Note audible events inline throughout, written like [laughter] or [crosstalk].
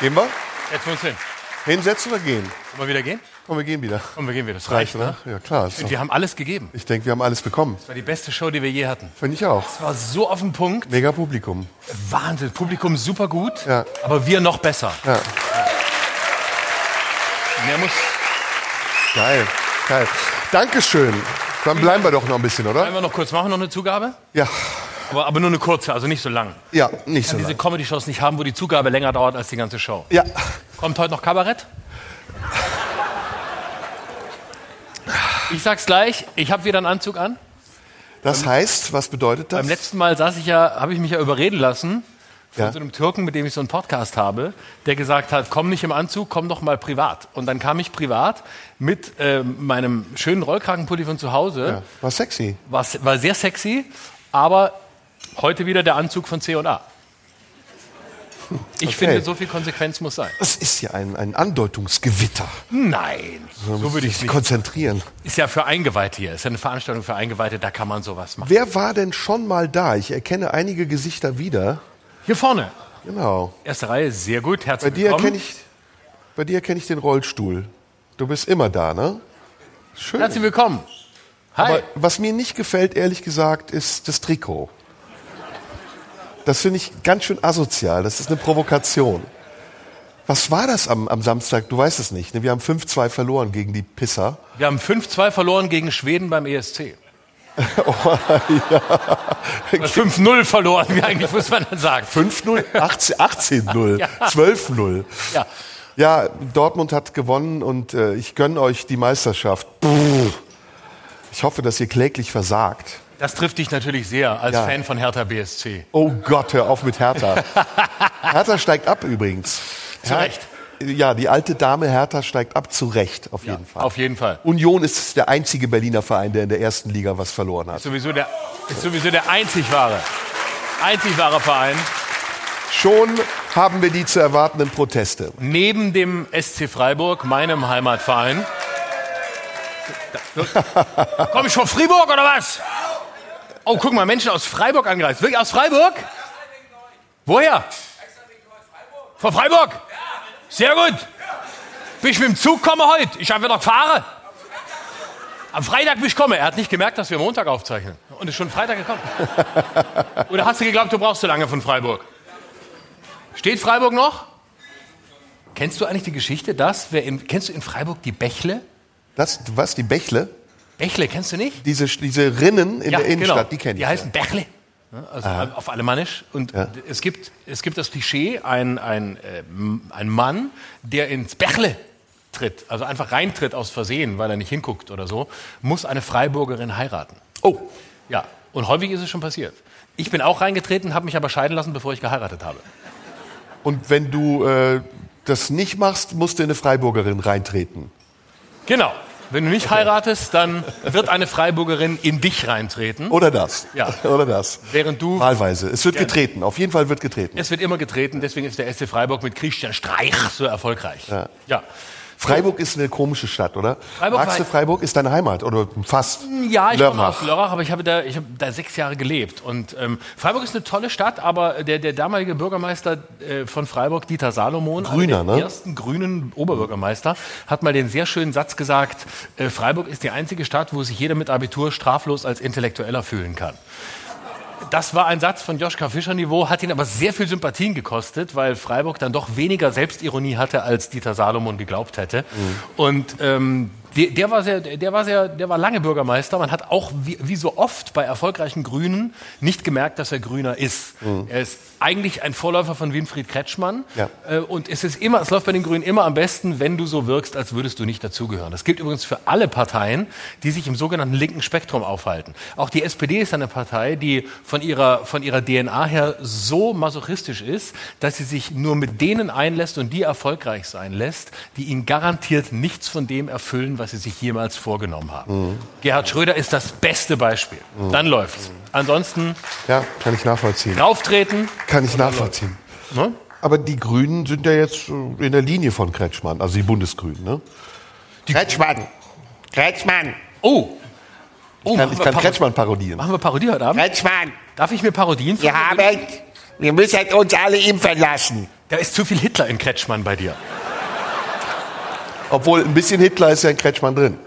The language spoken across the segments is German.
Gehen wir? Jetzt muss hin. Hinsetzen oder gehen? Wollen wir wieder gehen? Komm, wir gehen wieder. Komm, wir gehen wieder. Das Reicht, reicht, oder? Ja, klar. doch- Wir haben alles gegeben. Ich denke, wir haben alles bekommen. Das war die beste Show, die wir je hatten. Finde ich auch. Es war so auf den Punkt. Mega Publikum. Wahnsinn. Publikum super gut. Ja. Aber wir noch besser. Ja. Mehr muss. Geil. Geil. Dankeschön. Dann bleiben wir doch noch ein bisschen, Wollen oder? wir noch kurz machen, noch eine Zugabe? Ja. Aber, aber nur eine kurze, also nicht so lang. Ja, nicht Ich so kann diese lang. Comedy-Shows nicht haben, wo die Zugabe länger dauert als die ganze Show. Ja. Kommt heute noch Kabarett? Ich sag's gleich, ich habe wieder einen Anzug an. Das heißt, was bedeutet das? Beim letzten Mal saß ich ja, habe ich mich ja überreden lassen von Ja. so einem Türken, mit dem ich so einen Podcast habe, der gesagt hat, komm nicht im Anzug, komm doch mal privat. Und dann kam ich privat mit ähm, meinem schönen Rollkragenpulli von zu Hause. Ja. War sexy. War, war sehr sexy, aber heute wieder der Anzug von C&A. Ich Okay. finde, so viel Konsequenz muss sein. Das ist ja ein, ein Andeutungsgewitter. Nein, so würde ich es Sich nicht. konzentrieren. Ist ja für Eingeweihte hier. Ist ja eine Veranstaltung für Eingeweihte, da kann man sowas machen. Wer war denn schon mal da? Ich erkenne einige Gesichter wieder. Hier vorne, Genau. erste Reihe, sehr gut. Bei Herzlich dir willkommen. ich, bei dir erkenne ich den Rollstuhl. Du bist immer da, ne? Schön. Herzlich willkommen. Hi. Aber was mir nicht gefällt, ehrlich gesagt, ist das Trikot. Das finde ich ganz schön asozial. Das ist eine Provokation. Was war das am, am Samstag? Du weißt es nicht. Ne? Wir haben 5-2 verloren gegen die Pisser. Wir haben 5-2 verloren gegen Schweden beim ESC. [laughs] Oder 5-0 verloren, wie eigentlich muss man dann sagen. 5-0, 18 18-0, Ja. 12-0. Ja. Ja, Dortmund hat gewonnen und äh, ich gönne euch die Meisterschaft. Puh. Ich hoffe, dass ihr kläglich versagt. Das trifft dich natürlich sehr als Ja. Fan von Hertha BSC. Oh Gott, hör auf mit Hertha. [laughs] Hertha steigt ab übrigens. Zu Recht. Ja, die alte Dame Hertha steigt ab, zu Recht, auf jeden Fall. Auf jeden Fall. Union ist der einzige Berliner Verein, der in der ersten Liga was verloren hat. Sowieso der, ist sowieso der einzig wahre, einzig wahre Verein. Schon haben wir die zu erwartenden Proteste. Neben dem SC Freiburg, meinem Heimatverein. [laughs] Komm ich von Fribourg oder was? Oh, guck mal, Menschen aus Freiburg angereist. Wirklich aus Freiburg? Woher? Von Freiburg? Sehr gut. Bin ich mit dem Zug komme heute. Ich habe wieder gefahren. Am Freitag bin ich komme. Er hat nicht gemerkt, dass wir Montag aufzeichnen. Und ist schon Freitag gekommen. [laughs] Oder hast du geglaubt, du brauchst so lange von Freiburg? Steht Freiburg noch? Kennst du eigentlich die Geschichte, dass wer in, kennst du in Freiburg die Bächle? Das, was, die Bächle? Bächle kennst du nicht? Diese, diese Rinnen in der Innenstadt, die kenne ich. Die heißen Bächle. Ja, Also auf Alemannisch. Und es, gibt, es gibt das Klischee, ein, ein, äh, ein Mann, der ins Bächle tritt, also einfach reintritt aus Versehen, weil er nicht hinguckt oder so, muss eine Freiburgerin heiraten. Oh, Ja, und häufig ist es schon passiert. Ich bin auch reingetreten, habe mich aber scheiden lassen, bevor ich geheiratet habe. und wenn du äh, das nicht machst, musst du in eine Freiburgerin reintreten. Genau. Wenn du nicht heiratest, dann wird eine Freiburgerin in dich reintreten, Oder das. Ja. [laughs] Oder das. während du Wahlweise. Es wird getreten. Auf jeden Fall wird getreten. Es wird immer getreten, deswegen ist der SC Freiburg mit Christian Streich so erfolgreich. Ja. ja. Freiburg ist eine komische Stadt, oder? Freiburg Magst du Freiburg? Ist deine Heimat oder fast? Ja, ich komme Lörrach. aus Lörrach, aber ich habe da, ich habe da sechs Jahre gelebt. Und ähm, Freiburg ist eine tolle Stadt, aber der, der damalige Bürgermeister äh, von Freiburg, Dieter Salomon, Grüner, einer der ne? ersten grünen Oberbürgermeister, hat mal den sehr schönen Satz gesagt, äh, Freiburg ist die einzige Stadt, wo sich jeder mit Abitur straflos als Intellektueller fühlen kann. Das war ein Satz von Joschka Fischer Niveau, hat ihn aber sehr viel Sympathien gekostet, weil Freiburg dann doch weniger Selbstironie hatte, als Dieter Salomon geglaubt hätte. Und ähm, der, der, war sehr, der war sehr, der war lange Bürgermeister. Man hat auch wie, wie so oft bei erfolgreichen Grünen nicht gemerkt, dass er Grüner ist. Mhm. Er ist eigentlich ein Vorläufer von Winfried Kretschmann. Ja. Äh, Und es ist immer, es läuft bei den Grünen immer am besten, wenn du so wirkst, als würdest du nicht dazugehören. Das gilt übrigens für alle Parteien, die sich im sogenannten linken Spektrum aufhalten. Auch die SPD ist eine Partei, die von ihrer, von ihrer DNA her so masochistisch ist, dass sie sich nur mit denen einlässt und die erfolgreich sein lässt, die ihnen garantiert nichts von dem erfüllen, was sie sich jemals vorgenommen haben. Gerhard Schröder ist das beste Beispiel. Dann läuft's. Ansonsten Ja, kann ich nachvollziehen. drauftreten. Kann ich nachvollziehen. Ne? Aber die Grünen sind ja jetzt äh, in der Linie von Kretschmann, also die Bundesgrünen. Ne? Kretschmann. Kretschmann. Oh. Oh, Kann, machen ich wir kann Paro- Kretschmann parodieren. Machen wir Parodie heute Abend? Kretschmann. Darf ich mir Parodien Wir haben, wir müssen uns alle impfen lassen. Da ist zu viel Hitler in Kretschmann bei dir. Obwohl ein bisschen Hitler ist ja in Kretschmann drin.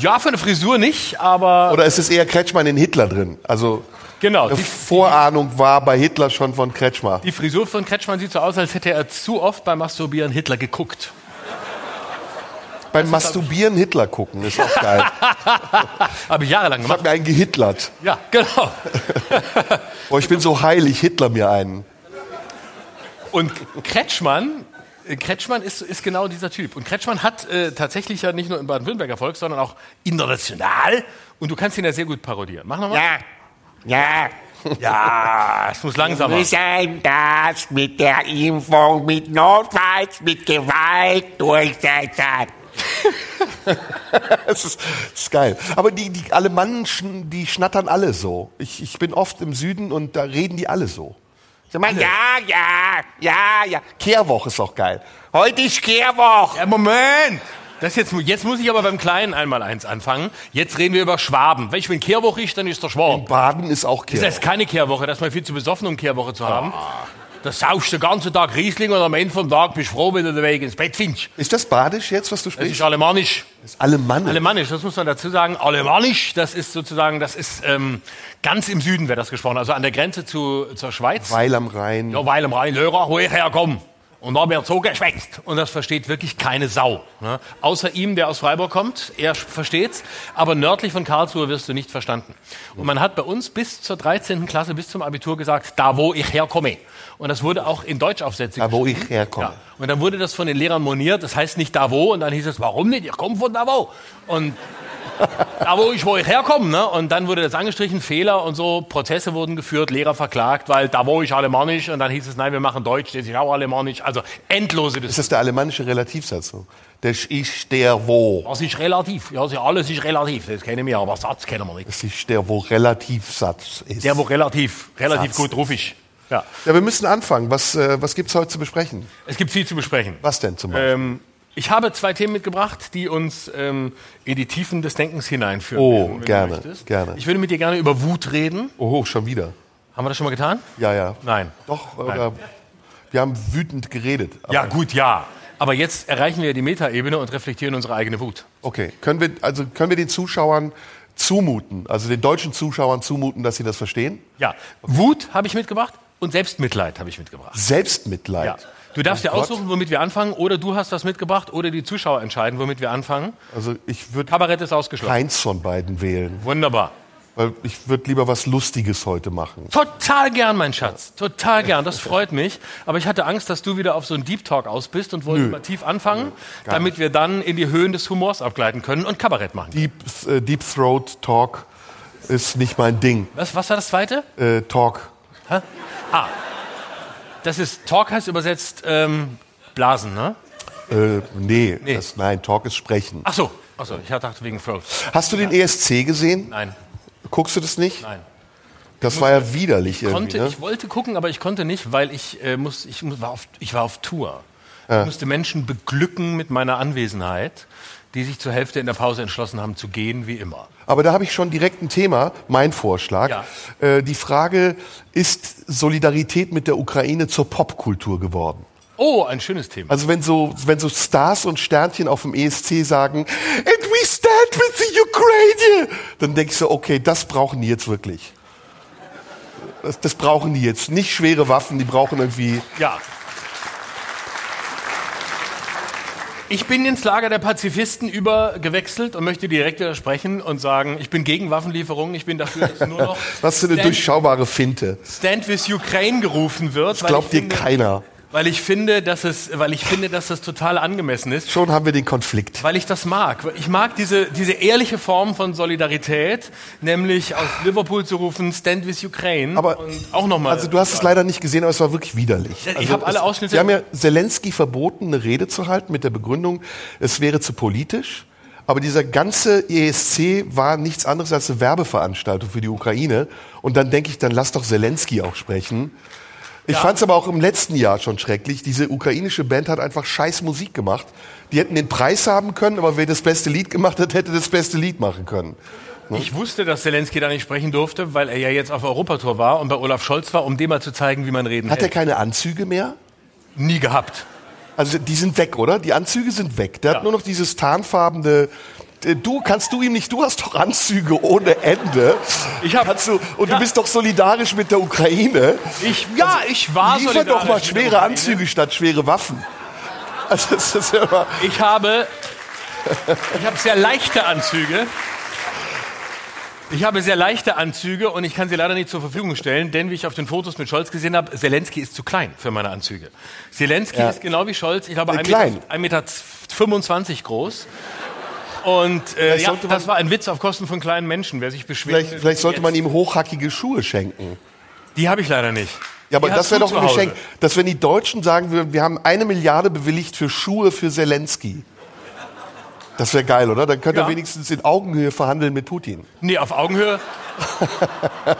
Ja, für eine Frisur nicht, aber Oder ist es eher Kretschmann in Hitler drin? Also genau. eine Die, Vorahnung war bei Hitler schon von Kretschmer. die Frisur von Kretschmann sieht so aus, als hätte er zu oft beim Masturbieren Hitler geguckt. Beim Masturbieren Hitler gucken ist auch geil. [laughs] Habe ich jahrelang Ich hab gemacht. mir einen gehitlert. Ja, genau. [laughs] Boah, ich bin so heilig, Hitler mir einen. Und Kretschmann, Kretschmann ist, ist genau dieser Typ. Und Kretschmann hat äh, tatsächlich ja nicht nur in Baden-Württemberg Erfolg, sondern auch international. Und du kannst ihn ja sehr gut parodieren. Mach nochmal. Ja. Ja. Ja, es muss langsamer. Wir müssen das mit der Impfung, mit Notfalls, mit Gewalt durchsetzen. [laughs] Das ist, das ist geil. Aber die, die Alemannen, die schnattern alle so. Ich, ich bin oft im Süden und da reden die alle so. Sag mal, ja, ja, ja, ja. Kehrwoch ist auch geil. Heute ist Kehrwoche. Ja, Moment! Das jetzt, jetzt muss ich aber beim Kleinen einmal eins anfangen. Jetzt reden wir über Schwaben. Wenn ich bin Kehrwoche ist, dann ist der Schwab. Baden ist auch Das Kehrwoch. ist keine Kehrwoche, das ist mal viel zu besoffen, um Kehrwoche zu haben. Da saufst du den ganzen Tag Riesling und am Ende vom Tag bist du froh, wenn du den Weg ins Bett findest. Ist das Badisch jetzt, was du Das sprichst? ist alemannisch. Ist Alemannisch. Alemannisch, das muss man dazu sagen. Alemannisch, das ist sozusagen, das ist ähm, ganz im Süden wird das gesprochen, also an der Grenze zu, zur Schweiz. Weil am Rhein. Ja, weil im Rhein-Lörer, wo ich herkomme. Und da wird so geschwätzt. Und das versteht wirklich keine Sau. Ne? Außer ihm, der aus Freiburg kommt. Er versteht's. Aber nördlich von Karlsruhe wirst du nicht verstanden. Und man hat bei uns bis zur 13. Klasse, bis zum Abitur gesagt, da wo ich herkomme. Und das wurde auch in Deutschaufsätzen Da, wo ich herkomme. Ja. Und dann wurde das von den Lehrern moniert. Das heißt nicht da wo. Und dann hieß es, warum nicht? Ich komme von da wo. Und da wo ich, wo ich herkomme. Ne? Und dann wurde das angestrichen, Fehler und so. Prozesse wurden geführt, Lehrer verklagt, weil da wo ich alemannisch. Und dann hieß es, nein, wir machen Deutsch, das ist auch alemannisch. Also endlose Ist Diskussion. das der alemannische Relativsatz? so? Das ist der wo. Das ist relativ. Ja, alles ist relativ. Das kennen wir, aber Satz kennen wir nicht. Das ist der wo Relativsatz ist. Der, wo drauf, relativ Satz. gut drauf ist. Ja. ja, wir müssen anfangen. Was, äh, was gibt's heute zu besprechen? Es gibt viel zu besprechen. Was denn zum Beispiel? Ähm, ich habe zwei Themen mitgebracht, die uns ähm, in die Tiefen des Denkens hineinführen. Oh, werden, gerne, gerne. Ich würde mit dir gerne über Wut reden. oh, schon wieder. Haben wir das schon mal getan? Ja, ja. Nein. Doch, oder wir haben wütend geredet. Ja, gut, ja. Aber jetzt erreichen wir die Metaebene und reflektieren unsere eigene Wut. Okay. Können wir, also können wir den Zuschauern zumuten, also den deutschen Zuschauern zumuten, dass sie das verstehen? Ja, Wut habe ich mitgebracht und Selbstmitleid habe ich mitgebracht. Selbstmitleid. Ja. Du darfst Oh dir Gott. aussuchen, womit wir anfangen, oder du hast was mitgebracht, oder die Zuschauer entscheiden, womit wir anfangen. Also ich würde Kabarett ist ausgeschlossen. keins von beiden wählen, Wunderbar. weil ich würde lieber was Lustiges heute machen. Total gern, mein Schatz. Total gern. Das [laughs] freut mich. Aber ich hatte Angst, dass du wieder auf so einen Deep Talk aus bist und wollte Nö. mal tief anfangen, gar damit wir dann in die Höhen des Humors abgleiten können und Kabarett machen. Deep, äh, Deep Throat Talk ist nicht mein Ding. Was, was war das zweite? Äh, Talk. Hä? Ah. Das ist, Talk heißt übersetzt ähm, Blasen, ne? Äh, nee, Nee. Das, nein, Talk ist Sprechen. Ach so. Ach so, ich dachte wegen Throat. Hast du den ESC gesehen? Nein, Guckst du das nicht? nein. Das war ja widerlich irgendwie. Konnte, Ne? ich wollte gucken, aber ich konnte nicht, weil ich, äh, muss, ich muss- war, auf, ich war auf Tour. Ich musste Menschen beglücken mit meiner Anwesenheit, die sich zur Hälfte in der Pause entschlossen haben zu gehen, wie immer. Aber da habe ich schon direkt ein Thema, mein Vorschlag. Ja. Äh, die Frage, ist Solidarität mit der Ukraine zur Popkultur geworden? Oh, ein schönes Thema. Also wenn so, wenn so Stars und Sternchen auf dem ESC sagen, and we stand with the Ukraine, dann denke ich so, okay, das brauchen die jetzt wirklich. Das, das brauchen die jetzt. Nicht schwere Waffen, die brauchen irgendwie. Ja, Ich bin ins Lager der Pazifisten übergewechselt und möchte direkt widersprechen und sagen, ich bin gegen Waffenlieferungen. Ich bin dafür, dass nur noch [laughs] Was für eine Stand, durchschaubare Finte. Stand with Ukraine gerufen wird. weil Glaubt dir keiner. Weil ich finde, dass es, weil ich finde, dass das total angemessen ist. Schon haben wir den Konflikt. Weil ich das mag. Ich mag diese, diese ehrliche Form von Solidarität, nämlich aus Liverpool zu rufen, Stand with Ukraine. Aber und auch nochmal. Also du hast es leider nicht gesehen, aber es war wirklich widerlich. Ich also hab alle Ausschnitte- Sie haben ja Zelensky verboten, eine Rede zu halten mit der Begründung, es wäre zu politisch. Aber dieser ganze ESC war nichts anderes als eine Werbeveranstaltung für die Ukraine. Und dann denke ich, dann lass doch Zelensky auch sprechen. Ich fand es aber auch im letzten Jahr schon schrecklich. Diese ukrainische Band hat einfach scheiß Musik gemacht. Die hätten den Preis haben können, aber wer das beste Lied gemacht hat, hätte das beste Lied machen können. Ich wusste, dass Zelensky da nicht sprechen durfte, weil er ja jetzt auf Europatour war und bei Olaf Scholz war, um dem mal zu zeigen, wie man reden Hat er hält. keine Anzüge mehr? Nie gehabt. Also die sind weg, oder? Die Anzüge sind weg. Der Ja. hat nur noch dieses tarnfarbene. Äh, Du kannst du ihm nicht. Du hast doch Anzüge ohne Ende. Ich hab- Kannst du, und Ja. du bist doch solidarisch mit der Ukraine. Ich, ja, ich war Liefer solidarisch doch mal schwere. Anzüge statt schwere Waffen. [laughs] Also das ist ja immer, Ich habe, ich habe sehr leichte Anzüge. Ich habe sehr leichte Anzüge und ich kann sie leider nicht zur Verfügung stellen, denn wie ich auf den Fotos mit Scholz gesehen habe, Zelensky ist zu klein für meine Anzüge. Zelensky Ja. ist genau wie Scholz, ich glaube Äh, 1,25 klein. Meter, 1 Meter 25 groß. Und äh, ja, man- das war ein Witz auf Kosten von kleinen Menschen. Wer sich beschwert, vielleicht, vielleicht sollte man ihm hochhackige Schuhe schenken. die habe ich leider nicht. Ja, aber Die das wäre doch ein. Geschenk. Dass wenn die Deutschen sagen würden, wir haben eine Milliarde bewilligt für Schuhe für Zelensky. Das wäre geil, oder? Dann könnte Ja. er wenigstens in Augenhöhe verhandeln mit Putin. Nee, auf Augenhöhe.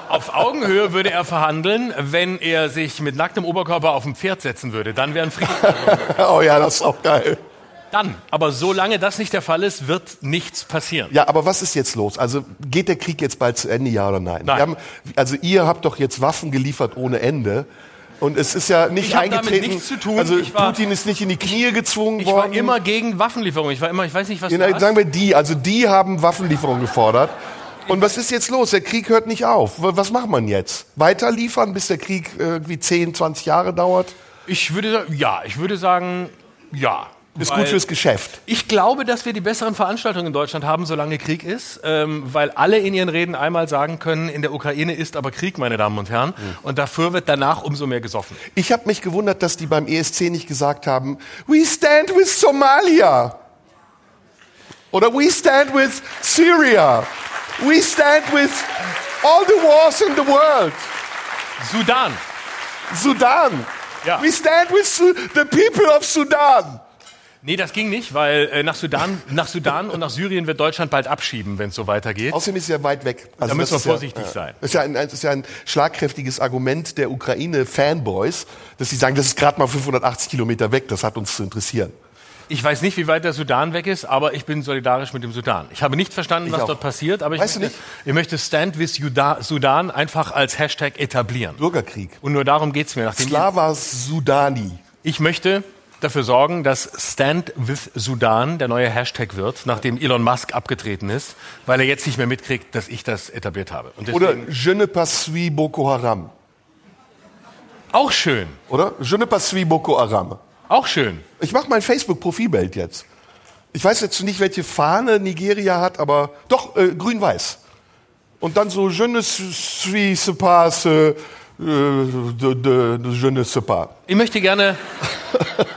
auf Augenhöhe würde er verhandeln, wenn er sich mit nacktem Oberkörper auf ein Pferd setzen würde. Dann wäre ein Frieden. [laughs] Oh ja, das ist auch geil. Dann. Aber solange das nicht der Fall ist, wird nichts passieren. Ja, aber was ist jetzt los? Also geht der Krieg jetzt bald zu Ende, ja oder nein? Nein. Haben, also ihr habt doch jetzt Waffen geliefert ohne Ende. Und es ist ja nicht Ich hab damit eingetreten. nichts zu tun. Also Ich war- Putin ist nicht in die Knie gezwungen Ich worden. war immer gegen Waffenlieferungen. Ich war immer, ich weiß nicht, was Ja, du na, hast. sagen wir die, also die haben Waffenlieferungen gefordert. Und was ist jetzt los? Der Krieg hört nicht auf. Was macht man jetzt? Weiter liefern, bis der Krieg irgendwie 10, 20 Jahre dauert? Ich würde ja, ich würde sagen, ja. Ist Weil gut fürs Geschäft. Ich glaube, dass wir die besseren Veranstaltungen in Deutschland haben, solange Krieg ist, ähm, weil alle in ihren Reden einmal sagen können, in der Ukraine ist aber Krieg, meine Damen und Herren. Und dafür wird danach umso mehr gesoffen. Ich habe mich gewundert, dass die beim ESC nicht gesagt haben, we stand with Somalia. Oder we stand with Syria. We stand with all the wars in the world. Sudan. Sudan. Ja. We stand with the people of Sudan. Nee, das ging nicht, weil äh, nach, Sudan, nach Sudan und nach Syrien wird Deutschland bald abschieben, wenn es so weitergeht. Außerdem ist es ja weit weg. Also Da müssen wir vorsichtig ja, sein. Das ist ja, ein, das ist ja ein schlagkräftiges Argument der Ukraine-Fanboys, dass sie sagen, das ist gerade mal 580 Kilometer weg, das hat uns zu interessieren. Ich weiß nicht, wie weit der Sudan weg ist, aber ich bin solidarisch mit dem Sudan. Ich habe nicht verstanden, was auch. dort passiert, aber ich Weißt du möchte, nicht? ich möchte Stand with Sudan einfach als Hashtag etablieren. Bürgerkrieg. Und nur darum geht's mir. Nachdem Slava Sudani. ich möchte dafür sorgen, dass Stand with Sudan der neue Hashtag wird, nachdem Elon Musk abgetreten ist, weil er jetzt nicht mehr mitkriegt, dass ich das etabliert habe. Oder Je ne pas suis Boko Haram. auch schön, Oder? Je ne pas suis Boko Haram. auch schön. Ich mache mein Facebook-Profilbild jetzt. Ich weiß jetzt nicht, welche Fahne Nigeria hat, aber doch äh, grün-weiß. Und dann so Je ne suis pas de, je ne sais pas. Ich möchte gerne,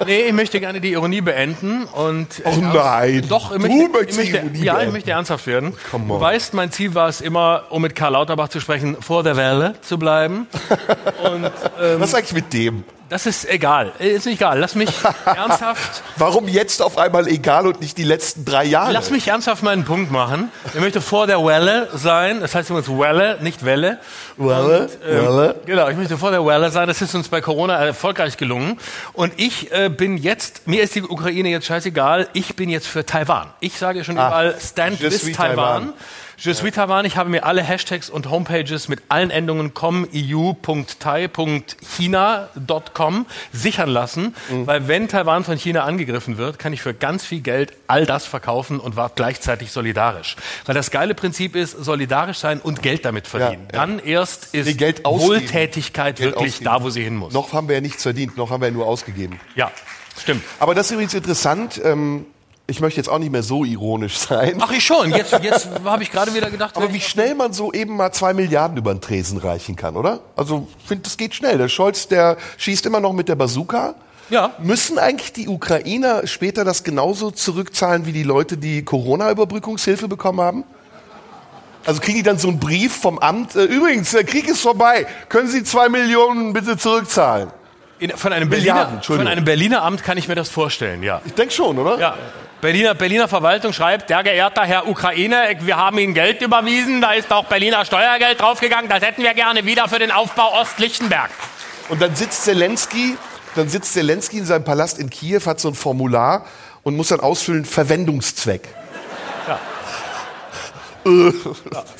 nee, ich möchte gerne die Ironie beenden und. Oh nein. Doch, ich Du möchte, möchtest ich möchte, Ironie ja, ich möchte ernsthaft werden. Du weißt, mein Ziel war es immer, um mit Karl Lauterbach zu sprechen, vor der Welle zu bleiben. [laughs] Und Was ist eigentlich mit dem? Das ist egal, ist nicht egal. Lass mich [laughs] ernsthaft, Warum jetzt auf einmal egal und nicht die letzten drei Jahre? lass mich ernsthaft meinen Punkt machen. Ich möchte vor der Welle sein. Das heißt übrigens Welle, nicht Welle. Welle, Ähm, Welle. Genau, ich möchte vor der Welle sein. Das ist uns bei Corona erfolgreich gelungen. Und ich äh, bin jetzt, mir ist die Ukraine jetzt scheißegal, ich bin jetzt für Taiwan. Ich sage schon überall, stand suis Taiwan. Taiwan. Je suis Taiwan. Ich habe mir alle Hashtags und Homepages mit allen Endungen com, eu, .tai, .china.com sichern lassen, Mhm. weil wenn Taiwan von China angegriffen wird, kann ich für ganz viel Geld all das verkaufen und war gleichzeitig solidarisch. Weil das geile Prinzip ist, solidarisch sein und Geld damit verdienen. Ja, ja. Dann erst ist Nee. Wohltätigkeit Geld wirklich ausgeben. da, wo sie hin muss. Noch haben wir ja nichts verdient, noch haben wir ja nur ausgegeben. Ja. Stimmt. Aber das ist übrigens interessant. Ähm, ich möchte jetzt auch nicht mehr so ironisch sein. Ach, ich schon. Jetzt, jetzt habe ich gerade wieder gedacht. Aber wie schnell man so eben mal zwei Milliarden über den Tresen reichen kann, oder? Also, ich finde, das geht schnell. Der Scholz, der schießt immer noch mit der Bazooka. Ja. Müssen eigentlich die Ukrainer später das genauso zurückzahlen wie die Leute, die Corona-Überbrückungshilfe bekommen haben? Also kriegen die dann so einen Brief vom Amt, äh, übrigens, der Krieg ist vorbei, können Sie zwei Millionen bitte zurückzahlen? In, von, einem Milliarden, Berliner, Entschuldigung. von einem Berliner Amt kann ich mir das vorstellen, ja. Ich denke schon, oder? Ja. Berliner, Berliner Verwaltung schreibt, sehr geehrter Herr Ukraine, wir haben Ihnen Geld überwiesen, da ist auch Berliner Steuergeld draufgegangen, das hätten wir gerne wieder für den Aufbau Ost-Lichtenberg. Und dann sitzt Zelensky, dann sitzt Zelensky in seinem Palast in Kiew, hat so ein Formular und muss dann ausfüllen Verwendungszweck. Ja. Äh, [laughs]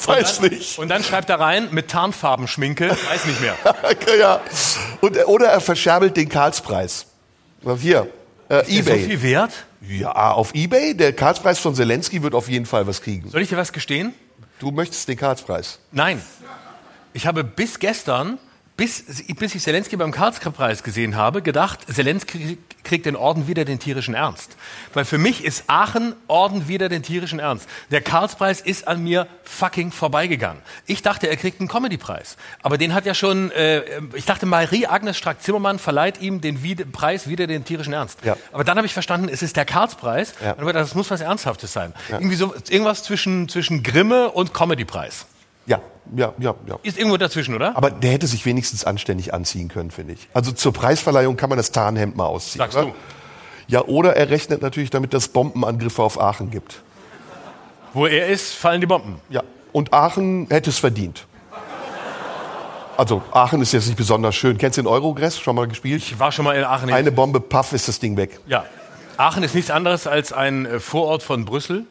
weiß und dann, nicht. Und dann schreibt er rein, mit Tarnfarbenschminke, weiß nicht mehr. [laughs] ja. Und, oder er verscherbelt den Karlspreis. Hier, äh, Ist eBay. so viel wert? ja, auf eBay, der Karlspreis von Zelensky wird auf jeden Fall was kriegen. Soll ich dir was gestehen? Du möchtest den Karlspreis. Nein. Ich habe bis gestern, bis, bis ich Zelensky beim Karlspreis gesehen habe, gedacht, Zelensky kriegt den Orden wieder den tierischen Ernst. Weil für mich ist Aachen Orden wieder den tierischen Ernst. Der Karlspreis ist an mir fucking vorbeigegangen. Ich dachte, er kriegt einen Comedypreis. Aber den hat ja schon, äh, ich dachte, Marie-Agnes Strack-Zimmermann verleiht ihm den Wied Preis wieder den tierischen Ernst. Ja. Aber dann habe ich verstanden, es ist der Karlspreis. Ja. Dachte, das muss was Ernsthaftes sein. Irgendwie so, irgendwas zwischen, zwischen Grimme und Comedypreis. Ja, ja, ja, ja. Ist irgendwo dazwischen, oder? Aber der hätte sich wenigstens anständig anziehen können, finde ich. Also zur Preisverleihung kann man das Tarnhemd mal ausziehen. Sagst oder? du. Ja, oder er rechnet natürlich damit, dass es Bombenangriffe auf Aachen gibt. Wo er ist, fallen die Bomben. Ja. Und Aachen hätte es verdient. Also Aachen ist jetzt nicht besonders schön. Kennst du den Eurogress? Schon mal gespielt? Ich war schon mal in Aachen. Eine Bombe, paff, ist das Ding weg. ja. Aachen ist nichts anderes als ein äh, Vorort von Brüssel.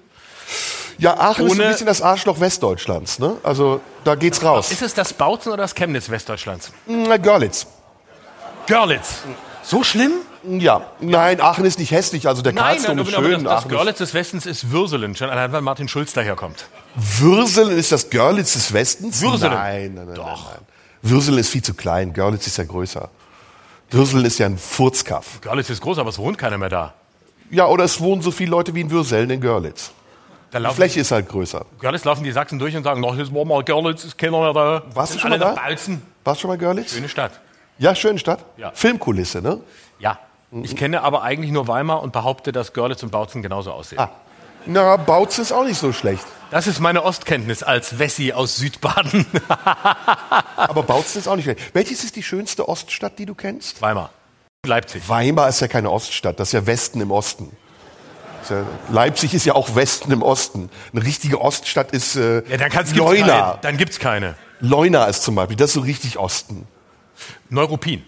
Ja, Aachen ist so ein bisschen das Arschloch Westdeutschlands. Ne? Also da geht's raus. Ist es das Bautzen oder das Chemnitz Westdeutschlands? Na, Görlitz. Görlitz. So schlimm? Ja, nein, Aachen ist nicht hässlich. Also der Karlsdom ist aber schön. das, das Görlitz des Westens ist Würselen, schon allein weil Martin Schulz daherkommt. Würselen ist das Görlitz des Westens? Würselen. Nein, nein, nein, Doch. nein, nein. Würselen ist viel zu klein. Görlitz ist ja größer. Würselen ist ja ein Furzkaff. Görlitz ist groß, aber es wohnt keiner mehr da. Ja, oder es wohnen so viele Leute wie in Würselen in Görlitz. Die Fläche ist halt größer. Görlitz laufen die Sachsen durch und sagen, noch jetzt war mal Görlitz, ist keiner mehr da. Warst du schon mal da? Balzen. Warst du schon mal Görlitz? Schöne Stadt. Ja, schöne Stadt. Ja. Filmkulisse, ne? Ja. Ich kenne aber eigentlich nur Weimar und behaupte, dass Görlitz und Bautzen genauso aussehen. Ah. Na, Bautzen ist auch nicht so schlecht. Das ist meine Ostkenntnis als Wessi aus Südbaden. [laughs] Aber Bautzen ist auch nicht schlecht. Welches ist die schönste Oststadt, die du kennst? Weimar. Leipzig. Weimar ist ja keine Oststadt, das ist ja Westen im Osten. Ist ja, Leipzig ist ja auch Westen im Osten. Eine richtige Oststadt ist äh, Ja, dann kann's, gibt's Leuna. keine. Dann gibt's keine. Leuna ist zum Beispiel, das ist so richtig Osten. Neuruppin.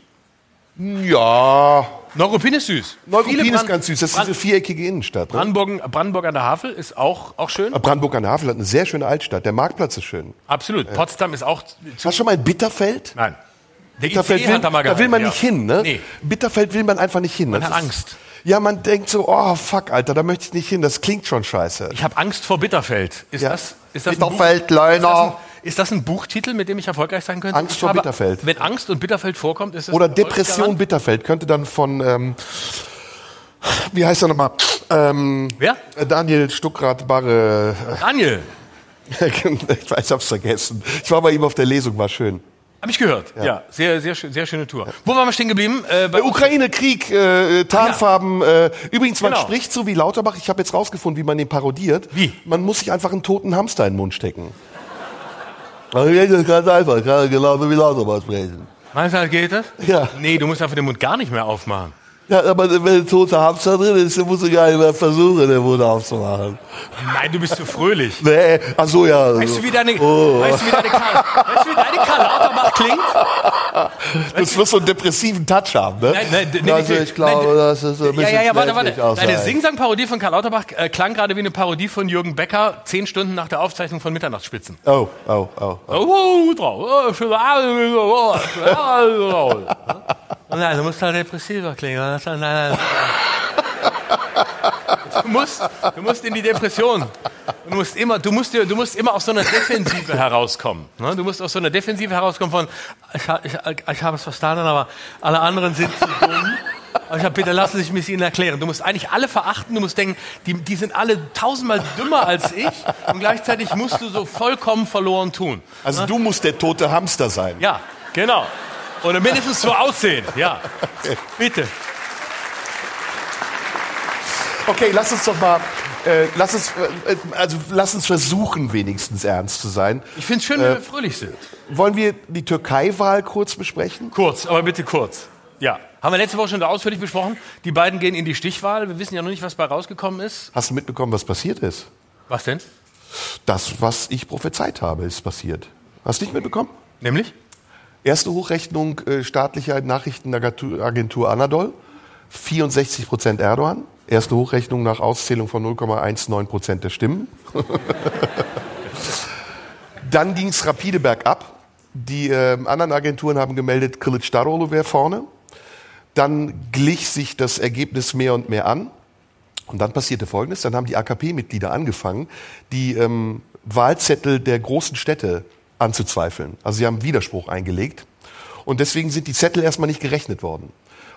Ja, Neuruppin ist süß. Neuruppin ist ganz süß. Das ist Brand- diese viereckige Innenstadt. Ne? Brandenburg, Brandenburg an der Havel ist auch, auch schön. Brandenburg an der Havel hat eine sehr schöne Altstadt. Der Marktplatz ist schön. Absolut. Potsdam ist auch Hast du schon mal in Bitterfeld? Nein. Der Bitterfeld ICE will, da mal da will man gehalten, nicht ja. hin, ne? Nee. Bitterfeld will man einfach nicht hin. Man Das hat ist- Angst. Ja, man denkt so, oh fuck, Alter, da möchte ich nicht hin. Das klingt schon scheiße. Ich habe Angst vor Bitterfeld. Ist Ja. das, ist das ein Bitterfeld, Leuna. Ist das, ein, Buchtitel, mit dem ich erfolgreich sein könnte? Angst vor Bitterfeld. Wenn Angst und Bitterfeld vorkommt, ist es Oder Depression? Bitterfeld könnte dann von, ähm, wie heißt er nochmal? Ähm, Wer? Daniel Stuckrad Barre. Daniel. [laughs] ich weiß, ich hab's vergessen. Ich war bei ihm auf der Lesung, war schön. Habe ich gehört. Ja, sehr, sehr, schön- sehr schöne Tour. Wo waren wir stehen geblieben? Äh, bei Ukraine, Krieg, äh, Tarnfarben. Äh, übrigens, man Genau. spricht so wie Lauterbach. Ich habe jetzt rausgefunden, wie man den parodiert. Wie? Man muss sich einfach einen toten Hamster in den Mund stecken. Also ganz einfach. Genauso wie Lauterbach sprechen. Meinst du, geht das? Ja. Nee, du musst einfach den Mund gar nicht mehr aufmachen. Ja, aber wenn ein toter Hamster drin ist, dann musst du gar nicht mehr versuchen, den Mund aufzumachen. Nein, du bist zu fröhlich. Nee, ach so, ja. Weißt du, wie deine, Oh. weißt du, wie deine weißt du, wie deine Karl Lauterbach klingt? Das wird so einen depressiven Touch haben, ne? Nein, nein, nee, also ich glaube, nein, das ist ein Ja, bisschen ja, ja, warte, warte. auch Deine. Sing-Sang-Parodie von Karl Lauterbach äh, klang gerade wie eine Parodie von Jürgen Becker, zehn Stunden nach der Aufzeichnung von Mitternachtsspitzen. Oh, oh, oh. oh. Oh, drauf. Oh, schöne Abend. Oh, schöne Abend. Nein, du musst halt depressiver klingen. Halt- Nein, nein. Du musst, du musst in die Depression. Du musst immer, du musst, du musst immer aus so einer Defensive herauskommen. ne? Du musst aus so einer Defensive herauskommen von, ich, ich, ich habe es verstanden, aber alle anderen sind zu dumm. Ich sag, bitte lassen Sie mich Ihnen erklären. Du musst eigentlich alle verachten. Du musst denken, die, die sind alle tausendmal dümmer als ich. Und gleichzeitig musst du so vollkommen verloren tun. Also du musst der tote Hamster sein. Ja, genau. Oder mindestens so aussehen. Ja, bitte. Okay, lass uns doch mal, äh, lass uns, äh, also lass uns versuchen, wenigstens ernst zu sein. Ich finde es schön, wenn wir fröhlich sind. Wollen wir die Türkei-Wahl kurz besprechen? Kurz, aber bitte kurz. Ja. Haben wir letzte Woche schon ausführlich besprochen. Die beiden gehen in die Stichwahl. Wir wissen ja noch nicht, was bei rausgekommen ist. Hast du mitbekommen, was passiert ist? Was denn? Das, was ich prophezeit habe, ist passiert. Hast du nicht mitbekommen? Nämlich? Erste Hochrechnung äh, staatlicher Nachrichtenagentur Anadol. 64 Prozent Erdogan. Erste Hochrechnung nach Auszählung von 0,19 Prozent der Stimmen. [laughs] Dann ging es rapide bergab. Die äh, anderen Agenturen haben gemeldet, Kılıçdaroğlu wäre vorne. Dann glich sich das Ergebnis mehr und mehr an. Und dann passierte Folgendes, dann haben die AKP-Mitglieder angefangen, die ähm, Wahlzettel der großen Städte anzuzweifeln. Also sie haben Widerspruch eingelegt. Und deswegen sind die Zettel erstmal nicht gerechnet worden.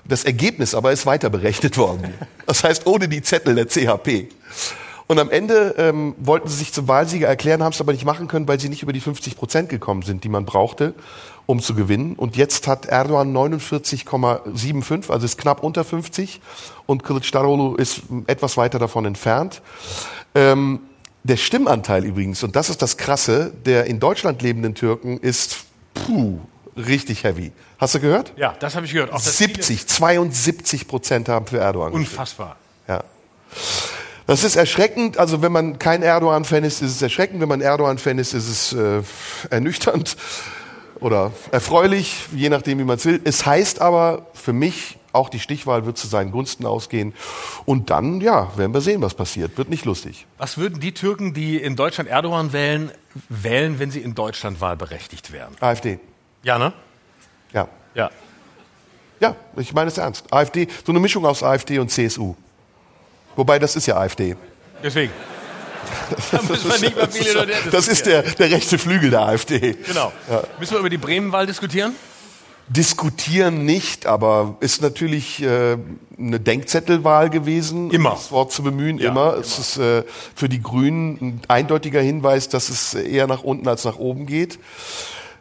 Das Ergebnis aber ist weiter berechnet worden. [laughs] Das heißt, ohne die Zettel der CHP. Und am Ende ähm, wollten sie sich zum Wahlsieger erklären, haben es aber nicht machen können, weil sie nicht über die 50 Prozent gekommen sind, die man brauchte, um zu gewinnen. Und jetzt hat Erdogan 49,75, also ist knapp unter 50. Und Kılıçdaroğlu ist etwas weiter davon entfernt. Ähm, der Stimmanteil übrigens, und das ist das Krasse, der in Deutschland lebenden Türken ist puh, richtig heavy. Hast du gehört? Ja, das habe ich gehört. Auch dass 70, 72 Prozent haben für Erdogan viele- gestimmt. Unfassbar. Ja. Das ist erschreckend. Also wenn man kein Erdogan-Fan ist, ist es erschreckend. Wenn man Erdogan-Fan ist, ist es äh, ernüchternd oder erfreulich, je nachdem, wie man es will. Es heißt aber für mich, auch die Stichwahl wird zu seinen Gunsten ausgehen. Und dann, ja, werden wir sehen, was passiert. Wird nicht lustig. Was würden die Türken, die in Deutschland Erdogan wählen, wählen, wenn sie in Deutschland wahlberechtigt wären? AfD. Ja, ne? Ja. Ja. Ja, ich meine es ernst. AfD, so eine Mischung aus AfD und CSU. Wobei, das ist ja AfD. Deswegen. [laughs] Das ist der, der rechte Flügel der AfD. Genau. Müssen wir über die Bremenwahl diskutieren? Diskutieren nicht, aber ist natürlich äh, eine Denkzettelwahl gewesen. Immer. um Das Wort zu bemühen, Ja, immer. immer. Es ist äh, für die Grünen ein eindeutiger Hinweis, dass es eher nach unten als nach oben geht.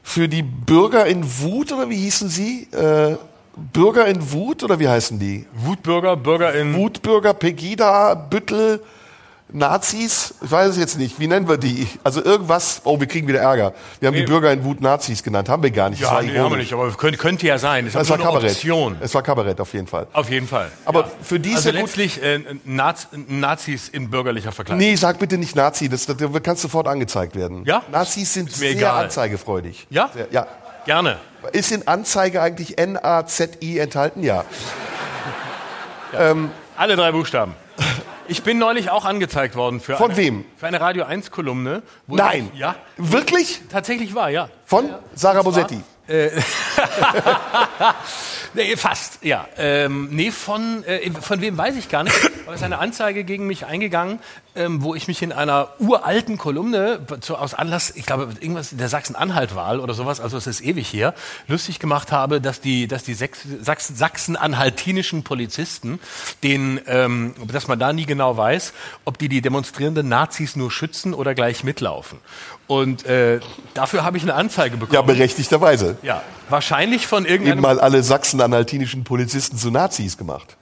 Für die Bürger in Wut, oder wie hießen sie? Äh, Bürger in Wut, oder wie heißen die? Wutbürger, Bürger in. Wutbürger, Pegida, Büttel, Nazis? Ich weiß es jetzt nicht. Wie nennen wir die? Also irgendwas. Oh, wir kriegen wieder Ärger. Wir haben die Nee. Bürger in Wut Nazis genannt. Haben wir gar nicht. Ja, nee, haben wir ironisch. nicht, aber könnte, könnte ja sein. Ist Es war Kabarett. Option. Es war Kabarett auf jeden Fall. Auf jeden Fall. Aber für die ist also ja gut- letztlich äh, Naz Nazis in bürgerlicher Verkleidung. Nee, sag bitte nicht Nazi, das, das, das kann sofort angezeigt werden. Ja? Nazis sind sehr egal. anzeigefreudig. Ja? Sehr, ja. Gerne. Ist in Anzeige eigentlich N-A-Z-I enthalten? Ja. [laughs] Alle drei Buchstaben. Ich bin neulich auch angezeigt worden für Von eine, wem? Für eine Radio 1 Kolumne. Nein. Ich, ja, Wirklich? tatsächlich war, ja. Von Sarah Bosetti. [laughs] Nee, fast, ja. Ähm, nee, von, äh, von wem weiß ich gar nicht. Aber es ist eine Anzeige gegen mich eingegangen, ähm, wo ich mich in einer uralten Kolumne zu, aus Anlass, ich glaube, irgendwas der Sachsen-Anhalt-Wahl oder sowas, also es ist ewig hier, lustig gemacht habe, dass die, dass die Sachsen-Anhaltinischen Polizisten, den, ähm, dass man da nie genau weiß, ob die die demonstrierenden Nazis nur schützen oder gleich mitlaufen. Und äh, dafür habe ich eine Anzeige bekommen. Ja, berechtigterweise. Ja, wahrscheinlich von Eben irgendeinem mal alle sachsen-anhaltinischen Polizisten zu Nazis gemacht.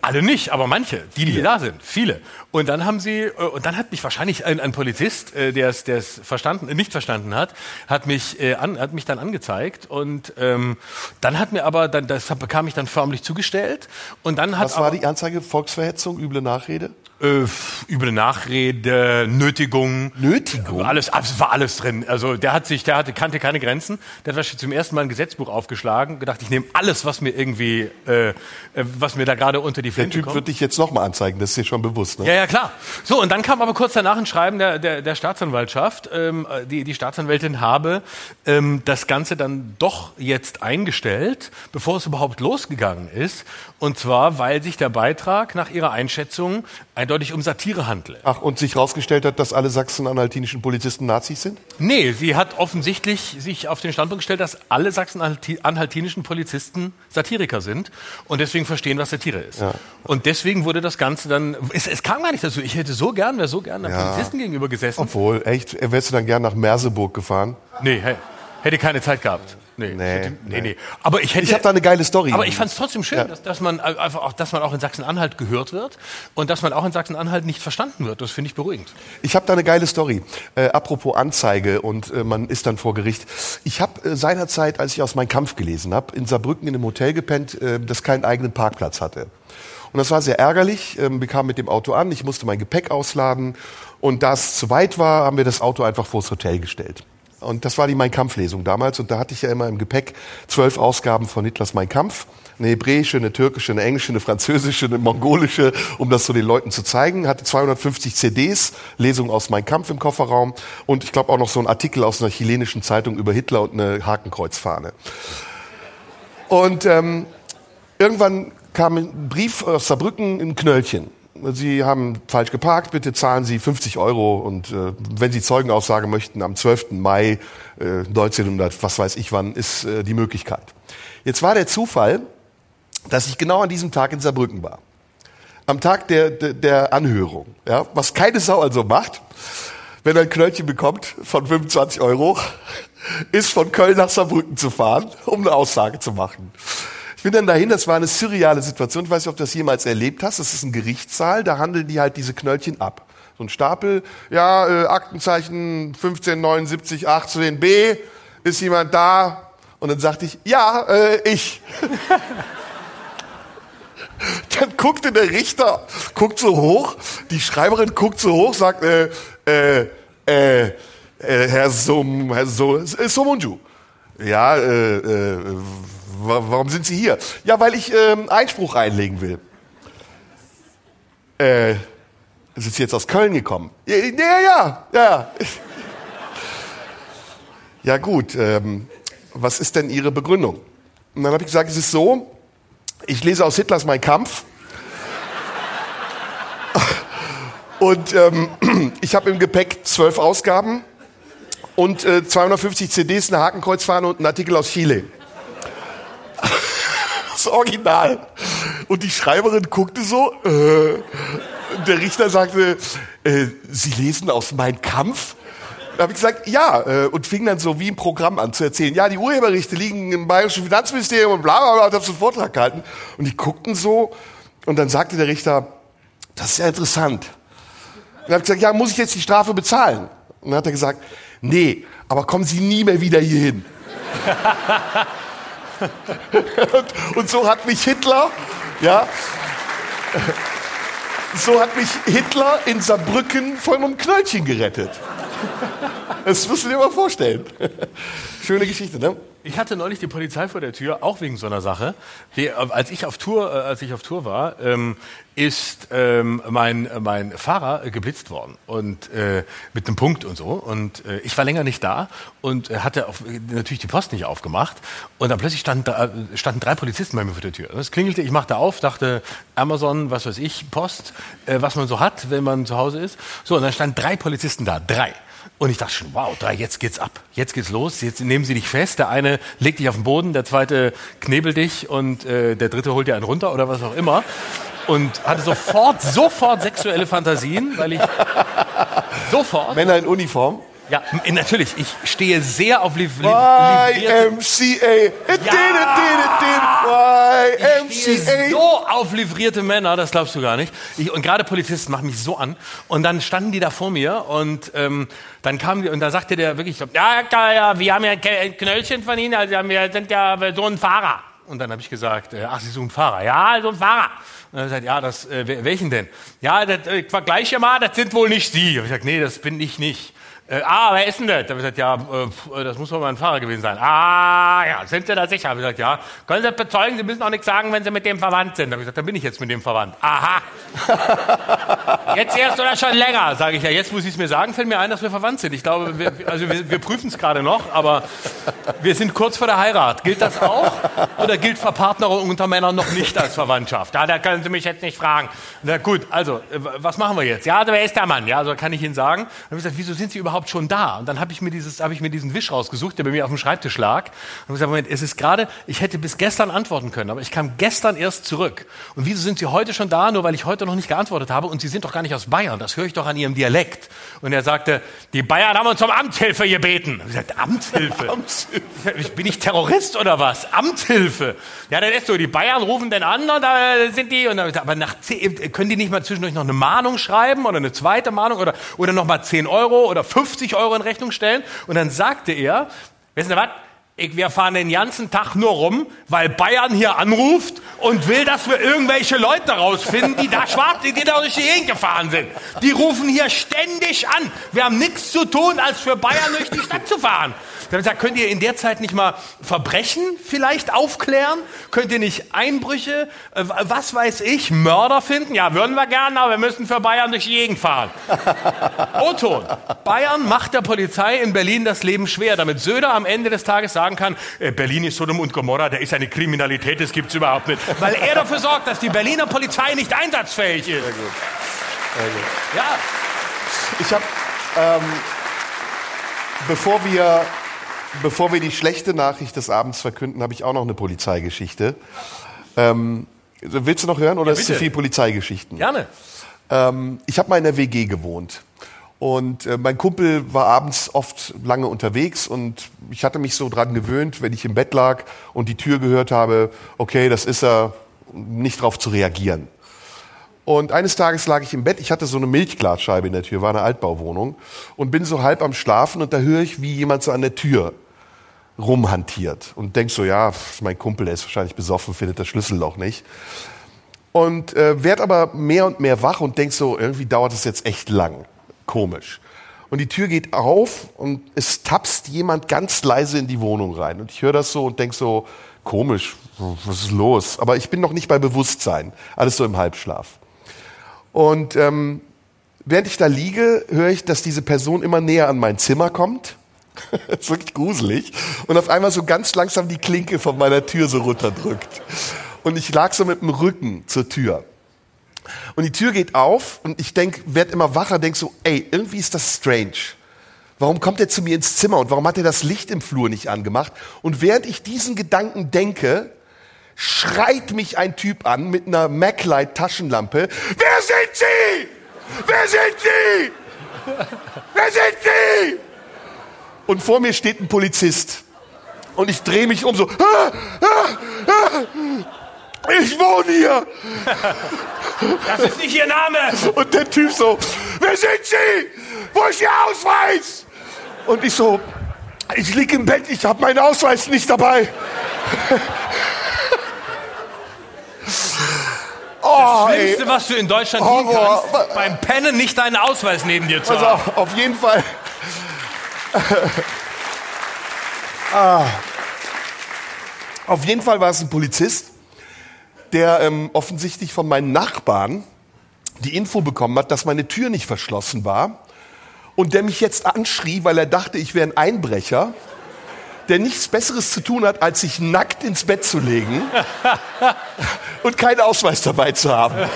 Alle nicht, aber manche, die, die da sind, viele. Und dann haben sie, äh, und dann hat mich wahrscheinlich ein, ein Polizist, äh, der es, der es verstanden, nicht verstanden hat, hat mich, äh, an, hat mich dann angezeigt und ähm, dann hat mir aber, dann, das bekam ich dann förmlich zugestellt und dann hat Was war aber, die Anzeige? Volksverhetzung, üble Nachrede? Äh, üble Nachrede, Nötigung. Nötigung? Alles, es war alles drin. Also der hat sich, der hatte, kannte keine Grenzen. Der hat zum ersten Mal ein Gesetzbuch aufgeschlagen, gedacht, ich nehme alles, was mir irgendwie, äh, äh, was mir da gerade unter die Der Flinte Typ kommt. wird dich jetzt nochmal anzeigen, das ist dir schon bewusst. Ne? Ja, ja, klar. So, und dann kam aber kurz danach ein Schreiben der, der, der Staatsanwaltschaft. Ähm, die, die Staatsanwältin habe ähm, das Ganze dann doch jetzt eingestellt, bevor es überhaupt losgegangen ist. Und zwar, weil sich der Beitrag nach ihrer Einschätzung eindeutig eindeutig um Satire handle. Ach, und sich herausgestellt hat, dass alle sachsen-anhaltinischen Polizisten Nazis sind? Nee, sie hat offensichtlich sich auf den Standpunkt gestellt, dass alle sachsen-anhaltinischen Polizisten Satiriker sind und deswegen verstehen, was Satire ist. Ja. Und deswegen wurde das Ganze dann, es, es kam gar nicht dazu. Ich hätte so gern, wäre so gern einem Ja. Polizisten gegenüber gesessen. Obwohl, echt, wärst du dann gern nach Merseburg gefahren? Nee, hey, hätte keine Zeit gehabt. Nee, Nee, hätte, nee, nee. Aber ich hätte. Ich habe da eine geile Story. aber ich fand es trotzdem schön, Ja. dass, dass man einfach auch, dass man auch in Sachsen-Anhalt gehört wird und dass man auch in Sachsen-Anhalt nicht verstanden wird. Das finde ich beruhigend. Ich habe da eine geile Story. Äh, apropos Anzeige und äh, man ist dann vor Gericht. Ich habe äh, seinerzeit, als ich aus meinem Kampf gelesen habe, in Saarbrücken in einem Hotel gepennt, äh, das keinen eigenen Parkplatz hatte. Und das war sehr ärgerlich. Ähm, wir kamen mit dem Auto an, ich musste mein Gepäck ausladen und da es zu weit war, haben wir das Auto einfach vors Hotel gestellt. Und das war die Mein Kampf-Lesung damals. Und da hatte ich ja immer im Gepäck zwölf Ausgaben von Hitlers Mein Kampf. Eine hebräische, eine türkische, eine englische, eine französische, eine mongolische, um das so den Leuten zu zeigen. Hatte 250 CDs, Lesungen aus Mein Kampf im Kofferraum. Und ich glaube auch noch so ein Artikel aus einer chilenischen Zeitung über Hitler und eine Hakenkreuzfahne. Und ähm, irgendwann kam ein Brief aus Saarbrücken in Knöllchen. Sie haben falsch geparkt, bitte zahlen Sie 50 Euro und äh, wenn Sie Zeugenaussage möchten, am 12. Mai äh, 1900, was weiß ich wann, ist äh, die Möglichkeit. Jetzt war der Zufall, dass ich genau an diesem Tag in Saarbrücken war. Am Tag der, der, der Anhörung. Ja, was keine Sau also macht, wenn er ein Knöllchen bekommt von 25 Euro, [laughs] ist von Köln nach Saarbrücken zu fahren, um eine Aussage zu machen. Ich bin dann dahin, das war eine surreale Situation. Ich weiß nicht, ob du das jemals erlebt hast. Das ist ein Gerichtssaal, da handeln die halt diese Knöllchen ab. So ein Stapel, ja, äh, Aktenzeichen 1579 18b, ist jemand da? Und dann sagte ich, ja, äh, ich. [laughs] Dann guckte der Richter, guckt so hoch, die Schreiberin guckt so hoch, sagt, äh, äh, äh, äh Herr Sum, Herr so, äh, Somunju. Ja, äh, äh, warum sind Sie hier? Ja, weil ich ähm, Einspruch einlegen will. Äh, sind Sie jetzt aus Köln gekommen? Ja, ja, ja, ja. [laughs] Ja gut, ähm, was ist denn Ihre Begründung? Und dann habe ich gesagt, es ist so, ich lese aus Hitlers Mein Kampf. [laughs] Und ähm, [clears throat] ich habe im Gepäck zwölf Ausgaben und äh, 250 CDs, eine Hakenkreuzfahne und einen Artikel aus Chile. Das Original. Und die Schreiberin guckte so. Äh, der Richter sagte, äh, Sie lesen aus Mein Kampf? Da habe ich gesagt, ja, äh, und fing dann so wie im Programm an zu erzählen, ja, die Urheberrechte liegen im Bayerischen Finanzministerium und bla bla bla, und habe so einen Vortrag gehalten. Und die guckten so und dann sagte der Richter, das ist ja interessant. Und habe gesagt, ja, muss ich jetzt die Strafe bezahlen? Und dann hat er gesagt, nee, aber kommen Sie nie mehr wieder hier hin. [laughs] [laughs] und, so hat mich Hitler, ja, so hat mich Hitler in Saarbrücken von einem Knöllchen gerettet. Das musst du dir mal vorstellen. [laughs] Schöne Geschichte, ne? Ich hatte neulich die Polizei vor der Tür, auch wegen so einer Sache. Die, äh, als ich auf Tour, äh, als ich auf Tour war, ähm, ist ähm, mein mein Fahrer äh, geblitzt worden und äh, mit einem Punkt und so. Und äh, ich war länger nicht da und äh, hatte auf, natürlich die Post nicht aufgemacht. Und dann plötzlich standen, da, standen drei Polizisten bei mir vor der Tür. Es klingelte, ich machte auf, dachte Amazon, was weiß ich, Post, äh, was man so hat, wenn man zu Hause ist. So und dann standen drei Polizisten da, drei. Und ich dachte schon, wow, drei, jetzt geht's ab. Jetzt geht's los. Jetzt nehmen sie dich fest. Der eine legt dich auf den Boden, der zweite knebelt dich und äh, der dritte holt dir einen runter oder was auch immer. Und hatte sofort, sofort sexuelle Fantasien, weil ich [laughs] sofort. Männer in Uniform. Ja, natürlich. Ich stehe sehr auf liv liv livrierte, YMCA. ich stehe YMCA. so auf livrierte Männer, das glaubst du gar nicht. Ich, und gerade Polizisten machen mich so an. Und dann standen die da vor mir und ähm, dann kamen die und da sagte der wirklich, so, ja, ja, ja, wir haben ja ein Knöllchen von Ihnen, also wir sind ja so ein Fahrer. Und dann habe ich gesagt, äh, ach, Sie suchen Fahrer. Ja, so ein Fahrer. Und er sagt, ja, das, äh, wel- welchen denn? Ja, das, äh, ich vergleiche mal, das sind wohl nicht Sie. Hab ich gesagt, nee, das bin ich nicht. Äh, ah, wer ist denn das? Da habe ich gesagt, ja, äh, pf, das muss wohl mein Fahrer gewesen sein. Ah, ja, sind Sie da sicher? Hab ich gesagt, ja. Können Sie das bezeugen? Sie müssen auch nichts sagen, wenn Sie mit dem verwandt sind. Da habe ich gesagt, dann bin ich jetzt mit dem verwandt. Aha. [laughs] Jetzt erst oder schon länger, sage ich ja. Jetzt muss ich es mir sagen, fällt mir ein, dass wir verwandt sind. Ich glaube, wir, also wir, wir prüfen es gerade noch, aber Wir sind kurz vor der Heirat. Gilt das auch? Oder gilt Verpartnerung unter Männern noch nicht als Verwandtschaft? Ja, da können Sie mich jetzt nicht fragen. Na gut, also, äh, was machen wir jetzt? Ja, wer ist der Mann? Ja, also kann ich Ihnen sagen. Dann habe ich gesagt, wieso sind Sie überhaupt schon da? Und dann habe ich mir dieses, habe ich mir diesen Wisch rausgesucht, der bei mir auf dem Schreibtisch lag. Und gesagt, Moment, es ist gerade, ich hätte bis gestern antworten können, aber ich kam gestern erst zurück. Und wieso sind Sie heute schon da? Nur weil ich heute noch nicht geantwortet habe. Und Sie sind doch gar nicht aus Bayern. Das höre ich doch an Ihrem Dialekt. Und er sagte, die Bayern haben uns um Amtshilfe gebeten. Ich gesagt, Amtshilfe? [laughs] Bin ich Terrorist oder was? Amtshilfe. Ja, dann ist so, die Bayern rufen den an und da sind die, und dann, aber nach können die nicht mal zwischendurch noch eine Mahnung schreiben oder eine zweite Mahnung oder, oder noch mal 10 Euro oder 50 Euro in Rechnung stellen? Und dann sagte er, wissen Sie was? Wir fahren den ganzen Tag nur rum, weil Bayern hier anruft und will, dass wir irgendwelche Leute rausfinden, die da schwarz, die da durch die Gegend gefahren sind. Die rufen hier ständig an. Wir haben nichts zu tun, als für Bayern durch die Stadt zu fahren. Da gesagt, könnt ihr in der Zeit nicht mal Verbrechen vielleicht aufklären? Könnt ihr nicht Einbrüche, äh, was weiß ich, Mörder finden? Ja, würden wir gerne, aber wir müssen für Bayern durch die Gegend fahren. [laughs] O-Ton. Bayern macht der Polizei in Berlin das Leben schwer, damit Söder am Ende des Tages sagen kann, äh, Berlin ist Sodom und Gomorra, da ist eine Kriminalität, das gibt's überhaupt nicht. Weil er dafür sorgt, dass die Berliner Polizei nicht einsatzfähig ist. Sehr gut. Sehr gut. Ja. Ich habe, ähm, bevor wir bevor wir die schlechte Nachricht des Abends verkünden, habe ich auch noch eine Polizeigeschichte. Ähm, willst du noch hören oder ja, ist zu viel Polizeigeschichten? Gerne. Ähm, ich habe mal in der WG gewohnt. Und äh, mein Kumpel war abends oft lange unterwegs und ich hatte mich so dran gewöhnt, wenn ich im Bett lag und die Tür gehört habe, okay, das ist er, nicht drauf zu reagieren. Und eines Tages lag ich im Bett, ich hatte so eine Milchglasscheibe in der Tür, war eine Altbauwohnung und bin so halb am Schlafen und da höre ich, wie jemand so an der Tür rumhantiert und denkst so, ja, mein Kumpel, der ist wahrscheinlich besoffen, findet das Schlüsselloch nicht. Und äh, werd aber mehr und mehr wach und denk so, irgendwie dauert es jetzt echt lang. Komisch. Und die Tür geht auf und es tapst jemand ganz leise in die Wohnung rein. Und ich höre das so und denk so, komisch, was ist los? Aber ich bin noch nicht bei Bewusstsein, alles so im Halbschlaf. Und ähm, während ich da liege, höre ich, dass diese Person immer näher an mein Zimmer kommt [laughs] das ist wirklich gruselig. Und auf einmal so ganz langsam die Klinke von meiner Tür so runterdrückt. Und ich lag so mit dem Rücken zur Tür. Und die Tür geht auf und ich denk, werd immer wacher, denk so, ey, irgendwie ist das strange. Warum kommt er zu mir ins Zimmer und warum hat er das Licht im Flur nicht angemacht? Und während ich diesen Gedanken denke, schreit mich ein Typ an mit einer MacLight Taschenlampe. Wer sind Sie? Wer sind Sie? Wer sind Sie? und vor mir steht ein Polizist. Und ich drehe mich um so. Ah, ah, ah, ich wohne hier. Das ist nicht Ihr Name. Und der Typ so, wer sind Sie? Wo ist Ihr Ausweis? Und ich so, ich liege im Bett, ich habe meinen Ausweis nicht dabei. Oh, das Schlimmste, ey. was du in Deutschland tun kannst, beim Pennen nicht deinen Ausweis neben dir zu also, haben. Auf jeden Fall [laughs] ah. Auf jeden Fall war es ein Polizist, der ähm, offensichtlich von meinen Nachbarn die Info bekommen hat, dass meine Tür nicht verschlossen war und der mich jetzt anschrie, weil er dachte, ich wäre ein Einbrecher der nichts Besseres zu tun hat, als sich nackt ins Bett zu legen [laughs] und keinen Ausweis dabei zu haben.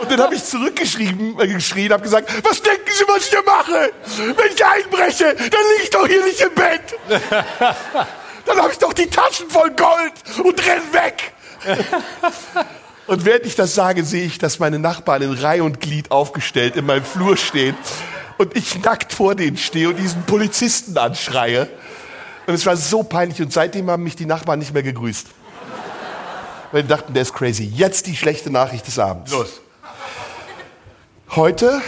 Und dann habe ich zurückgeschrieben, äh, geschrien, habe gesagt, was denken Sie, was ich hier mache? Wenn ich einbreche, dann liege ich doch hier nicht im Bett. [laughs] Dann habe ich doch die Taschen voll Gold und renn weg. [laughs] Und während ich das sage, sehe ich, dass meine Nachbarn in Reihe und Glied aufgestellt in meinem Flur stehen und ich nackt vor denen stehe und diesen Polizisten anschreie. Und es war so peinlich und seitdem haben mich die Nachbarn nicht mehr gegrüßt. Weil die dachten, der ist crazy. Jetzt die schlechte Nachricht des Abends. Los. Heute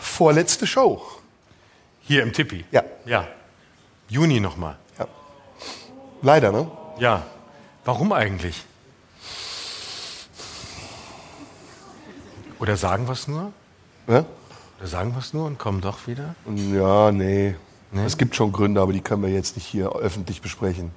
vorletzte Show. Hier im Tippi? Ja. Ja. Juni nochmal. Ja. Leider, ne? Ja. Warum eigentlich? Oder sagen wir es nur? Ja? Oder sagen wir es nur und kommen doch wieder? Ja, nee. Nee? Es gibt schon Gründe, aber die können wir jetzt nicht hier öffentlich besprechen.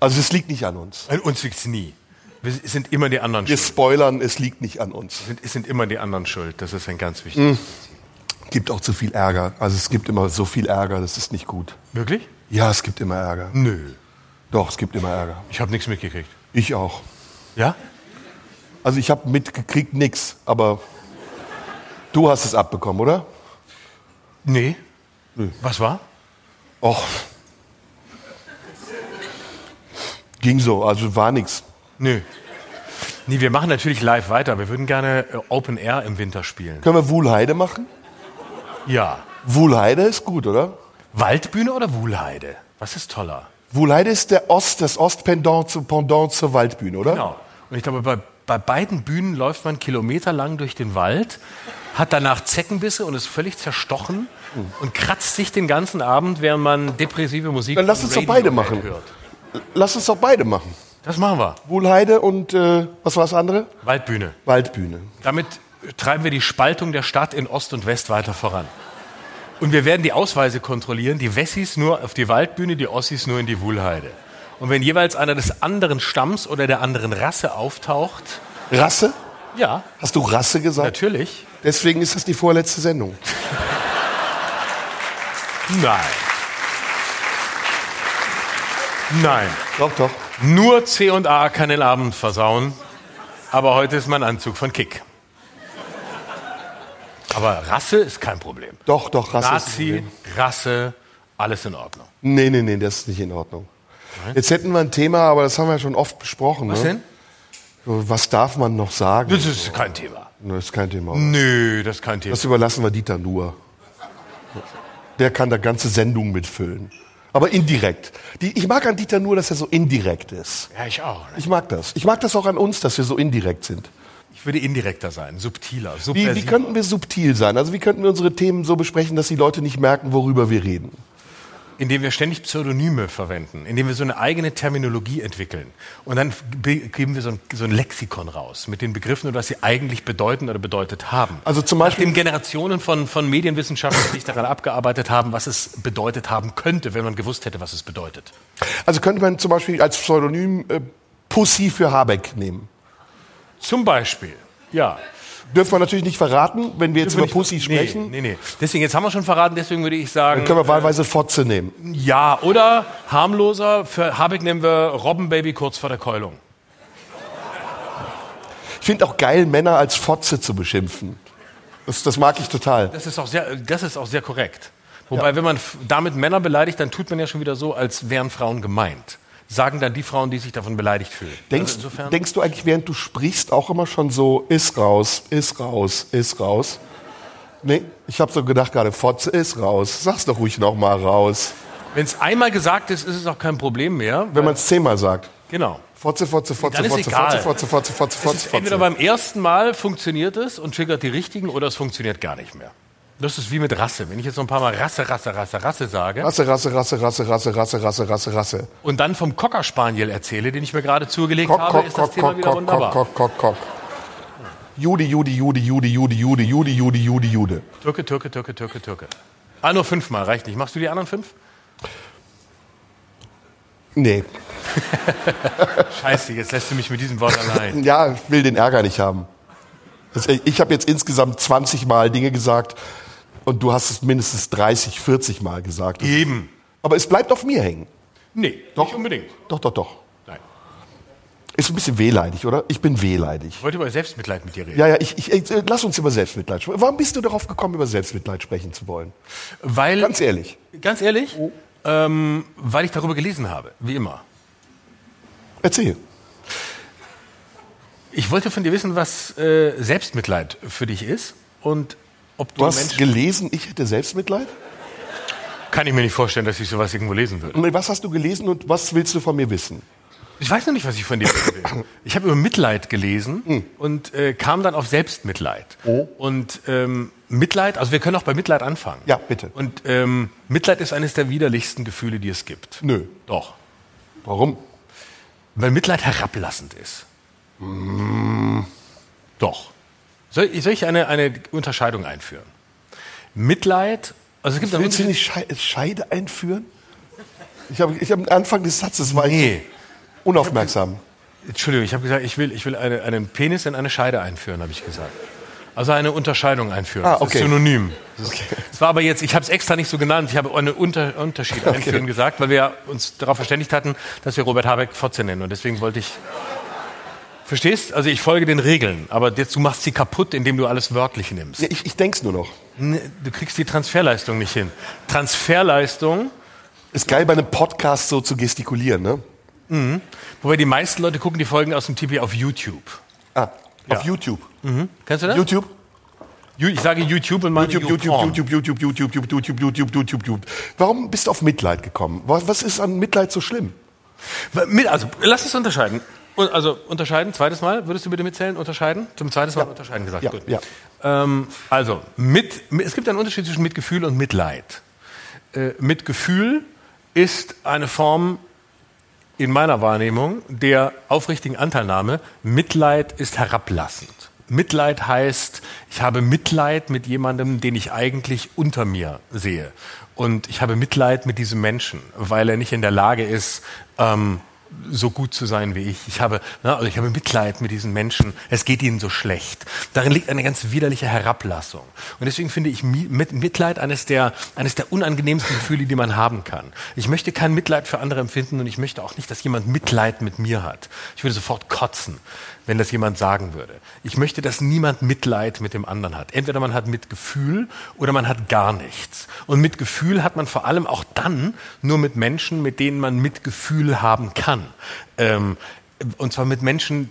Also es liegt nicht an uns. An uns liegt es nie. Wir sind immer die anderen wir schuld. Wir spoilern, es liegt nicht an uns. Es sind, es sind immer die anderen schuld. Das ist ein ganz wichtiges. Mhm. Gibt auch zu viel Ärger. Also es gibt immer so viel Ärger, das ist nicht gut. Wirklich? Ja, es gibt immer Ärger. Nö. Doch, es gibt immer Ärger. Ich habe nichts mitgekriegt. Ich auch. Ja? Also ich habe mitgekriegt nix, aber du hast es abbekommen, oder? Nee. Was war? Och. Ging so, also war nix. Nö. Nee, wir machen natürlich live weiter. Wir würden gerne äh, Open Air im Winter spielen. Können wir Wuhlheide machen? Ja. Wuhlheide ist gut, oder? Waldbühne oder Wuhlheide? Was ist toller? Wuhlheide ist der Ost, das Ostpendant zu, Pendant zur Waldbühne, oder? Genau. Und ich glaube, bei, bei beiden Bühnen läuft man kilometerlang durch den Wald, hat danach Zeckenbisse und ist völlig zerstochen und kratzt sich den ganzen Abend, während man depressive Musik Dann lass uns doch beide machen. hört. Lass uns doch beide machen. Das machen wir. Wuhlheide und äh, was war das andere? Waldbühne. Waldbühne. Damit treiben wir die Spaltung der Stadt in Ost und West weiter voran. Und wir werden die Ausweise kontrollieren, die Wessis nur auf die Waldbühne, die Ossis nur in die Wuhlheide. Und wenn jeweils einer des anderen Stamms oder der anderen Rasse auftaucht, Rasse? ja, Hast du Rasse gesagt? natürlich. Deswegen ist das die vorletzte Sendung. Nein. Nein. Doch, doch. Nur C und A kann den Abend versauen. Aber heute ist mein Anzug von Kick. Aber Rasse ist kein Problem. Doch, doch, Rasse ist ein Nazi, Problem. Rasse, alles in Ordnung. Nee, nee, nee, das ist nicht in Ordnung. Jetzt hätten wir ein Thema, aber das haben wir ja schon oft besprochen. Was ne? denn? So, Was darf man noch sagen? Das ist kein Thema. Das ist kein Thema. Nö, das ist kein Thema. Das überlassen wir Dieter nur. Der kann da ganze Sendungen mitfüllen. Aber indirekt. Die, ich mag an Dieter nur, dass er so indirekt ist. Ja, ich auch. Ich mag das. Ich mag das auch an uns, dass wir so indirekt sind. Ich würde indirekter sein, subtiler, Wie, wie könnten wir subtil sein? Also wie könnten wir unsere Themen so besprechen, dass die Leute nicht merken, worüber wir reden? Indem wir ständig Pseudonyme verwenden, indem wir so eine eigene Terminologie entwickeln. Und dann be- geben wir so ein, so ein Lexikon raus mit den Begriffen und was sie eigentlich bedeuten oder bedeutet haben. Also zum Beispiel- Nachdem Generationen von, von Medienwissenschaftlern sich daran abgearbeitet haben, was es bedeutet haben könnte, wenn man gewusst hätte, was es bedeutet. Also könnte man zum Beispiel als Pseudonym äh, Pussy für Habeck nehmen. Zum Beispiel, ja. Dürfen wir natürlich nicht verraten, wenn wir jetzt über Pussy sprechen. Nee, nee, nee. Deswegen, jetzt haben wir schon verraten, deswegen würde ich sagen, Dann können wir wahlweise Fotze nehmen. ja. Oder harmloser, für Habeck nehmen wir Robbenbaby kurz vor der Keulung. Ich finde auch geil, Männer als Fotze zu beschimpfen. Das, das mag ich total. Das ist auch sehr, das ist auch sehr korrekt. Wobei, wenn man damit Männer beleidigt, dann tut man ja schon wieder so, als wären Frauen gemeint. Sagen dann die Frauen, die sich davon beleidigt fühlen. Denkst, also denkst du eigentlich, während du sprichst, auch immer schon so, ist raus, ist raus, ist raus? Nee, ich habe so gedacht gerade, Fotze ist raus. Sag's doch ruhig noch mal raus. wenn es einmal gesagt ist, ist es auch kein Problem mehr. Wenn man es zehnmal sagt. Genau. Fotze, Fotze, Fotze, Fotze. Fotze, Fotze, Fotze, Fotze, Fotze, ist entweder Fotze. beim ersten Mal funktioniert es und triggert die richtigen oder es funktioniert gar nicht mehr. Das ist wie mit Rasse. Wenn ich jetzt noch ein paar Mal Rasse, Rasse, Rasse, Rasse sage Rasse, Rasse, Rasse, Rasse, Rasse, Rasse, Rasse, Rasse, Rasse. und dann vom Cocker Spaniel erzähle, den ich mir gerade zugelegt Kock, habe, kock, ist das kock, Thema kock, wieder kock, wunderbar. kock, kock, kock. Jude, Jude, Jude, Jude, Jude, Jude, Jude, Jude, Jude, Jude. Türke, Türke, Türke, Türke, Türke. Ah, nur fünfmal, reicht nicht. Machst du die anderen fünf? Nee. [laughs] Scheiße, jetzt lässt du mich mit diesem Wort allein. Ja, ich will den Ärger nicht haben. Das- Ich habe jetzt insgesamt 20 Mal Dinge gesagt und du hast es mindestens 30, 40 Mal gesagt. Eben. Aber es bleibt auf mir hängen. Nee, Doch. nicht unbedingt. Doch, doch, doch. Nein. Ist ein bisschen wehleidig, oder? Ich bin wehleidig. Ich wollte über Selbstmitleid mit dir reden. Ja, ja, ich, ich, äh, lass uns über Selbstmitleid sprechen. Warum bist du darauf gekommen, über Selbstmitleid sprechen zu wollen? Weil, Ganz ehrlich. ganz ehrlich, ähm, weil ich darüber gelesen habe, wie immer. Erzähl. Ich wollte von dir wissen, was äh, Selbstmitleid für dich ist und ob du, hast Menschen... gelesen, ich hätte Selbstmitleid? Kann ich mir nicht vorstellen, dass ich sowas irgendwo lesen würde. Und was hast du gelesen und was willst du von mir wissen? Ich weiß noch nicht, was ich von dir will. [coughs] Ich habe über Mitleid gelesen und äh, kam dann auf Selbstmitleid. Und ähm, Mitleid, also wir können auch bei Mitleid anfangen. Ja, bitte. Und ähm, Mitleid ist eines der widerlichsten Gefühle, die es gibt. Nö. Doch. Warum? Weil Mitleid herablassend ist. Doch. Soll, soll ich eine, eine Unterscheidung einführen? Mitleid, also es gibt einen Willst du nicht Schei- Scheide einführen? Ich habe ich hab am Anfang des Satzes war ich Nee. so unaufmerksam. Entschuldigung, ich habe gesagt, ich will, ich will eine, einen Penis in eine Scheide einführen, habe ich gesagt. Also eine Unterscheidung einführen. Ah, Das okay. ist synonym. Das, das war aber jetzt, ich habe es extra nicht so genannt, ich habe eine Unter, Unterschied einführen gesagt, weil wir uns darauf verständigt hatten, dass wir Robert Habeck Fotze nennen. Und deswegen wollte ich. Verstehst? Also ich folge den Regeln, aber jetzt, du machst sie kaputt, indem du alles wörtlich nimmst. Ja, ich ich denk's nur noch. Nee, Du kriegst die Transferleistung nicht hin. Transferleistung, Ist geil, bei einem Podcast so zu gestikulieren, ne? wobei die meisten Leute gucken die Folgen aus dem Tipi auf YouTube. Ah, Ja. auf YouTube. Kennst du das? YouTube? Ich sage YouTube und meine YouTube, YouTube. YouTube, YouTube, YouTube, YouTube, YouTube, YouTube, YouTube, YouTube. Warum bist du auf Mitleid gekommen? Was ist an Mitleid so schlimm? Also, lass uns unterscheiden. Und- Also, unterscheiden, zweites Mal, würdest du bitte mitzählen? Unterscheiden? Zum zweiten Mal unterscheiden gesagt. Ja, Gut. ja. Ähm, also, mit, mit, es gibt einen Unterschied zwischen Mitgefühl und Mitleid. Äh, Mitgefühl ist eine Form in meiner Wahrnehmung der aufrichtigen Anteilnahme. Mitleid ist herablassend. Mitleid heißt, ich habe Mitleid mit jemandem, den ich eigentlich unter mir sehe. Und ich habe Mitleid mit diesem Menschen, weil er nicht in der Lage ist, ähm, so gut zu sein wie ich. Ich habe, ne, also ich habe Mitleid mit diesen Menschen. Es geht ihnen so schlecht. Darin liegt eine ganz widerliche Herablassung. Und deswegen finde ich Mi- mit Mitleid eines der, eines der unangenehmsten Gefühle, die man haben kann. Ich möchte kein Mitleid für andere empfinden und ich möchte auch nicht, dass jemand Mitleid mit mir hat. Ich würde sofort kotzen, wenn das jemand sagen würde. Ich möchte, dass niemand Mitleid mit dem anderen hat. Entweder man hat Mitgefühl oder man hat gar nichts. Und Mitgefühl hat man vor allem auch dann nur mit Menschen, mit denen man Mitgefühl haben kann. Ähm, und zwar mit Menschen,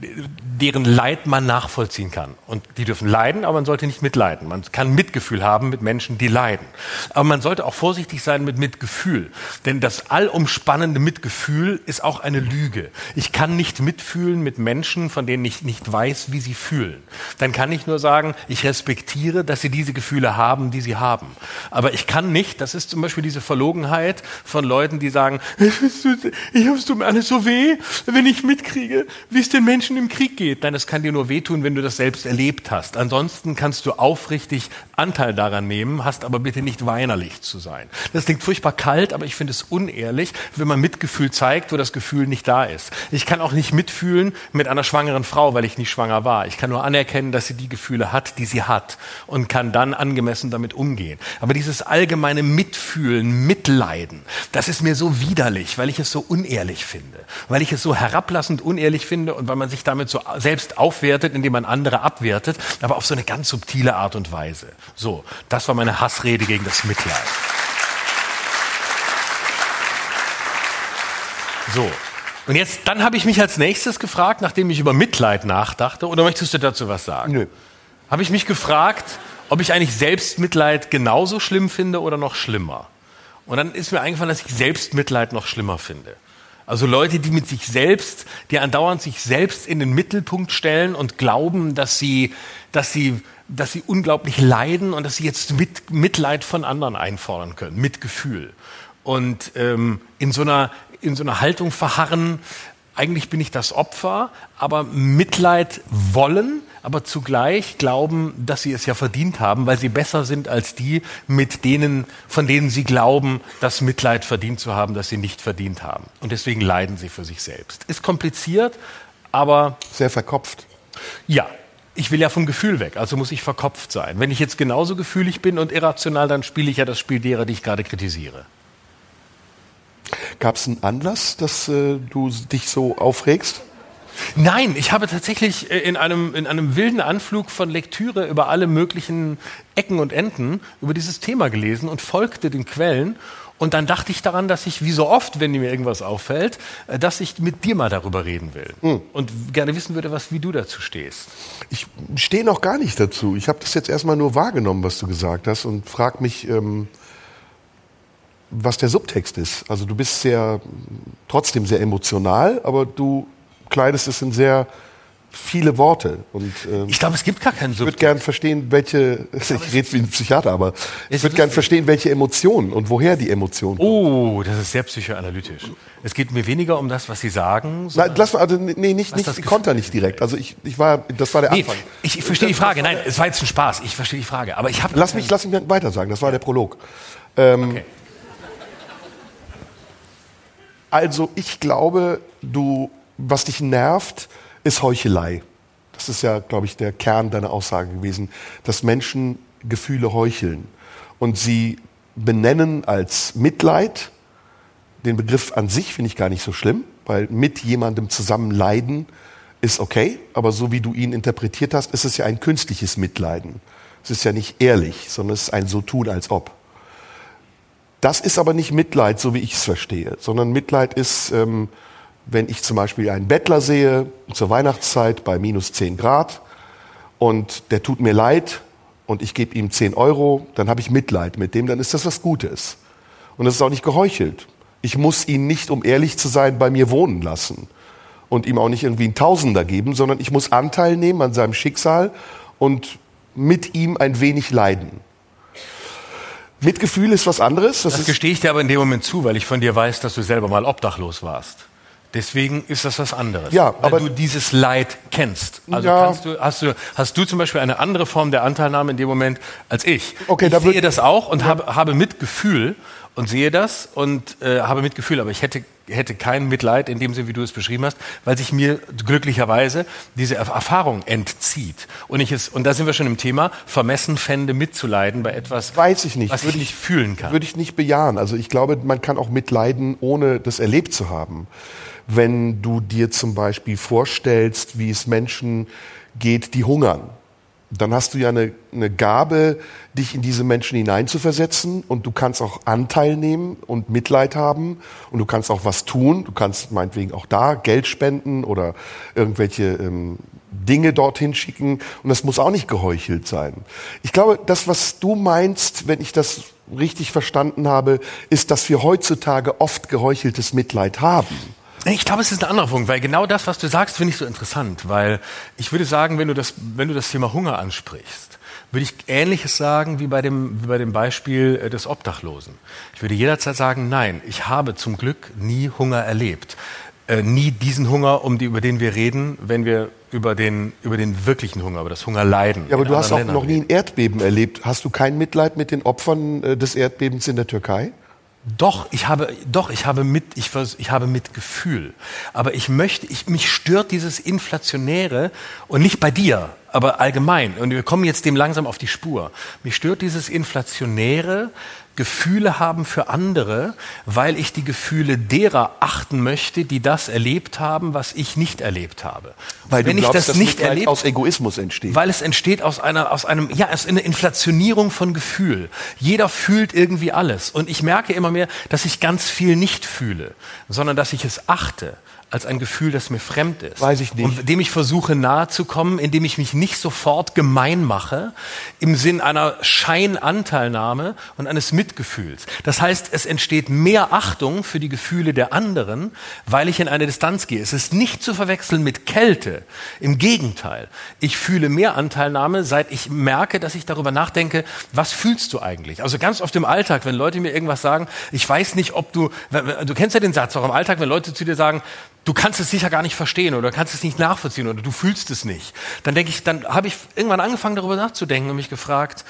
deren Leid man nachvollziehen kann. Und die dürfen leiden, aber man sollte nicht mitleiden. Man kann Mitgefühl haben mit Menschen, die leiden. Aber man sollte auch vorsichtig sein mit Mitgefühl. Denn das allumspannende Mitgefühl ist auch eine Lüge. Ich kann nicht mitfühlen mit Menschen, von denen ich nicht weiß, wie sie fühlen. Dann kann ich nur sagen, ich respektiere, dass sie diese Gefühle haben, die sie haben. Aber ich kann nicht, das ist zum Beispiel diese Verlogenheit von Leuten, die sagen, [laughs] ich hab's tut mir alles so weh, wenn ich mitkriege, wie es den Menschen im Krieg geht. Nein, das kann dir nur wehtun, wenn du das selbst erlebt hast. Ansonsten kannst du aufrichtig Anteil daran nehmen, hast aber bitte nicht weinerlich zu sein. Das klingt furchtbar kalt, aber ich finde es unehrlich, wenn man Mitgefühl zeigt, wo das Gefühl nicht da ist. Ich kann auch nicht mitfühlen mit einer schwangeren Frau, weil ich nie schwanger war. Ich kann nur anerkennen, dass sie die Gefühle hat, die sie hat und kann dann angemessen damit umgehen. Aber dieses allgemeine Mitfühlen, Mitleiden, das ist mir so widerlich, weil ich es so unehrlich finde, weil ich es so herablassend unehrlich finde und weil man sich damit so selbst aufwertet, indem man andere abwertet, aber auf so eine ganz subtile Art und Weise. So, das war meine Hassrede gegen das Mitleid. So. Und jetzt, dann habe ich mich als nächstes gefragt, nachdem ich über Mitleid nachdachte, oder möchtest du dazu was sagen? Nö. Habe ich mich gefragt, ob ich eigentlich Selbstmitleid genauso schlimm finde oder noch schlimmer. Und dann ist mir eingefallen, dass ich Selbstmitleid noch schlimmer finde. Also Leute, die mit sich selbst, die andauernd sich selbst in den Mittelpunkt stellen und glauben, dass sie, dass sie, dass sie unglaublich leiden und dass sie jetzt mit, Mitleid von anderen einfordern können, Mitgefühl. Und ähm, in so einer in so einer Haltung verharren, eigentlich bin ich das Opfer, aber Mitleid wollen, aber zugleich glauben, dass sie es ja verdient haben, weil sie besser sind als die, mit denen, von denen sie glauben, das Mitleid verdient zu haben, das sie nicht verdient haben. Und deswegen leiden sie für sich selbst. Ist kompliziert, aber Sehr verkopft. ja, ich will ja vom Gefühl weg, also muss ich verkopft sein. Wenn ich jetzt genauso gefühlig bin und irrational, dann spiele ich ja das Spiel derer, die ich gerade kritisiere. Gab es einen Anlass, dass äh, du dich so aufregst? Nein, ich habe tatsächlich äh, in einem, in einem wilden Anflug von Lektüre über alle möglichen Ecken und Enden über dieses Thema gelesen und folgte den Quellen. Und dann dachte ich daran, dass ich, wie so oft, wenn mir irgendwas auffällt, äh, dass ich mit dir mal darüber reden will. Und gerne wissen würde, was, wie du dazu stehst. Ich stehe noch gar nicht dazu. Ich habe das jetzt erstmal nur wahrgenommen, was du gesagt hast und frage mich, ähm, was der Subtext ist. Also du bist sehr, trotzdem sehr emotional, aber du kleidest es in sehr viele Worte. Und ähm, Ich glaube, es gibt gar keinen ich würde Subtext. gern verstehen, welche, [laughs] ich rede wie ein Psychiater, aber ich würde gern verstehen, welche Emotionen und woher die Emotionen kommen. Oh, das ist sehr psychoanalytisch. Es geht mir weniger um das, was Sie sagen. Nein, lass mal, also, nee, nicht, nicht Gefühl- konter nicht direkt. Also ich, ich war, das war der Nee, Anfang. ich, ich verstehe die Frage. Nein, es war jetzt ein Spaß. Ich verstehe die Frage. Aber ich habe. Lass mich, lass mich weiter sagen. Das war der Prolog. Ähm, Okay. Also ich glaube, du, was dich nervt, ist Heuchelei. Das ist ja, glaube ich, der Kern deiner Aussage gewesen, dass Menschen Gefühle heucheln und sie benennen als Mitleid. Den Begriff an sich finde ich gar nicht so schlimm, weil mit jemandem zusammen leiden ist okay, aber so wie du ihn interpretiert hast, ist es ja ein künstliches Mitleiden. Es ist ja nicht ehrlich, sondern es ist ein so tun als ob. Das ist aber nicht Mitleid, so wie ich es verstehe, sondern Mitleid ist, ähm, wenn ich zum Beispiel einen Bettler sehe zur Weihnachtszeit bei minus 10 Grad und der tut mir leid und ich gebe ihm 10 Euro, dann habe ich Mitleid mit dem, dann ist das was Gutes. Und das ist auch nicht geheuchelt. Ich muss ihn nicht, um ehrlich zu sein, bei mir wohnen lassen und ihm auch nicht irgendwie einen Tausender geben, sondern ich muss Anteil nehmen an seinem Schicksal und mit ihm ein wenig leiden. Mitgefühl ist was anderes. Das, das gestehe ich dir aber in dem Moment zu, weil ich von dir weiß, dass du selber mal obdachlos warst. Deswegen ist das was anderes. Ja, weil aber du dieses Leid kennst. Also Ja. kannst du, hast, du, hast du zum Beispiel eine andere Form der Anteilnahme in dem Moment als ich. Okay, ich da sehe das auch und habe, habe Mitgefühl und sehe das und äh, habe Mitgefühl, aber ich hätte, hätte kein Mitleid in dem Sinne, wie du es beschrieben hast, weil sich mir glücklicherweise diese Erf- Erfahrung entzieht. Und, ich es, und da sind wir schon im Thema, vermessen fände mitzuleiden bei etwas, Weiß ich nicht. was ich Würde nicht fühlen kann. Würde ich nicht bejahen. Also ich glaube, man kann auch mitleiden, ohne das erlebt zu haben. Wenn du dir zum Beispiel vorstellst, wie es Menschen geht, die hungern, dann hast du ja eine, eine Gabe, dich in diese Menschen hineinzuversetzen und du kannst auch Anteil nehmen und Mitleid haben und du kannst auch was tun. Du kannst meinetwegen auch da Geld spenden oder irgendwelche ähm, Dinge dorthin schicken und das muss auch nicht geheuchelt sein. Ich glaube, das, was du meinst, wenn ich das richtig verstanden habe, ist, dass wir heutzutage oft geheucheltes Mitleid haben. Ich glaube, es ist ein anderer Punkt, weil genau das, was du sagst, finde ich so interessant, weil ich würde sagen, wenn du das, wenn du das Thema Hunger ansprichst, würde ich Ähnliches sagen wie bei dem, wie bei dem Beispiel äh, des Obdachlosen. Ich würde jederzeit sagen, nein, ich habe zum Glück nie Hunger erlebt. Äh, nie diesen Hunger, um die, über den wir reden, wenn wir über den, über den wirklichen Hunger, über das Hungerleiden. Ja, aber du hast auch anderen noch Ländern nie ein Erdbeben erlebt. Hast du kein Mitleid mit den Opfern äh, des Erdbebens in der Türkei? Doch, ich habe, doch, ich habe mit, ich, ich habe Mitgefühl. Aber ich möchte, ich, mich stört dieses Inflationäre und nicht bei dir, aber allgemein. Und wir kommen jetzt dem langsam auf die Spur. Mich stört dieses Inflationäre, Gefühle haben für andere, weil ich die Gefühle derer achten möchte, die das erlebt haben, was ich nicht erlebt habe. Weil Wenn glaubst, ich das nicht erlebt aus Egoismus entsteht. weil es entsteht aus einer, aus einem, ja, aus einer Inflationierung von Gefühl. Jeder fühlt irgendwie alles. Und ich merke immer mehr, dass ich ganz viel nicht fühle, sondern dass ich es achte als ein Gefühl, das mir fremd ist. Weiß ich nicht. Und dem ich versuche nahe zu kommen, indem ich mich nicht sofort gemein mache, im Sinn einer Scheinanteilnahme und eines Mitgefühls. Das heißt, es entsteht mehr Achtung für die Gefühle der anderen, weil ich in eine Distanz gehe. Es ist nicht zu verwechseln mit Kälte. Im Gegenteil. Ich fühle mehr Anteilnahme, seit ich merke, dass ich darüber nachdenke, was fühlst du eigentlich? Also ganz oft im Alltag, wenn Leute mir irgendwas sagen, ich weiß nicht, ob du, du kennst ja den Satz auch im Alltag, wenn Leute zu dir sagen, du kannst es sicher gar nicht verstehen oder kannst es nicht nachvollziehen oder du fühlst es nicht. Dann denke ich, dann habe ich irgendwann angefangen darüber nachzudenken und mich gefragt,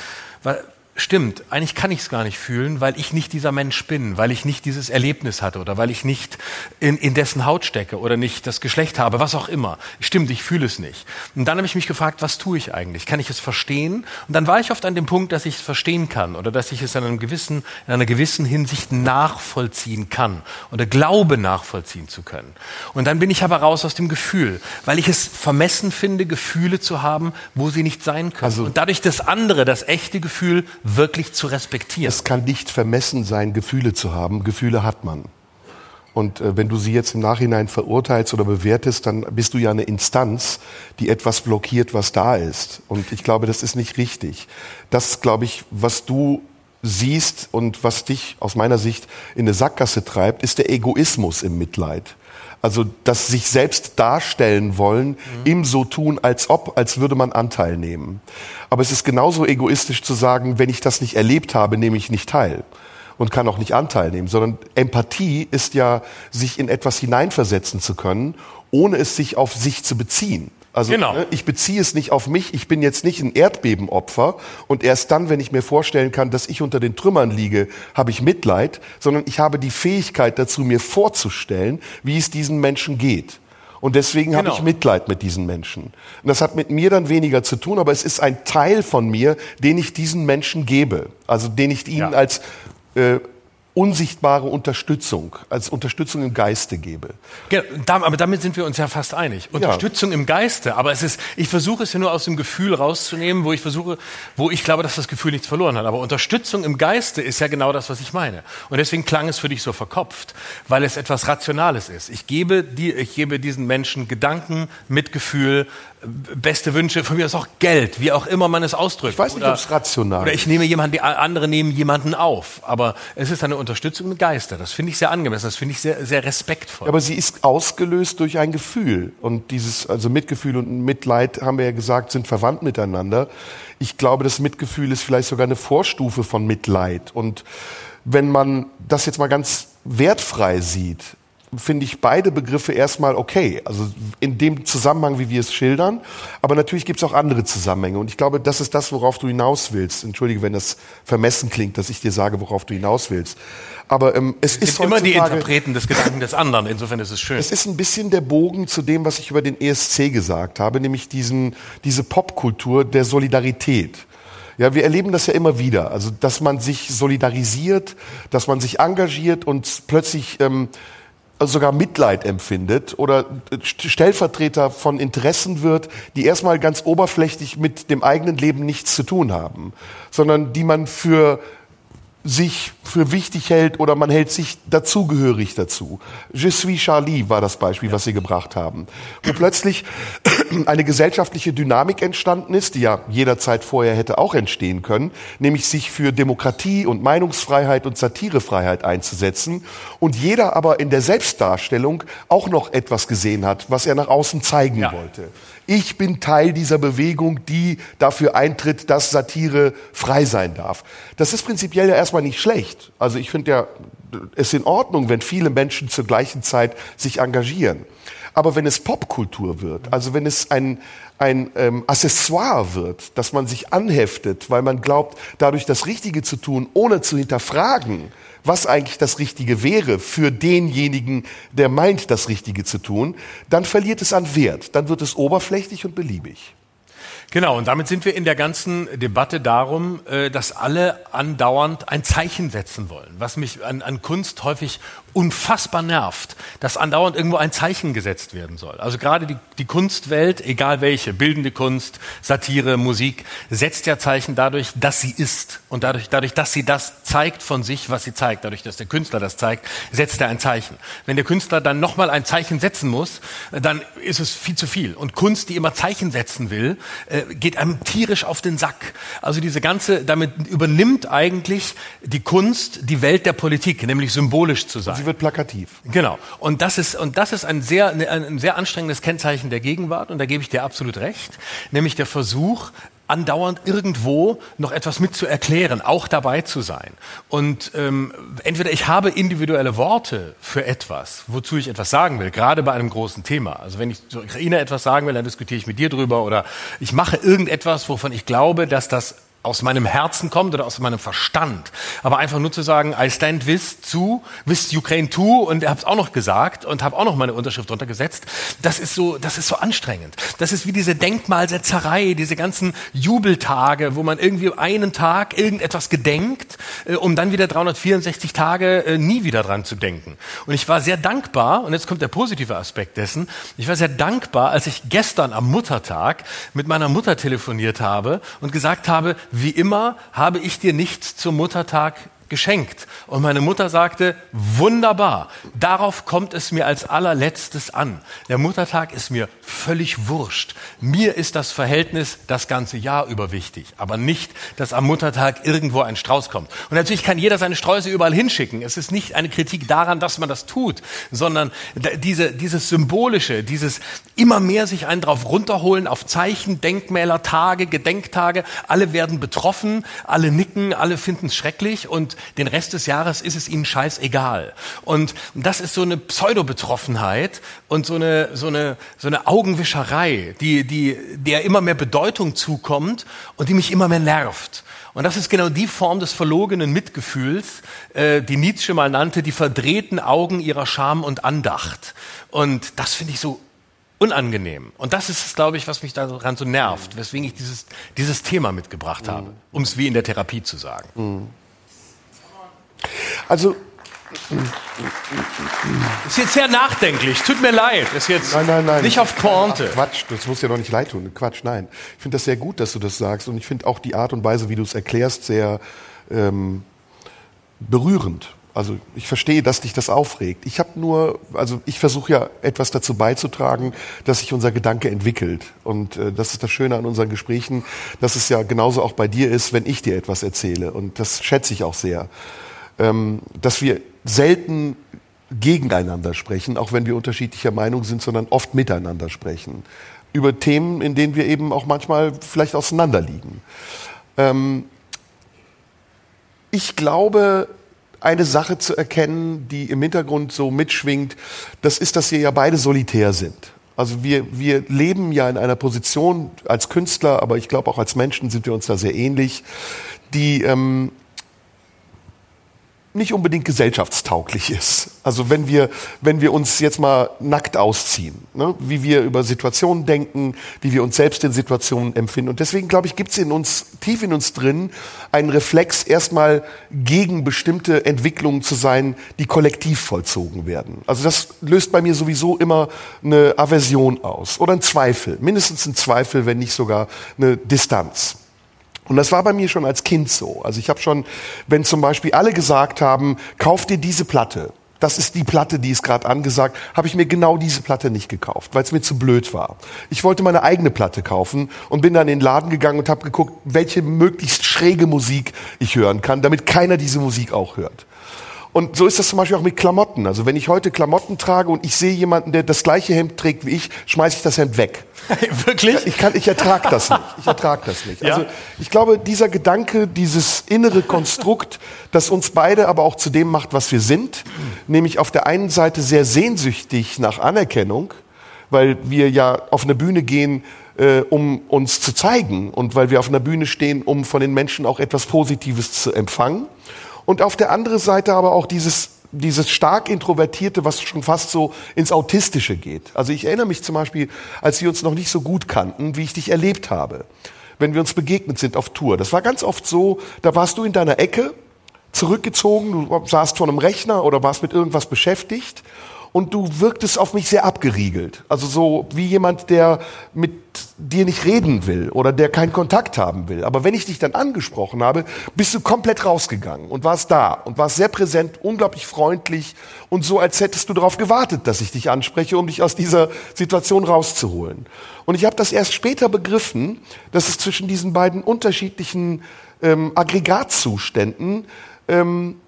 stimmt, eigentlich kann ich es gar nicht fühlen, weil ich nicht dieser Mensch bin, weil ich nicht dieses Erlebnis hatte oder weil ich nicht in, in dessen Haut stecke oder nicht das Geschlecht habe, was auch immer. Stimmt, ich fühle es nicht. Und dann habe ich mich gefragt, was tue ich eigentlich? Kann ich es verstehen? Und dann war ich oft an dem Punkt, dass ich es verstehen kann oder dass ich es in, einem gewissen, in einer gewissen Hinsicht nachvollziehen kann oder glaube nachvollziehen zu können. Und dann bin ich aber raus aus dem Gefühl, weil ich es vermessen finde, Gefühle zu haben, wo sie nicht sein können. Also- und dadurch das andere, das echte Gefühl wirklich zu respektieren. Es kann nicht vermessen sein, Gefühle zu haben. Gefühle hat man. Und äh, wenn du sie jetzt im Nachhinein verurteilst oder bewertest, dann bist du ja eine Instanz, die etwas blockiert, was da ist. Und ich glaube, das ist nicht richtig. Das, glaube ich, was du siehst und was dich aus meiner Sicht in eine Sackgasse treibt, ist der Egoismus im Mitleid. Also das sich selbst darstellen wollen, im so tun, als ob, als würde man Anteil nehmen. Aber es ist genauso egoistisch zu sagen, wenn ich das nicht erlebt habe, nehme ich nicht teil und kann auch nicht Anteil nehmen, sondern Empathie ist ja, sich in etwas hineinversetzen zu können, ohne es sich auf sich zu beziehen. Also Genau. ne, ich beziehe es nicht auf mich, ich bin jetzt nicht ein Erdbebenopfer und erst dann, wenn ich mir vorstellen kann, dass ich unter den Trümmern liege, habe ich Mitleid, sondern ich habe die Fähigkeit dazu, mir vorzustellen, wie es diesen Menschen geht. Und deswegen habe Genau. ich Mitleid mit diesen Menschen. Und das hat mit mir dann weniger zu tun, aber es ist ein Teil von mir, den ich diesen Menschen gebe. Also den ich ihnen Ja. als äh, unsichtbare Unterstützung, als Unterstützung im Geiste gebe. Genau, aber damit sind wir uns ja fast einig. Unterstützung im Geiste. Aber es ist, ich versuche es ja nur aus dem Gefühl rauszunehmen, wo ich versuche, wo ich glaube, dass das Gefühl nichts verloren hat. Aber Unterstützung im Geiste ist ja genau das, was ich meine. Und deswegen klang es für dich so verkopft, weil es etwas Rationales ist. Ich gebe, die, ich gebe diesen Menschen Gedanken, Mitgefühl, beste Wünsche, von mir aus auch Geld, wie auch immer man es ausdrückt. Ich weiß nicht, ob es rational Oder ist. ich nehme jemanden, die andere nehmen jemanden auf. Aber es ist eine Unterstützung im Geiste. Das finde ich sehr angemessen. Das finde ich sehr, sehr respektvoll. Aber sie ist ausgelöst durch ein Gefühl. Und dieses, also Mitgefühl und Mitleid, haben wir ja gesagt, sind verwandt miteinander. Ich glaube, das Mitgefühl ist vielleicht sogar eine Vorstufe von Mitleid. Und wenn man das jetzt mal ganz wertfrei sieht, finde ich beide Begriffe erstmal okay. Also in dem Zusammenhang, wie wir es schildern. Aber natürlich gibt es auch andere Zusammenhänge. Und ich glaube, das ist das, worauf du hinaus willst. Entschuldige, wenn das vermessen klingt, dass ich dir sage, worauf du hinaus willst. Aber ähm, es Es ist immer die Interpreten des Gedanken des anderen. Insofern ist es schön. es ist ein bisschen der Bogen zu dem, was ich über den ESC gesagt habe, nämlich diesen, diese Popkultur der Solidarität. Ja, wir erleben das ja immer wieder, also dass man sich solidarisiert, dass man sich engagiert und plötzlich ähm, sogar Mitleid empfindet oder äh, St- Stellvertreter von Interessen wird, die erstmal ganz oberflächlich mit dem eigenen Leben nichts zu tun haben, sondern die man für sich für wichtig hält oder man hält sich dazugehörig dazu. Je suis Charlie war das Beispiel, was Sie gebracht haben. Wo plötzlich [clears throat] eine gesellschaftliche Dynamik entstanden ist, die ja jederzeit vorher hätte auch entstehen können, nämlich sich für Demokratie und Meinungsfreiheit und Satirefreiheit einzusetzen und jeder aber in der Selbstdarstellung auch noch etwas gesehen hat, was er nach außen zeigen Ja. wollte. Ich bin Teil dieser Bewegung, die dafür eintritt, dass Satire frei sein darf. Das ist prinzipiell ja erstmal nicht schlecht. Also ich finde ja, es ist in Ordnung, wenn viele Menschen zur gleichen Zeit sich engagieren. Aber wenn es Popkultur wird, also wenn es ein, ein ähm, Accessoire wird, dass man sich anheftet, weil man glaubt, dadurch das Richtige zu tun, ohne zu hinterfragen, was eigentlich das Richtige wäre für denjenigen, der meint, das Richtige zu tun, dann verliert es an Wert. Dann wird es oberflächlich und beliebig. Genau, und damit sind wir in der ganzen Debatte darum, äh, dass alle andauernd ein Zeichen setzen wollen. Was mich an, an Kunst häufig unfassbar nervt, dass andauernd irgendwo ein Zeichen gesetzt werden soll. Also gerade die, die Kunstwelt, egal welche, bildende Kunst, Satire, Musik, setzt ja Zeichen dadurch, dass sie ist. Und dadurch, dadurch, dass sie das zeigt von sich, was sie zeigt, dadurch, dass der Künstler das zeigt, setzt er ein Zeichen. Wenn der Künstler dann nochmal ein Zeichen setzen muss, dann ist es viel zu viel. Und Kunst, die immer Zeichen setzen will, äh, geht einem tierisch auf den Sack. Also diese ganze, damit übernimmt eigentlich die Kunst die Welt der Politik, nämlich symbolisch zu sein. Sie wird plakativ. Genau. Und das ist, und das ist ein sehr, ein sehr anstrengendes Kennzeichen der Gegenwart. Und da gebe ich dir absolut recht. Nämlich der Versuch, andauernd irgendwo noch etwas mit zu erklären, auch dabei zu sein. Und ähm, entweder ich habe individuelle Worte für etwas, wozu ich etwas sagen will, gerade bei einem großen Thema. Also wenn ich zur Ukraine etwas sagen will, dann diskutiere ich mit dir drüber oder ich mache irgendetwas, wovon ich glaube, dass das aus meinem Herzen kommt oder aus meinem Verstand. Aber einfach nur zu sagen, I stand with zu, with Ukraine to und habe es auch noch gesagt und habe auch noch meine Unterschrift drunter gesetzt, das ist so, das ist so anstrengend. Das ist wie diese Denkmalsetzerei, diese ganzen Jubeltage, wo man irgendwie einen Tag irgendetwas gedenkt, äh, um dann wieder 364 Tage äh, nie wieder dran zu denken. Und ich war sehr dankbar, und jetzt kommt der positive Aspekt dessen, ich war sehr dankbar, als ich gestern am Muttertag mit meiner Mutter telefoniert habe und gesagt habe, wie immer habe ich dir nichts zum Muttertag geschenkt. Und meine Mutter sagte, wunderbar, darauf kommt es mir als allerletztes an. Der Muttertag ist mir völlig wurscht. Mir ist das Verhältnis das ganze Jahr über wichtig, aber nicht, dass am Muttertag irgendwo ein Strauß kommt. Und natürlich kann jeder seine Sträuße überall hinschicken. Es ist nicht eine Kritik daran, dass man das tut, sondern diese, dieses Symbolische, dieses immer mehr sich einen drauf runterholen auf Zeichen, Denkmäler, Tage, Gedenktage. Alle werden betroffen, alle nicken, alle finden es schrecklich und den Rest des Jahres ist es ihnen scheißegal. Und das ist so eine Pseudo-Betroffenheit und so eine, so eine, so eine Augenwischerei, die, die, der immer mehr Bedeutung zukommt und die mich immer mehr nervt. Und das ist genau die Form des verlogenen Mitgefühls, äh, die Nietzsche mal nannte, die verdrehten Augen ihrer Scham und Andacht. Und das finde ich so unangenehm. Und das ist glaube ich, was mich daran so nervt, weswegen ich dieses, dieses Thema mitgebracht habe, um es wie in der Therapie zu sagen. Also, Ist jetzt sehr nachdenklich, tut mir leid. Ist jetzt Nein, nein, nein. nicht auf Pointe. Quatsch, das muss ja doch nicht leid tun. Quatsch, nein. Ich finde das sehr gut, dass du das sagst. Und ich finde auch die Art und Weise, wie du es erklärst, sehr ähm, berührend. Also ich verstehe, dass dich das aufregt. Ich habe nur, also ich versuche ja etwas dazu beizutragen, dass sich unser Gedanke entwickelt. Und äh, das ist das Schöne an unseren Gesprächen, dass es ja genauso auch bei dir ist, wenn ich dir etwas erzähle. Und das schätze ich auch sehr. Ähm, dass wir selten gegeneinander sprechen, auch wenn wir unterschiedlicher Meinung sind, sondern oft miteinander sprechen. Über Themen, in denen wir eben auch manchmal vielleicht auseinanderliegen. Ähm, ich glaube, eine Sache zu erkennen, die im Hintergrund so mitschwingt, das ist, dass wir ja beide solitär sind. Also wir, wir leben ja in einer Position als Künstler, aber ich glaube auch als Menschen sind wir uns da sehr ähnlich, die ähm, nicht unbedingt gesellschaftstauglich ist. Also wenn wir, wenn wir uns jetzt mal nackt ausziehen, ne? wie wir über Situationen denken, wie wir uns selbst in Situationen empfinden. Und deswegen, glaube ich, gibt es in uns, tief in uns drin, einen Reflex, erstmal gegen bestimmte Entwicklungen zu sein, die kollektiv vollzogen werden. Also das löst bei mir sowieso immer eine Aversion aus oder ein Zweifel, mindestens ein Zweifel, wenn nicht sogar eine Distanz. Und das war bei mir schon als Kind so. Also ich habe schon, wenn zum Beispiel alle gesagt haben, kauf dir diese Platte, das ist die Platte, die ist gerade angesagt, habe ich mir genau diese Platte nicht gekauft, weil es mir zu blöd war. Ich wollte meine eigene Platte kaufen und bin dann in den Laden gegangen und habe geguckt, welche möglichst schräge Musik ich hören kann, damit keiner diese Musik auch hört. Und so ist das zum Beispiel auch mit Klamotten. Also wenn ich heute Klamotten trage und ich sehe jemanden, der das gleiche Hemd trägt wie ich, schmeiße ich das Hemd weg. [laughs] Wirklich? Ich, kann, ich ertrage das nicht. Ich ertrage das nicht. Ja? Also ich glaube, dieser Gedanke, dieses innere Konstrukt, das uns beide aber auch zu dem macht, was wir sind, nämlich auf der einen Seite sehr sehnsüchtig nach Anerkennung, weil wir ja auf eine Bühne gehen, äh, um uns zu zeigen und weil wir auf einer Bühne stehen, um von den Menschen auch etwas Positives zu empfangen. Und auf der anderen Seite aber auch dieses, dieses stark Introvertierte, was schon fast so ins Autistische geht. Also ich erinnere mich zum Beispiel, als wir uns noch nicht so gut kannten, wie ich dich erlebt habe, wenn wir uns begegnet sind auf Tour. Das war ganz oft so, da warst du in deiner Ecke, zurückgezogen, du saßt vor einem Rechner oder warst mit irgendwas beschäftigt und du wirktest auf mich sehr abgeriegelt. Also so wie jemand, der mit dir nicht reden will oder der keinen Kontakt haben will. Aber wenn ich dich dann angesprochen habe, bist du komplett rausgegangen und warst da und warst sehr präsent, unglaublich freundlich und so, als hättest du darauf gewartet, dass ich dich anspreche, um dich aus dieser Situation rauszuholen. Und ich habe das erst später begriffen, dass es zwischen diesen beiden unterschiedlichen ähm, Aggregatzuständen, ähm,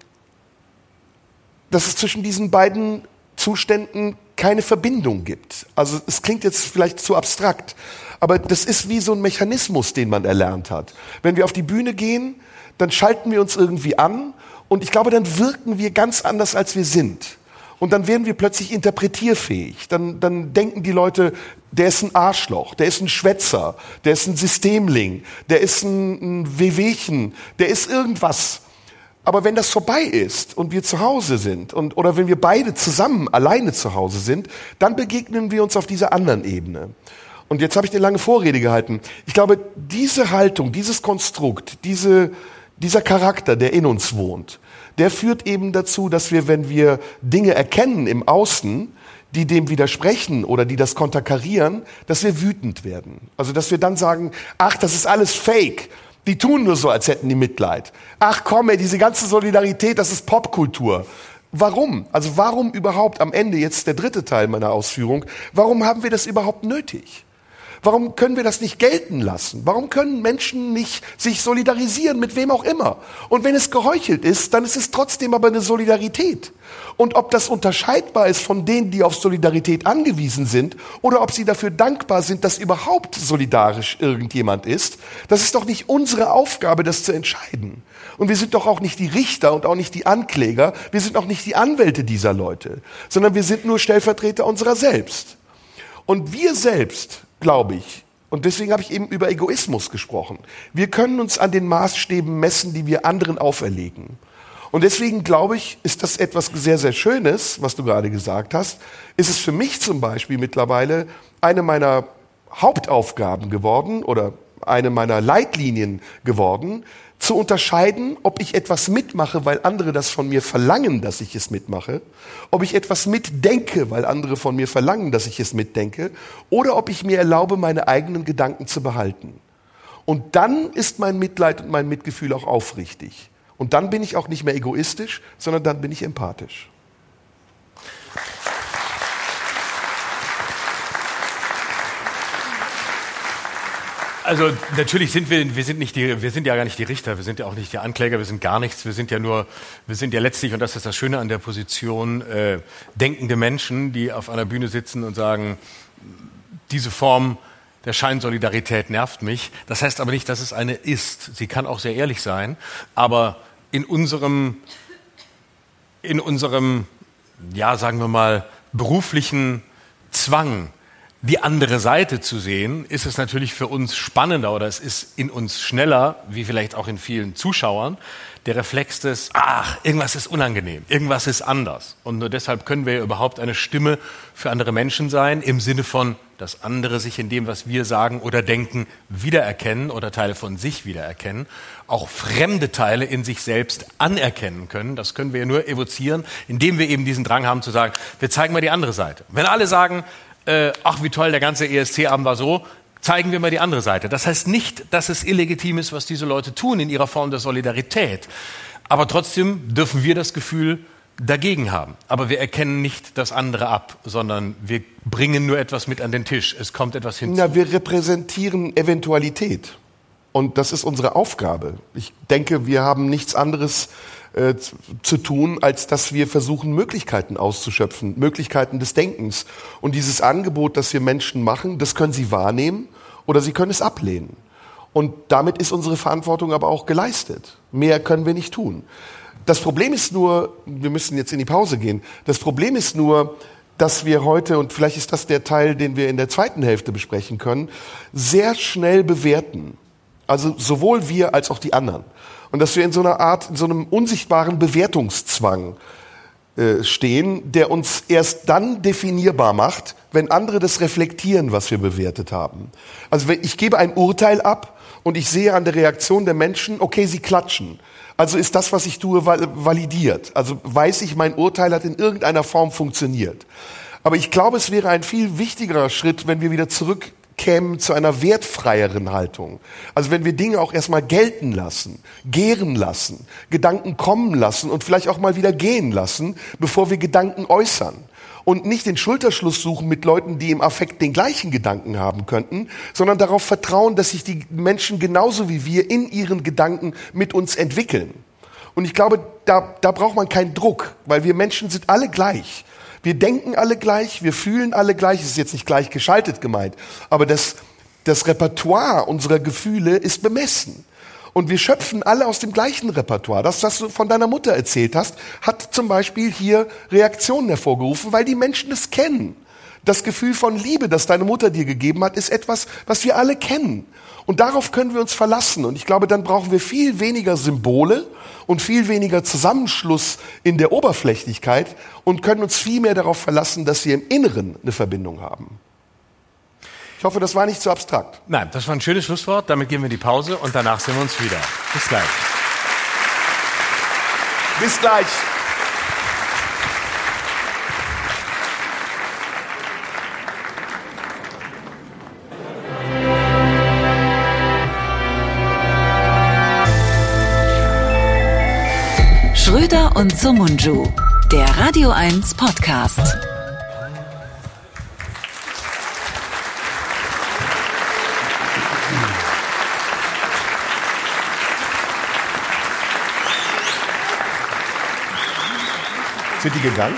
dass es zwischen diesen beiden Zuständen keine Verbindung gibt. Also es klingt jetzt vielleicht zu abstrakt, aber das ist wie so ein Mechanismus, den man erlernt hat. Wenn wir auf die Bühne gehen, dann schalten wir uns irgendwie an und ich glaube, dann wirken wir ganz anders, als wir sind. Und dann werden wir plötzlich interpretierfähig. Dann, dann denken die Leute, der ist ein Arschloch, der ist ein Schwätzer, der ist ein Systemling, der ist ein, ein Wehwehchen, der ist irgendwas. Aber wenn das vorbei ist und wir zu Hause sind und, oder wenn wir beide zusammen alleine zu Hause sind, dann begegnen wir uns auf dieser anderen Ebene. Und jetzt habe ich eine lange Vorrede gehalten. Ich glaube, diese Haltung, dieses Konstrukt, diese, dieser Charakter, der in uns wohnt, der führt eben dazu, dass wir, wenn wir Dinge erkennen im Außen, die dem widersprechen oder die das konterkarieren, dass wir wütend werden. Also dass wir dann sagen, ach, das ist alles Fake. Die tun nur so, als hätten die Mitleid. Ach komm, ey, diese ganze Solidarität, das ist Popkultur. Warum? Also warum überhaupt am Ende jetzt der dritte Teil meiner Ausführung? Warum haben wir das überhaupt nötig? Warum können wir das nicht gelten lassen? Warum können Menschen nicht sich solidarisieren mit wem auch immer? Und wenn es geheuchelt ist, dann ist es trotzdem aber eine Solidarität. Und ob das unterscheidbar ist von denen, die auf Solidarität angewiesen sind, oder ob sie dafür dankbar sind, dass überhaupt solidarisch irgendjemand ist, das ist doch nicht unsere Aufgabe, das zu entscheiden. Und wir sind doch auch nicht die Richter und auch nicht die Ankläger, wir sind auch nicht die Anwälte dieser Leute, sondern wir sind nur Stellvertreter unserer selbst. Und wir selbst, glaube ich, und deswegen habe ich eben über Egoismus gesprochen, wir können uns an den Maßstäben messen, die wir anderen auferlegen. Und deswegen glaube ich, ist das etwas sehr, sehr Schönes, was du gerade gesagt hast. Ist es für mich zum Beispiel mittlerweile eine meiner Hauptaufgaben geworden oder eine meiner Leitlinien geworden, zu unterscheiden, ob ich etwas mitmache, weil andere das von mir verlangen, dass ich es mitmache, ob ich etwas mitdenke, weil andere von mir verlangen, dass ich es mitdenke, oder ob ich mir erlaube, meine eigenen Gedanken zu behalten. Und dann ist mein Mitleid und mein Mitgefühl auch aufrichtig. Und dann bin ich auch nicht mehr egoistisch, sondern dann bin ich empathisch. Also natürlich sind wir, wir sind nicht die, wir sind ja gar nicht die Richter, wir sind ja auch nicht die Ankläger, wir sind gar nichts, wir sind ja nur, wir sind ja letztlich, und das ist das Schöne an der Position, äh, denkende Menschen, die auf einer Bühne sitzen und sagen, diese Form der Scheinsolidarität nervt mich. Das heißt aber nicht, dass es eine ist. Sie kann auch sehr ehrlich sein, aber in unserem, in unserem, ja, sagen wir mal, beruflichen Zwang, die andere Seite zu sehen, ist es natürlich für uns spannender oder es ist in uns schneller, wie vielleicht auch in vielen Zuschauern, der Reflex des, ach, irgendwas ist unangenehm, irgendwas ist anders. Und nur deshalb können wir überhaupt eine Stimme für andere Menschen sein, im Sinne von, dass andere sich in dem, was wir sagen oder denken, wiedererkennen oder Teile von sich wiedererkennen, auch fremde Teile in sich selbst anerkennen können. Das können wir nur evozieren, indem wir eben diesen Drang haben zu sagen, wir zeigen mal die andere Seite. Wenn alle sagen, äh, ach wie toll, der ganze ESC-Abend war so, zeigen wir mal die andere Seite. Das heißt nicht, dass es illegitim ist, was diese Leute tun in ihrer Form der Solidarität. Aber trotzdem dürfen wir das Gefühl dagegen haben. Aber wir erkennen nicht das andere ab, sondern wir bringen nur etwas mit an den Tisch. Es kommt etwas hinzu. Na, wir repräsentieren Eventualität. Und das ist unsere Aufgabe. Ich denke, wir haben nichts anderes äh, zu tun, als dass wir versuchen, Möglichkeiten auszuschöpfen, Möglichkeiten des Denkens. Und dieses Angebot, das wir Menschen machen, das können sie wahrnehmen oder sie können es ablehnen. Und damit ist unsere Verantwortung aber auch geleistet. Mehr können wir nicht tun. Das Problem ist nur, wir müssen jetzt in die Pause gehen, das Problem ist nur, dass wir heute, und vielleicht ist das der Teil, den wir in der zweiten Hälfte besprechen können, sehr schnell bewerten. Also sowohl wir als auch die anderen. Und dass wir in so einer Art, in so einem unsichtbaren Bewertungszwang äh, stehen, der uns erst dann definierbar macht, wenn andere das reflektieren, was wir bewertet haben. Also ich gebe ein Urteil ab und ich sehe an der Reaktion der Menschen, okay, sie klatschen. Also ist das, was ich tue, validiert. Also weiß ich, mein Urteil hat in irgendeiner Form funktioniert. Aber ich glaube, es wäre ein viel wichtigerer Schritt, wenn wir wieder zurück kämen zu einer wertfreieren Haltung. Also wenn wir Dinge auch erstmal gelten lassen, gären lassen, Gedanken kommen lassen und vielleicht auch mal wieder gehen lassen, bevor wir Gedanken äußern. Und nicht den Schulterschluss suchen mit Leuten, die im Affekt den gleichen Gedanken haben könnten, sondern darauf vertrauen, dass sich die Menschen genauso wie wir in ihren Gedanken mit uns entwickeln. Und ich glaube, da, da braucht man keinen Druck, weil wir Menschen sind alle gleich. Wir denken alle gleich, wir fühlen alle gleich. Ist jetzt nicht gleich geschaltet gemeint, aber das, das Repertoire unserer Gefühle ist bemessen. Und wir schöpfen alle aus dem gleichen Repertoire. Das, was du von deiner Mutter erzählt hast, hat zum Beispiel hier Reaktionen hervorgerufen, weil die Menschen es kennen. Das Gefühl von Liebe, das deine Mutter dir gegeben hat, ist etwas, was wir alle kennen. Und darauf können wir uns verlassen. Und ich glaube, dann brauchen wir viel weniger Symbole und viel weniger Zusammenschluss in der Oberflächlichkeit und können uns viel mehr darauf verlassen, dass wir im Inneren eine Verbindung haben. Ich hoffe, das war nicht zu abstrakt. Nein, das war ein schönes Schlusswort. Damit gehen wir in die Pause und danach sehen wir uns wieder. Bis gleich. Bis gleich. Schröder und Sumunju, der Radio 1 Podcast. Sind die gegangen?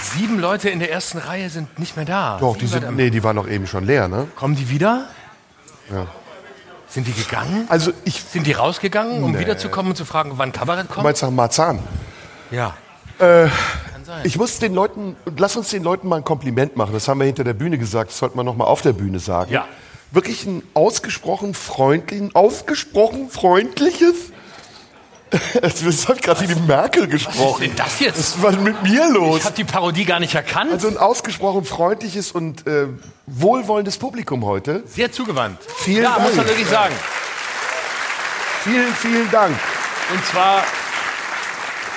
Sieben Leute in der ersten Reihe sind nicht mehr da. Doch, die sind, nee, die waren doch eben schon leer, ne? Kommen die wieder? Ja. Sind die gegangen? Also ich, Sind die rausgegangen, um Nee. wiederzukommen und zu fragen, wann Kabarett du kommt? meinst nach Marzahn? Ja. Äh, Kann sein. Ich muss den Leuten, lass uns den Leuten mal ein Kompliment machen. Das haben wir hinter der Bühne gesagt, das sollte man noch mal auf der Bühne sagen. Ja. Wirklich ein ausgesprochen freundlichen, ausgesprochen freundliches [laughs] Das hat gerade wie die Merkel Was ist gesprochen. denn das jetzt? Was war denn mit mir los? Ich habe die Parodie gar nicht erkannt. Also ein ausgesprochen freundliches und äh, wohlwollendes Publikum heute. Sehr zugewandt. Vielen ja, Dank. muss man wirklich sagen. Vielen, vielen Dank. Und zwar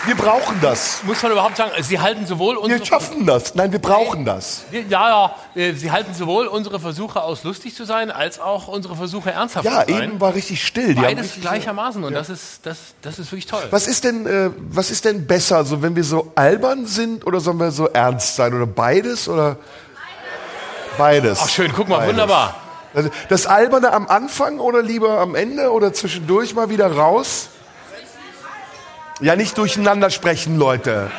Wir brauchen das. muss man überhaupt sagen, Sie halten sowohl Wir unsere schaffen das. Nein, wir brauchen das. ja, ja, äh, Sie halten sowohl unsere Versuche aus, lustig zu sein, als auch unsere Versuche ernsthaft Ja, zu sein. eben war richtig still. Die Beides richtig- gleichermaßen und das ist das, das ist wirklich toll. Was ist denn, äh, was ist denn besser, also wenn wir so albern sind oder sollen wir so ernst sein oder beides oder beides? Ach schön, guck mal, Beides. wunderbar. Das Alberne am Anfang oder lieber am Ende oder zwischendurch mal wieder raus? Ja, nicht durcheinander sprechen, Leute.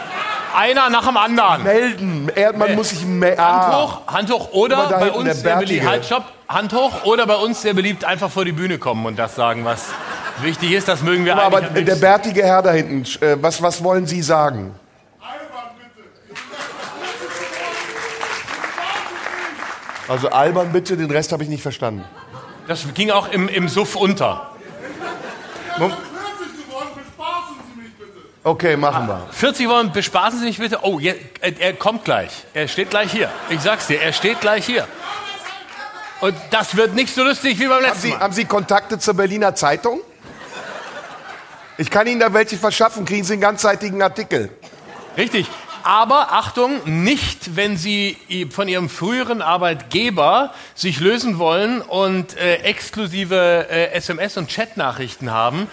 Einer nach dem anderen. Melden. Er, man muss sich melden. Hand Ah. hoch, Hand hoch oder bei hinten, der uns sehr beliebt, halt, stopp, Hand hoch oder bei uns sehr beliebt einfach vor die Bühne kommen und das sagen, was wichtig ist, das mögen wir Aber eigentlich am der bärtige Herr da hinten, äh, was, was wollen Sie sagen? Also albern bitte, den Rest habe ich nicht verstanden. Das ging auch im, im Suff unter. Okay, machen wir. 40 wollen, bespaßen Sie mich bitte. Oh, je- er, er kommt gleich. Er steht gleich hier. Ich sag's dir, er steht gleich hier. Und das wird nicht so lustig wie beim Haben letzten Sie, Mal. haben Sie Kontakte zur Berliner Zeitung? Ich kann Ihnen da welche verschaffen, kriegen Sie einen ganzseitigen Artikel. Richtig. Aber Achtung, nicht, wenn Sie von Ihrem früheren Arbeitgeber sich lösen wollen und äh, exklusive äh, SMS- und Chatnachrichten haben,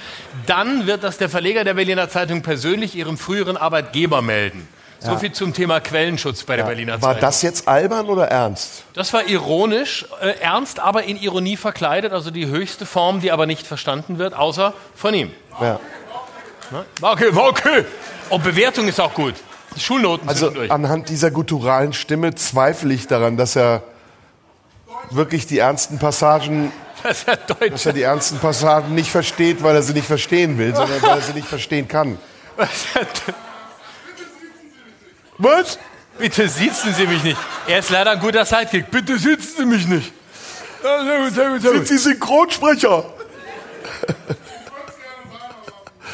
dann wird das der Verleger der Berliner Zeitung persönlich Ihrem früheren Arbeitgeber melden. So viel zum Thema Quellenschutz bei der Berliner War Zeitung. das jetzt albern oder ernst? Das war ironisch, äh, ernst, aber in Ironie verkleidet, also die höchste Form, die aber nicht verstanden wird, außer von ihm. Ja. Ne? War okay, war okay. Und Bewertung ist auch gut. Schulnoten Also anhand dieser gutturalen Stimme zweifle ich daran, dass er wirklich die ernsten Passagen, Das ist ja dass er die ernsten Passagen nicht versteht, weil er sie nicht verstehen will, sondern weil er sie nicht verstehen kann. Was? Bitte sitzen Sie mich nicht. Er ist leider ein guter Sidekick. Bitte sitzen Sie mich nicht. Sind. Sie Synchronsprecher? [laughs]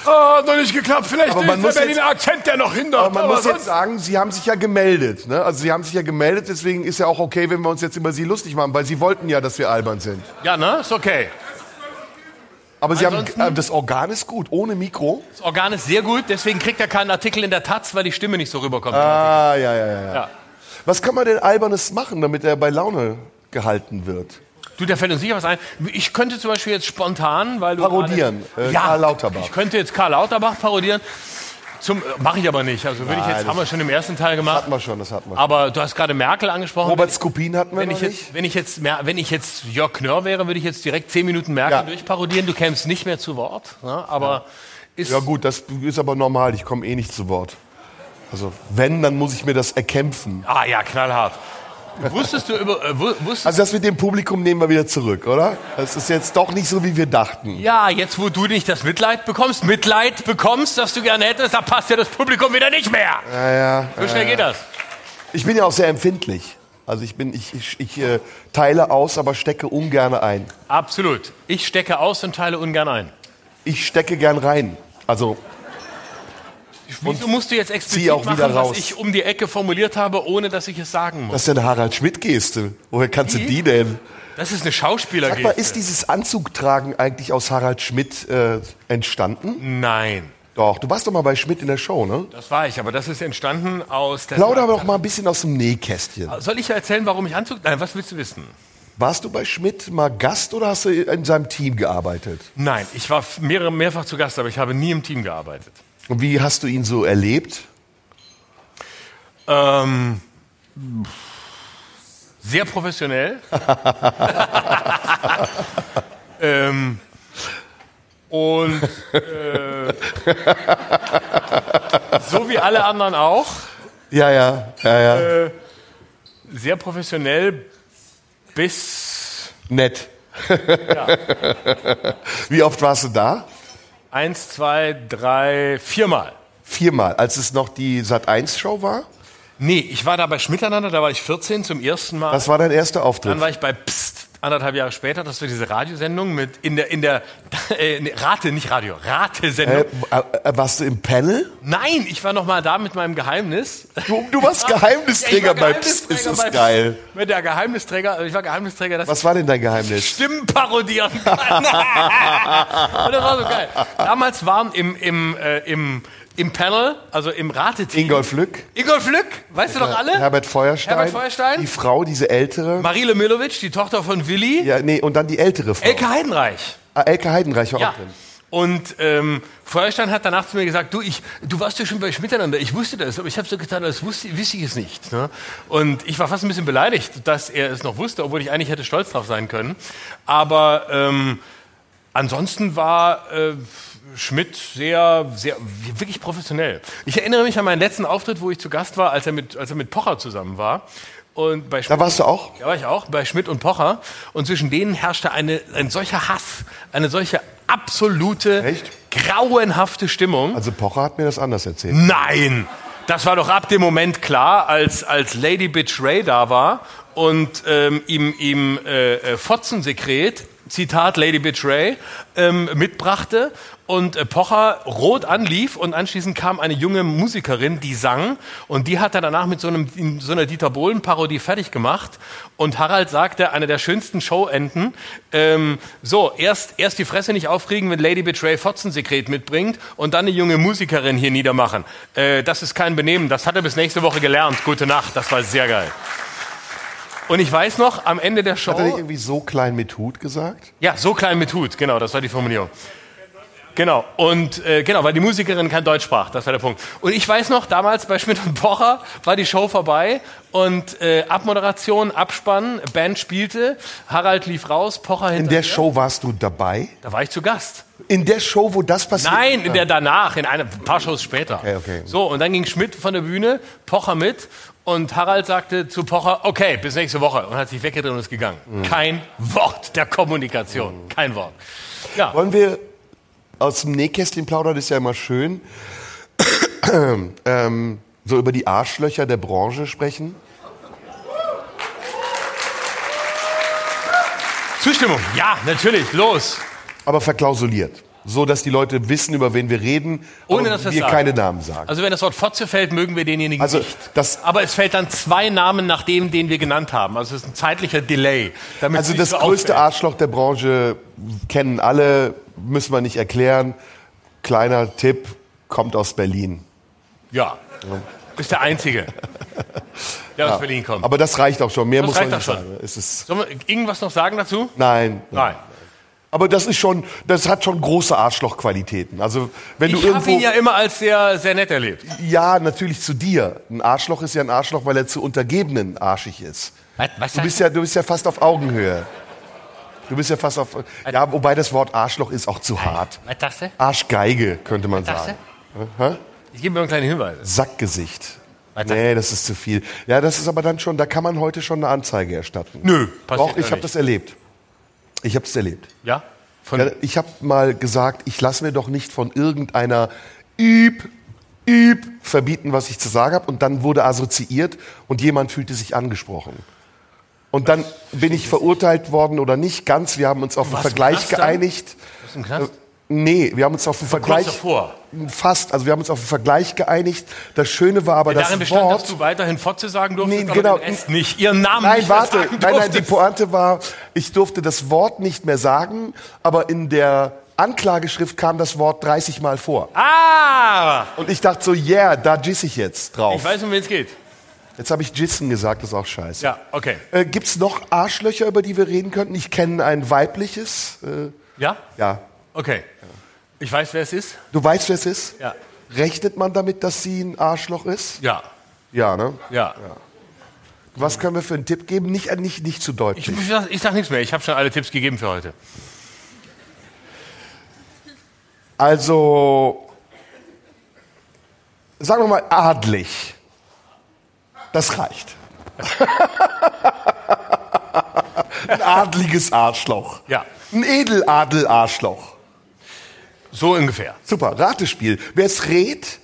Hat noch nicht geklappt. Vielleicht Aber man ist muss der Berliner Akzent, der noch hindert. Aber man muss sonst- jetzt sagen, Sie haben sich ja gemeldet. Ne? Also Sie haben sich ja gemeldet, deswegen ist ja auch okay, wenn wir uns jetzt über Sie lustig machen, weil Sie wollten ja, dass wir albern sind. Ja, ne? Ist okay. Aber Sie haben, Ansonsten- äh, das Organ ist gut, ohne Mikro. Das Organ ist sehr gut, deswegen kriegt er keinen Artikel in der Taz, weil die Stimme nicht so rüberkommt. Ah, ja, ja, ja. Ja. Was kann man denn Albernes machen, damit er bei Laune gehalten wird? Du, da fällt uns sicher was ein. Ich könnte zum Beispiel jetzt spontan, weil du Parodieren, gerade- äh, ja, Karl Lauterbach. Ich könnte jetzt Karl Lauterbach parodieren. Zum mache ich aber nicht. Also würde ich jetzt das- haben wir schon im ersten Teil gemacht. Hatten wir schon, das hatten wir schon. Aber du hast gerade Merkel angesprochen. Robert Skopin hatten wir wenn ich nicht. jetzt, wenn ich jetzt, wenn ich jetzt Jörg Knörr wäre, würde ich jetzt direkt zehn Minuten Merkel Ja. durchparodieren. Du kämst nicht mehr zu Wort. Ne? Aber ist Ja gut, das ist aber normal, ich komme eh nicht zu Wort. Also wenn, dann muss ich mir das erkämpfen. ah ja knallhart. Wusstest du über äh, wu- wusstest Also das mit dem Publikum nehmen wir wieder zurück, oder? Das ist jetzt doch nicht so, wie wir dachten. ja jetzt wo du nicht das Mitleid bekommst, Mitleid bekommst, das du gerne hättest, da passt ja das Publikum wieder nicht mehr. Ja, ja. So schnell geht das. Ich bin ja auch sehr empfindlich. Also ich bin, ich, ich, ich äh, teile aus, aber stecke ungern ein. Absolut. Ich stecke aus und teile ungern ein. Ich stecke gern rein. Also Wieso musst du jetzt explizit auch machen, raus. was ich um die Ecke formuliert habe, ohne dass ich es sagen muss? das ist ja eine Harald Schmidt-Geste. Woher kannst du die denn? Das ist eine Sag mal, Schauspielergeste. ist dieses Anzugtragen eigentlich aus Harald Schmidt äh, entstanden? Nein, Doch, du warst doch mal bei Schmidt in der Show, ne? das war ich, aber das ist entstanden aus der... Plauder aber doch mal ein bisschen aus dem Nähkästchen. Soll ich erzählen, warum ich Anzug... Nein, was willst du wissen? Warst du bei Schmidt mal Gast oder hast du in seinem Team gearbeitet? Nein, ich war mehrere, mehrfach zu Gast, aber ich habe nie im Team gearbeitet. Und wie hast du ihn so erlebt? Ähm, sehr professionell. [laughs] ähm, und äh, so wie alle anderen auch, Ja, ja, ja, ja. sehr professionell bis Nett. [laughs] Wie oft warst du da? Eins, zwei, drei, viermal. Viermal, als es noch die Sat1-Show war? Nee, ich war da bei Schmiteinander, da war ich 14 zum ersten Mal. Das war dein erster Auftritt. Dann war ich bei Psst, anderthalb Jahre später, dass wir diese Radiosendung mit in der in der [laughs] äh, nee, Rate, nicht Radio, Rate-Sendung. Äh, äh, warst du im Panel? Nein, ich war noch mal da mit meinem Geheimnis. Du, du warst [laughs] Geheimnisträger Ja, war bei Psst, ist das bei geil. Mit der Geheimnisträger, ich war Geheimnisträger, dass Was war denn dein Geheimnis? Stimmen parodieren kann. [laughs] Und das war so geil. Damals waren im, im, äh, im, im Panel, also im Rateteam. Ingolf Lück, Ingolf Lück, weißt du doch alle? Herbert Feuerstein, Herbert Feuerstein. die Frau, diese ältere. Marile Milovic, die Tochter von Willi. Ja, nee, und dann die ältere Frau. Elke Heidenreich. Ah, Elke Heidenreich war Ja. auch drin. Und ähm, Feuerstein hat danach zu mir gesagt, du, ich, du warst ja schon bei Miteinander, ich wusste das, aber ich habe so getan, als wusste, wusste ich es nicht. Ne? Und ich war fast ein bisschen beleidigt, dass er es noch wusste, obwohl ich eigentlich hätte stolz drauf sein können. Aber ähm, ansonsten war äh, Schmidt sehr, sehr, wirklich professionell. Ich erinnere mich an meinen letzten Auftritt, wo ich zu Gast war, als er mit, als er mit Pocher zusammen war. Und bei Da warst du auch? da war ich auch bei Schmidt und Pocher. Und zwischen denen herrschte eine, ein solcher Hass, eine solche absolute, Echt? grauenhafte Stimmung. Also Pocher hat mir das anders erzählt. Nein! Das war doch ab dem Moment klar, als, als Lady Bitch Ray da war und ähm, ihm, ihm äh, äh, Fotzensekret, Zitat Lady Bitch Ray, ähm, mitbrachte und äh, Pocher rot anlief und anschließend kam eine junge Musikerin, die sang und die hat er danach mit so, einem, in so einer Dieter Bohlen-Parodie fertig gemacht und Harald sagte, eine der schönsten Showenden, ähm, so, erst, erst die Fresse nicht aufregen, wenn Lady Bitch Ray Fotzensekret mitbringt und dann eine junge Musikerin hier niedermachen. Äh, das ist kein Benehmen, das hat er bis nächste Woche gelernt. Gute Nacht, das war sehr geil. Und ich weiß noch, am Ende der Show... Hat er nicht irgendwie so klein mit Hut gesagt? Ja, so klein mit Hut, genau, das war die Formulierung. Genau, und äh, genau, weil die Musikerin kein Deutsch sprach, das war der Punkt. Und ich weiß noch, damals bei Schmidt und Pocher war die Show vorbei und äh, Abmoderation, Abspann, Band spielte, Harald lief raus, Pocher In hinter der. Show warst du dabei? Da war ich zu Gast. In der Show, wo das passiert? Nein, in der danach, in einem ein paar Shows später. Okay, okay. So, und dann ging Schmidt von der Bühne, Pocher mit und Harald sagte zu Pocher, okay, bis nächste Woche und hat sich weggedreht und ist gegangen. Mhm. Kein Wort der Kommunikation, kein Wort. Ja, Wollen wir aus dem Nähkästchen plaudern, das ist ja immer schön. ähm, so über die Arschlöcher der Branche sprechen? Zustimmung, ja, natürlich, los. Aber verklausuliert. So, dass die Leute wissen, über wen wir reden, Ohne dass wir sagen. keine Namen sagen. Also wenn das Wort Fotze fällt, mögen wir denjenigen Also, nicht. das- Aber es fällt dann zwei Namen nach dem, den wir genannt haben. Also es ist ein zeitlicher Delay. Also es das so größte auffällt. Arschloch der Branche kennen alle, müssen wir nicht erklären. Kleiner Tipp, kommt aus Berlin. Ja, ist der Einzige, der aus Berlin kommt. Aber das reicht auch schon. Mehr Das muss man nicht sagen. Es ist, Sollen wir irgendwas noch sagen dazu? nein, Nein. Aber das ist schon, das hat schon große Arschlochqualitäten. Also wenn du Ich habe irgendwo, ihn ja immer als sehr, sehr nett erlebt. ja natürlich zu dir. Ein Arschloch ist ja ein Arschloch, weil er zu Untergebenen arschig ist. Was, was Du bist ja, du bist ja fast auf Augenhöhe. Du bist ja fast auf, ja, wobei das Wort Arschloch ist auch zu hart. Was sagst du? Arschgeige könnte man Was sagen. du? Ich gebe mir einen kleinen Hinweis. Sackgesicht. Was Nee, das ist zu viel. Ja, das ist aber dann schon, da kann man heute schon eine Anzeige erstatten. Nö, passiert Doch, ich habe das erlebt. Ich habe es erlebt. Ja? Von, Ja, ich habe mal gesagt, ich lasse mir doch nicht von irgendeiner Üb, Üb verbieten, was ich zu sagen habe. Und dann wurde assoziiert und jemand fühlte sich angesprochen. Und dann bin ich verurteilt worden oder nicht ganz. Wir haben uns auf einen Vergleich geeinigt. Was im Knast? Nee, wir haben uns auf einen Kurz Vergleich. davor. Fast. Also wir haben uns auf einen Vergleich geeinigt. Das Schöne war aber Darin das bestand, Wort. dass du weiterhin Fotze sagen durftest, Nee, aber genau. den Rest nicht. Ihren Namen Nein, nicht warte. Nein, nein, die. Pointe war, ich durfte das Wort nicht mehr sagen, aber in der Anklageschrift kam das Wort 30 Mal vor. Ah! Und ich dachte so, yeah, da giss ich jetzt drauf. Ich weiß, um wen es geht. Jetzt habe ich Gissen gesagt, das ist auch scheiße. Ja, okay. Äh, Gibt es noch Arschlöcher, über die wir reden könnten? Ich kenne ein weibliches. Äh, Ja? ja. Okay. Ich weiß, wer es ist. Du weißt, wer es ist? Ja. Rechnet man damit, dass sie ein Arschloch ist? Ja. Ja, ne? Ja. Was können wir für einen Tipp geben? Nicht, äh, nicht, nicht zu Ich, deutlich. ich, sag, ich sag nichts mehr. Ich habe schon alle Tipps gegeben für heute. Also, sagen wir mal adlig. Das reicht. [laughs] Ein adliges Arschloch. Ja. Ein Edeladel-Arschloch. So ungefähr. Super, Ratespiel. Wer es rät,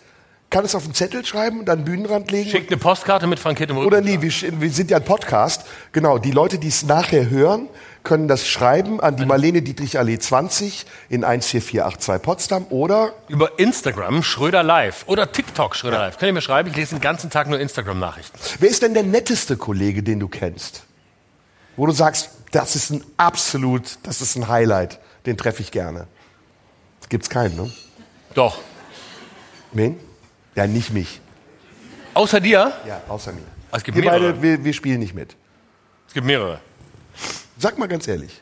kann es auf einen Zettel schreiben und an den Bühnenrand legen. Schickt eine Postkarte mit frankiertem Oder Rückenschlag. nee, wir, wir sind ja ein Podcast. Genau, die Leute, die es nachher hören, können das schreiben an die Marlene Dietrich Allee 20 in 14482 Potsdam oder Über Instagram Schröder Live oder TikTok Schröder Live. Könnt ihr mir schreiben? Ich lese den ganzen Tag nur Instagram-Nachrichten. wer ist denn der netteste Kollege, den du kennst? Wo du sagst, das ist ein absolut, das ist ein Highlight, den treffe ich gerne. Gibt's keinen, ne? Doch. Wen? Ja, nicht mich. Außer dir? Ja, außer mir. Es gibt wir mehrere. beide, wir, wir spielen nicht mit. Es gibt mehrere. Sag mal ganz ehrlich.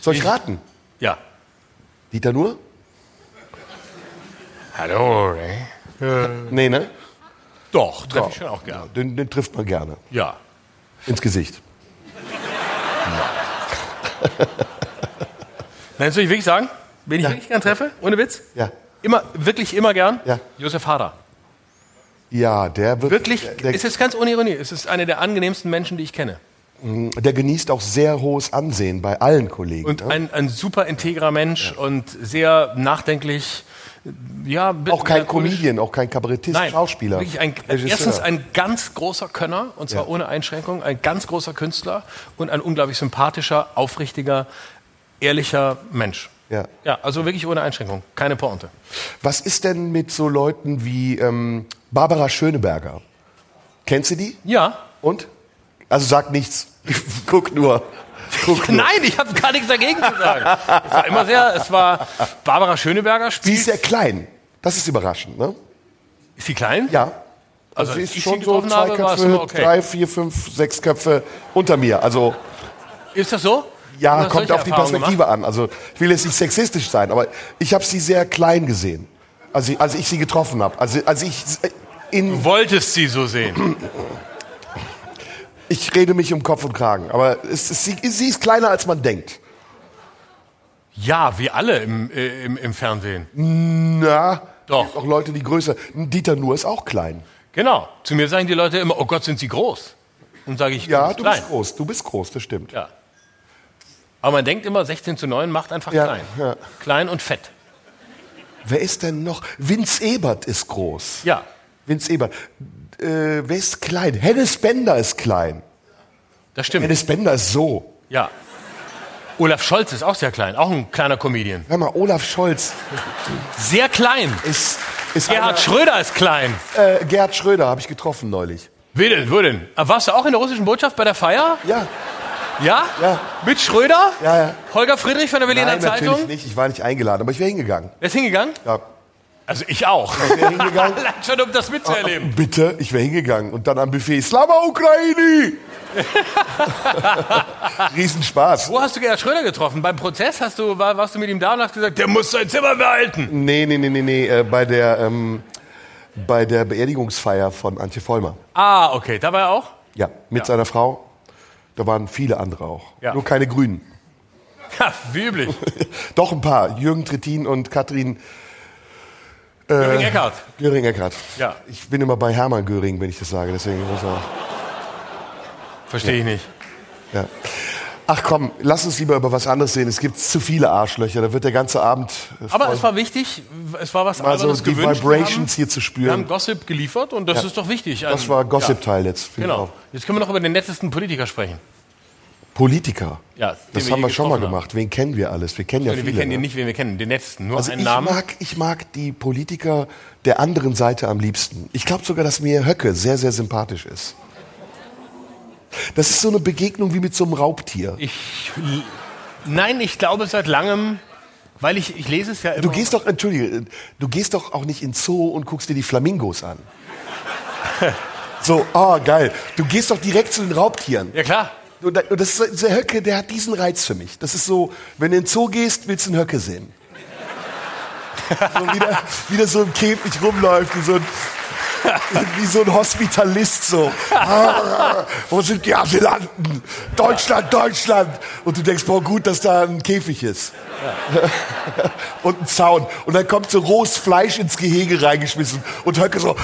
Soll ich raten? Ja. Dieter Nur? Hallo, ey. [laughs] Nee, ne? Doch, treffe ich schon auch gerne. Den, den trifft man gerne. Ja. Ins Gesicht. Nein, soll ich wirklich sagen? Wen ich wirklich gern treffe? Ohne Witz? Ja. Immer, wirklich immer gern? Ja. Josef Hader. Ja, der wird. Wirklich, Der, es ist ganz ohne Ironie. Es ist einer der angenehmsten Menschen, die ich kenne. der, der genießt auch sehr hohes Ansehen bei allen Kollegen. Und ne? ein, ein super integrer Mensch und sehr nachdenklich. Ja, auch kein. Comedian, auch kein Kabarettist, Nein, Schauspieler. Wirklich ein, Regisseur. erstens ein ganz großer Könner, und zwar Ja. ohne Einschränkung, ein ganz großer Künstler und ein unglaublich sympathischer, aufrichtiger, ehrlicher Mensch. Ja. Ja, also wirklich ohne Einschränkung, keine Pointe. Was ist denn mit so Leuten wie ähm, Barbara Schöneberger? Kennst du die? Ja. Und? Also sag nichts. [laughs] Guck nur. Guck nur. Nein, ich habe gar nichts dagegen zu sagen. Es war immer sehr, es war Barbara Schöneberger Sie spielt. ist sehr klein. Das ist überraschend, ne? Ist sie klein? Ja. Also, Also sie ist schon sie so zwei habe, Köpfe, okay. drei, vier, fünf, sechs Köpfe unter mir. Also Ist das so? Ja, kommt auf die Perspektive an. Also ich will jetzt nicht sexistisch sein, aber ich habe sie sehr klein gesehen, als ich, als ich sie getroffen habe. Also als ich in Du wolltest sie so sehen. [clears throat] ich rede mich um Kopf und Kragen, aber es, ist- sie, sie ist kleiner als man denkt. Ja, wie alle im, äh, im, im Fernsehen. Na, Doch. gibt auch Leute, die größer. Dieter Nuhr ist auch klein. Genau. Zu mir sagen die Leute immer, oh Gott, sind sie groß. Und sage ich, Ja, du klein. bist groß. Du bist groß, das stimmt. Ja. Aber man denkt immer, 16 zu 9 macht einfach Ja, klein. ja. Klein und fett. Wer ist denn noch? Vince Ebert ist groß. Ja. Vince Ebert. Äh, wer ist klein? Hennes Bender ist klein. Das stimmt. Hennes Bender ist so. Ja. Olaf Scholz ist auch sehr klein, auch ein kleiner Comedian. Hör mal, Olaf Scholz Sehr klein. ist. ist Gerhard Schröder ist klein. einer, äh, Gerhard Schröder habe ich getroffen neulich. Wie denn, wo denn? Warst du auch in der russischen Botschaft bei der Feier? Ja, Ja? Ja. Mit Schröder? Ja, ja. Holger Friedrich von der Berliner nein, natürlich Zeitung? nicht. Ich war nicht eingeladen, aber ich wäre hingegangen. Wer ist hingegangen? Ja. Also ich auch. wäre hingegangen. [laughs] Allein schon, um das mitzuerleben. Bitte, ich wäre hingegangen. Und dann am Buffet, Slava Ukraini! [laughs] Riesenspaß. Wo hast du Gerhard Schröder getroffen? Beim Prozess hast du, war, warst du mit ihm da und hast gesagt, der muss sein Zimmer behalten. Nee, nee, nee, nee, nee. Äh, bei, der, ähm, bei der Beerdigungsfeier von Antje Vollmer. Ah, okay, da war er auch? Ja, mit Ja. seiner Frau. Da waren viele andere auch. Ja. Nur keine Grünen. [laughs] Ja, wie üblich. [laughs] Doch ein paar. Jürgen Trittin und Katrin Jürgen Eckhardt. Göring-Eckardt. Ja. Ich bin immer bei Hermann Göring, wenn ich das sage. Deswegen muss er, Verstehe ich nicht. ja. Ach komm, lass uns lieber über was anderes sehen. Es gibt zu viele Arschlöcher. Da wird der ganze Abend äh, Aber es war wichtig, es war was anderes die gewünscht. Vibrations wir, haben, hier zu wir spüren. haben Gossip geliefert und das ist doch wichtig. das Ein- war Gossip-Teil jetzt. Ja, ich genau. Jetzt können wir noch über den nettesten Politiker sprechen. Politiker. Ja, das wir haben wir schon mal gemacht. Wen kennen wir alles? Wir kennen ja wir viele. kennen ne? ihn nicht, wen wir kennen. Den nettesten. Nur Also einen ich Namen. mag, ich mag die Politiker der anderen Seite am liebsten. Ich glaube sogar, dass mir Höcke sehr, sehr sympathisch ist. Das ist so eine Begegnung wie mit so einem Raubtier. Ich, nein, ich glaube seit langem, weil ich, ich lese es ja immer. Du gehst doch, entschuldige, du gehst doch auch nicht ins Zoo und guckst dir die Flamingos an. [laughs] So, ah, geil. Du gehst doch direkt zu den Raubtieren. ja klar. Und da- und das ist, der Höcke, der hat diesen Reiz für mich. Das ist so, wenn du in den Zoo gehst, willst du einen Höcke sehen. [laughs] So wieder, wieder so im Käfig rumläuft, so ein, [laughs] wie so ein Hospitalist so. [laughs] Wo sind die Asylanten? Deutschland, Deutschland. Und du denkst, boah, gut, dass da ein Käfig ist. [laughs] Und ein Zaun. Und dann kommt so rohes Fleisch ins Gehege reingeschmissen. Und Höcke so.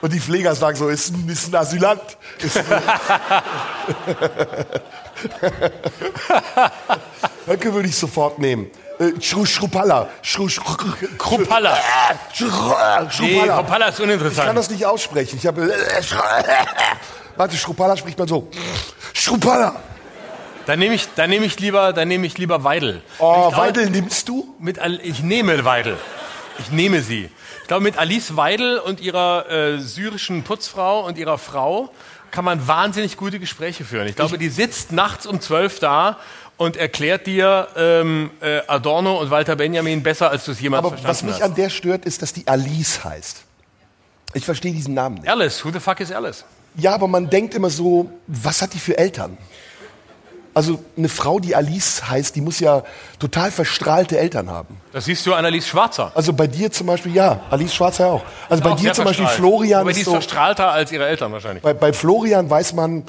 Und die Pfleger sagen so, ist ein, ist ein Asylant. Höcke würde ich sofort nehmen. Äh, Schru Schrupalla. Schru Schru Krupalla. Schru Nee, Schrupalla. Ist Ich kann uninteressant. das nicht aussprechen. Ich habe. [laughs] Warte, Schrupalla spricht man so. Schrupalla. Dann nehme ich, dann nehme ich lieber, dann nehme ich lieber Weidel. Oh, Weidel nimmst du? Mit, Al- ich nehme Weidel. Ich nehme sie. Ich glaube, mit Alice Weidel und ihrer äh, syrischen Putzfrau und ihrer Frau kann man wahnsinnig gute Gespräche führen. Ich glaube, die sitzt nachts um zwölf da und erklärt dir ähm, äh, Adorno und Walter Benjamin besser, als du es jemals Aber was verstanden mich hast. an der stört, ist, dass die Alice heißt. Ich verstehe diesen Namen nicht. Alice, who the fuck is Alice? Ja, aber man denkt immer so, was hat die für Eltern? Also eine Frau, die Alice heißt, die muss ja total verstrahlte Eltern haben. Das siehst du an Alice Schwarzer. Also bei dir zum Beispiel, ja, Alice Schwarzer auch. Also bei Auch dir zum Beispiel. Florian Aber die ist ist so, verstrahlter als ihre Eltern wahrscheinlich. bei, bei Florian weiß man,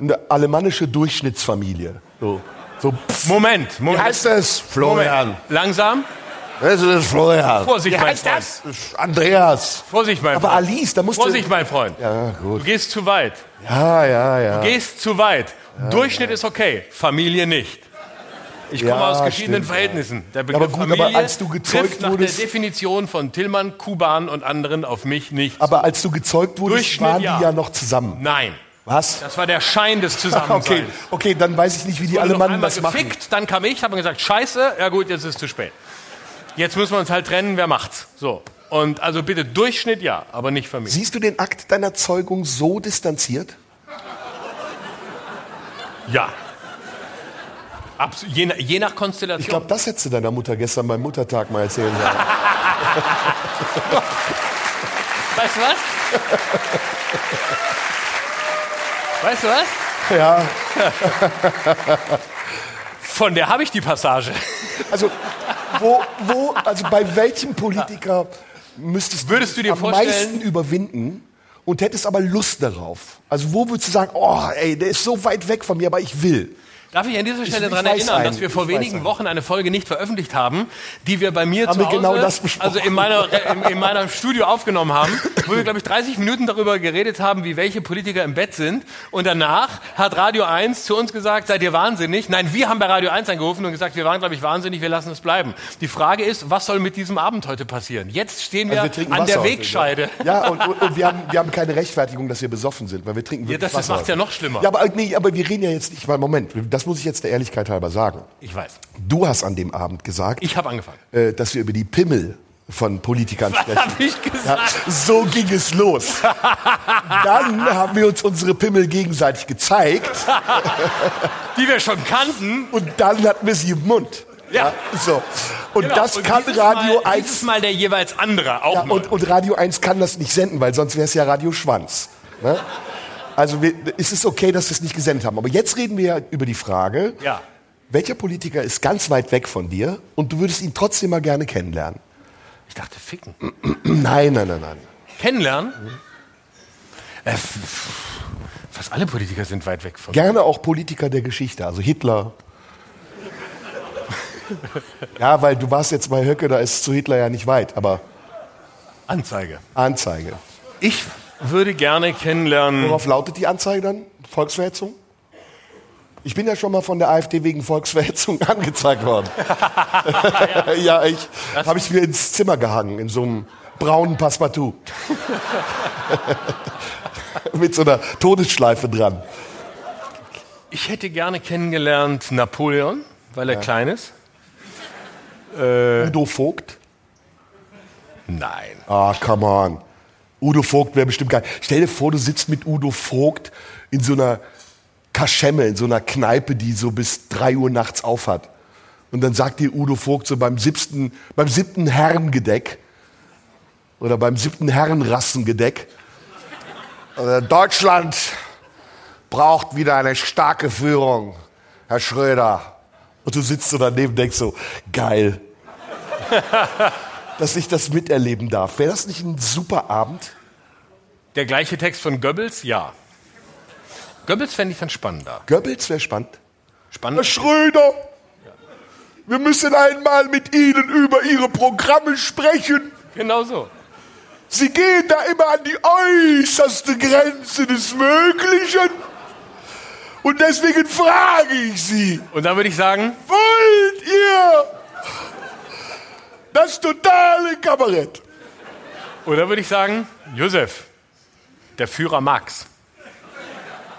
eine alemannische Durchschnittsfamilie. So, so pff, Moment, Moment. wie heißt das? Florian. Moment. Langsam. Das ist Florian. Vorsicht, wie mein heißt Freund. das? Andreas. Vorsicht, mein Aber Freund. Alice, da musst Vorsicht, du... mein Freund. Ja, gut. Du gehst zu weit. Ja, ja, ja. Gehst zu weit. Durchschnitt ist okay, Familie nicht. Ich komme Ja, aus geschiedenen stimmt, ja. Verhältnissen. Der aber Begriff gut, Familie aber als du gezeugt trifft nach wurdest- der Definition von Tillmann, Kuban und anderen auf mich nicht. Aber als du gezeugt wurdest, waren ja. die ja noch zusammen. Nein. Was? Das war der Schein des Zusammenseins. [laughs] Okay, okay, dann weiß ich nicht, wie die noch Alemannen das machen. gefickt, dann kam ich, habe gesagt, scheiße, ja gut, jetzt ist es zu spät. Jetzt müssen wir uns halt trennen, wer macht's? So. Und also bitte Durchschnitt ja, aber nicht Familie. Siehst du den Akt deiner Zeugung so distanziert? Ja. Abs je, nach- je nach Ich Konstellation. glaube, das hättest du deiner Mutter gestern beim Muttertag mal erzählen sollen. [laughs] weißt du was? Weißt du was? ja, [laughs] Von der habe ich die Passage. also, wo, wo, also bei welchem Politiker müsstest Würdest du dir am vorstellen- meisten überwinden und hättest aber Lust darauf? Also wo würdest du sagen, oh, ey, der ist so weit weg von mir, aber ich will. Darf ich an dieser Stelle daran erinnern, einen, dass wir vor ich wenigen. Wochen eine Folge nicht veröffentlicht haben, die wir bei mir Haben zu wir Hause, genau also in, meiner, in, in meinem Studio aufgenommen haben, wo wir, glaube ich, 30 Minuten darüber geredet haben, wie welche Politiker im Bett sind. Und danach hat Radio 1 zu uns gesagt, seid ihr wahnsinnig? Nein, wir haben bei Radio 1 angerufen und gesagt, wir waren, glaube ich, wahnsinnig, wir lassen es bleiben. Die Frage ist, was soll mit diesem Abend heute passieren? Jetzt stehen wir, Also wir an der Wasser heute, Wegscheide. ne? Ja, und, und, und wir, haben, wir haben keine Rechtfertigung, dass wir besoffen sind, weil wir trinken Ja, wirklich das das Wasser. macht's ja noch schlimmer. Ja, aber, nee, aber wir reden ja jetzt nicht, weil Moment, das muss ich jetzt der Ehrlichkeit halber sagen. Ich weiß. Du hast an dem Abend gesagt, Ich habe angefangen. äh, dass wir über die Pimmel von Politikern sprechen. habe ich Ja, gesagt? so ging es los. [laughs] Dann haben wir uns unsere Pimmel gegenseitig gezeigt [laughs] Die wir schon kannten. und dann hatten wir sie im Mund. Ja. so. Und Genau. das Und kann Radio mal, 1 Dieses Mal der jeweils andere auch Ja, und, und Radio 1 kann das nicht senden, weil sonst wäre es ja Radio Schwanz. Ne? Also wir, es ist okay, dass wir es nicht gesendet haben. Aber jetzt reden wir ja über die Frage, Ja. welcher Politiker ist ganz weit weg von dir und du würdest ihn trotzdem mal gerne kennenlernen? Ich dachte, ficken. Nein, nein, nein, nein. Kennenlernen? Äh, f- f- fast alle Politiker sind weit weg von. Gerne auch Politiker der Geschichte, also Hitler. ja, weil du warst jetzt bei Höcke, da ist zu Hitler ja nicht weit, aber Anzeige. Anzeige. Ich würde gerne kennenlernen. Worauf lautet die Anzeige dann? Volksverhetzung? Ich bin ja schon mal von der AfD wegen Volksverhetzung [laughs] angezeigt worden. [laughs] ja, ich habe ich mir ins Zimmer gehangen in so einem braunen Passepartout [laughs] mit so einer Todesschleife dran. Ich hätte gerne kennengelernt Napoleon, weil er klein ist. Äh. Udo Vogt? Nein. Ah, come on. Udo Vogt wäre bestimmt geil. Stell dir vor, du sitzt mit Udo Vogt in so einer Kaschemme, in so einer Kneipe, die so bis drei Uhr nachts aufhat. Und dann sagt dir Udo Vogt so beim siebten, beim siebten Herrengedeck oder beim siebten Herrenrassengedeck, äh, Deutschland braucht wieder eine starke Führung, Herr Schröder. Und du sitzt so daneben und denkst so, geil [laughs] dass ich das miterleben darf. Wäre das nicht ein super Abend? Der gleiche Text von Goebbels? Ja. Goebbels fände ich dann spannender. Goebbels wäre spannend. Herr Spannend. Schröder, wir müssen einmal mit Ihnen über Ihre Programme sprechen. Genau so. Sie gehen da immer an die äußerste Grenze des Möglichen. Und deswegen frage ich Sie, Und dann würde ich sagen, wollt ihr Das totale Kabarett. Oder würde ich sagen, Josef, der Führer Max.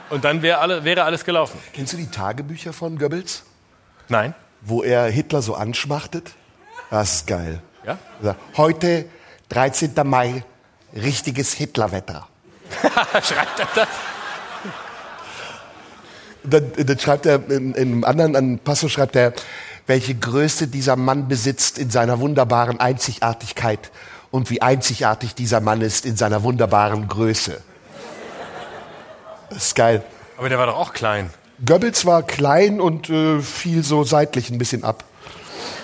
Und dann wär alle, wäre alles gelaufen. Kennst du die Tagebücher von Goebbels? Nein? Wo er Hitler so anschmachtet? Das ist geil. Ja? Also, Heute, 13. Mai, richtiges Hitlerwetter. [laughs] Schreibt er das? Dann, dann schreibt er in, in einem anderen an Passo schreibt er, welche Größe dieser Mann besitzt in seiner wunderbaren Einzigartigkeit und wie einzigartig dieser Mann ist in seiner wunderbaren Größe. Das ist geil. Aber der war doch auch klein. Goebbels war klein und äh, fiel so seitlich ein bisschen ab.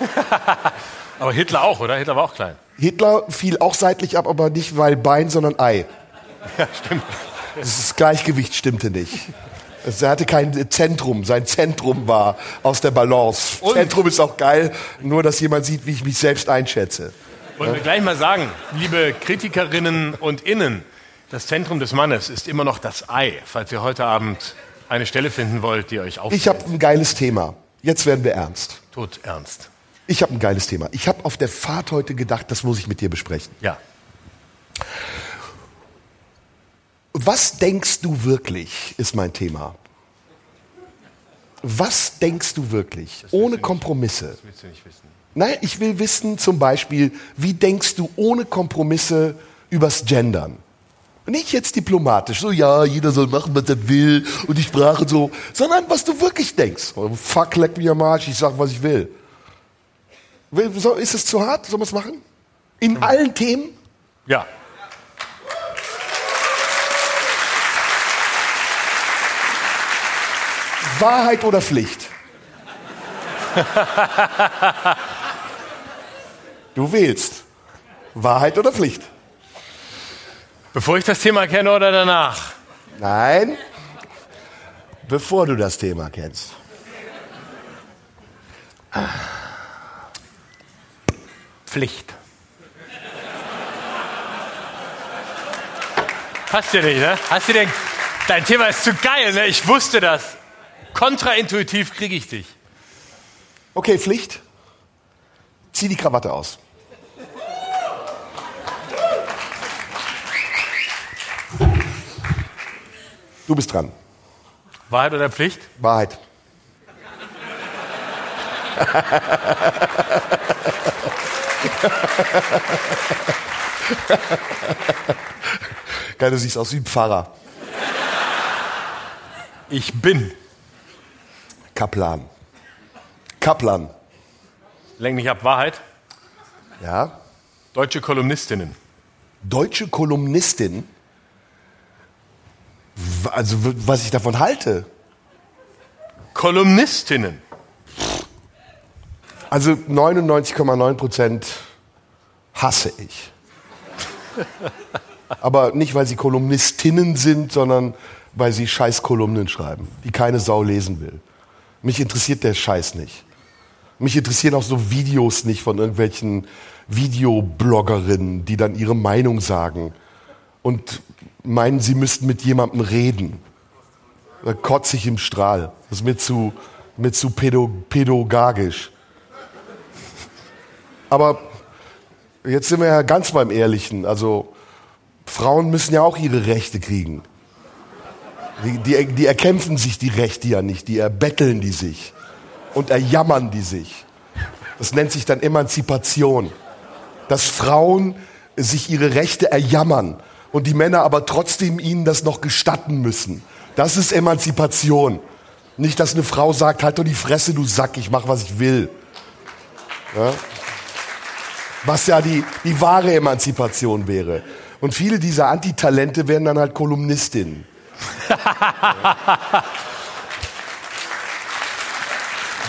[laughs] Aber Hitler auch, oder? Hitler war auch klein. Hitler fiel auch seitlich ab, aber nicht weil Bein, sondern Ei. [laughs] Ja, stimmt. Das Gleichgewicht stimmte nicht. Er hatte kein Zentrum. Sein Zentrum war aus der Balance. Und- Zentrum ist auch geil, nur dass jemand sieht, wie ich mich selbst einschätze. Wollen wir gleich mal sagen, liebe Kritikerinnen und Innen, das Zentrum des Mannes ist immer noch das Ei, falls ihr heute Abend eine Stelle finden wollt, die euch auf Ich habe ein geiles Thema. Jetzt werden wir ernst. tot ernst. Ich habe ein geiles Thema. Ich habe auf der Fahrt heute gedacht, das muss ich mit dir besprechen. Ja. Was denkst du wirklich, ist mein Thema. Was denkst du wirklich, ohne Kompromisse? Willst du nicht wissen? Nein, ich will wissen zum Beispiel, wie denkst du ohne Kompromisse übers Gendern? Nicht jetzt diplomatisch, so ja, jeder soll machen, was er will und die Sprache so, sondern was du wirklich denkst. Oh, fuck, leck mich am Arsch, ich sag, was ich will. Ist es zu hart? Sollen wir es machen? In allen Themen? Ja. Wahrheit oder Pflicht? [laughs] du wählst. Wahrheit oder Pflicht? Bevor ich das Thema kenne oder danach? Nein, bevor du das Thema kennst. Pflicht. Passt dir nicht, ne? Hast du den, dein Thema ist zu geil, ne? Ich wusste das. Kontraintuitiv kriege ich dich. Okay, Pflicht. Zieh die Krawatte aus. Du bist dran. Wahrheit oder Pflicht? Wahrheit. Geil, du siehst aus wie ein Pfarrer. Ich bin. Kaplan. Kaplan. Lenk mich ab. Wahrheit. Ja. Deutsche Kolumnistinnen. Deutsche Kolumnistin. Also, was ich davon halte. Kolumnistinnen. Also 99,9 Prozent hasse ich. Aber nicht, weil sie Kolumnistinnen sind, sondern weil sie scheiß Kolumnen schreiben, die keine Sau lesen will. Mich interessiert der Scheiß nicht. Mich interessieren auch so Videos nicht von irgendwelchen Videobloggerinnen, die dann ihre Meinung sagen und meinen, sie müssten mit jemandem reden. Da kotze ich im Strahl. Das ist mir zu, mir zu pädagogisch. Aber jetzt sind wir ja ganz beim Ehrlichen. Also Frauen müssen ja auch ihre Rechte kriegen. Die, die, erkämpfen sich die Rechte ja nicht, die erbetteln die sich und erjammern die sich. Das nennt sich dann Emanzipation. Dass Frauen sich ihre Rechte erjammern und die Männer aber trotzdem ihnen das noch gestatten müssen. Das ist Emanzipation. Nicht, dass eine Frau sagt, halt doch die Fresse, du Sack, ich mach, was ich will. Ja? Was ja die, die wahre Emanzipation wäre. Und viele dieser Antitalente werden dann halt Kolumnistinnen. [laughs]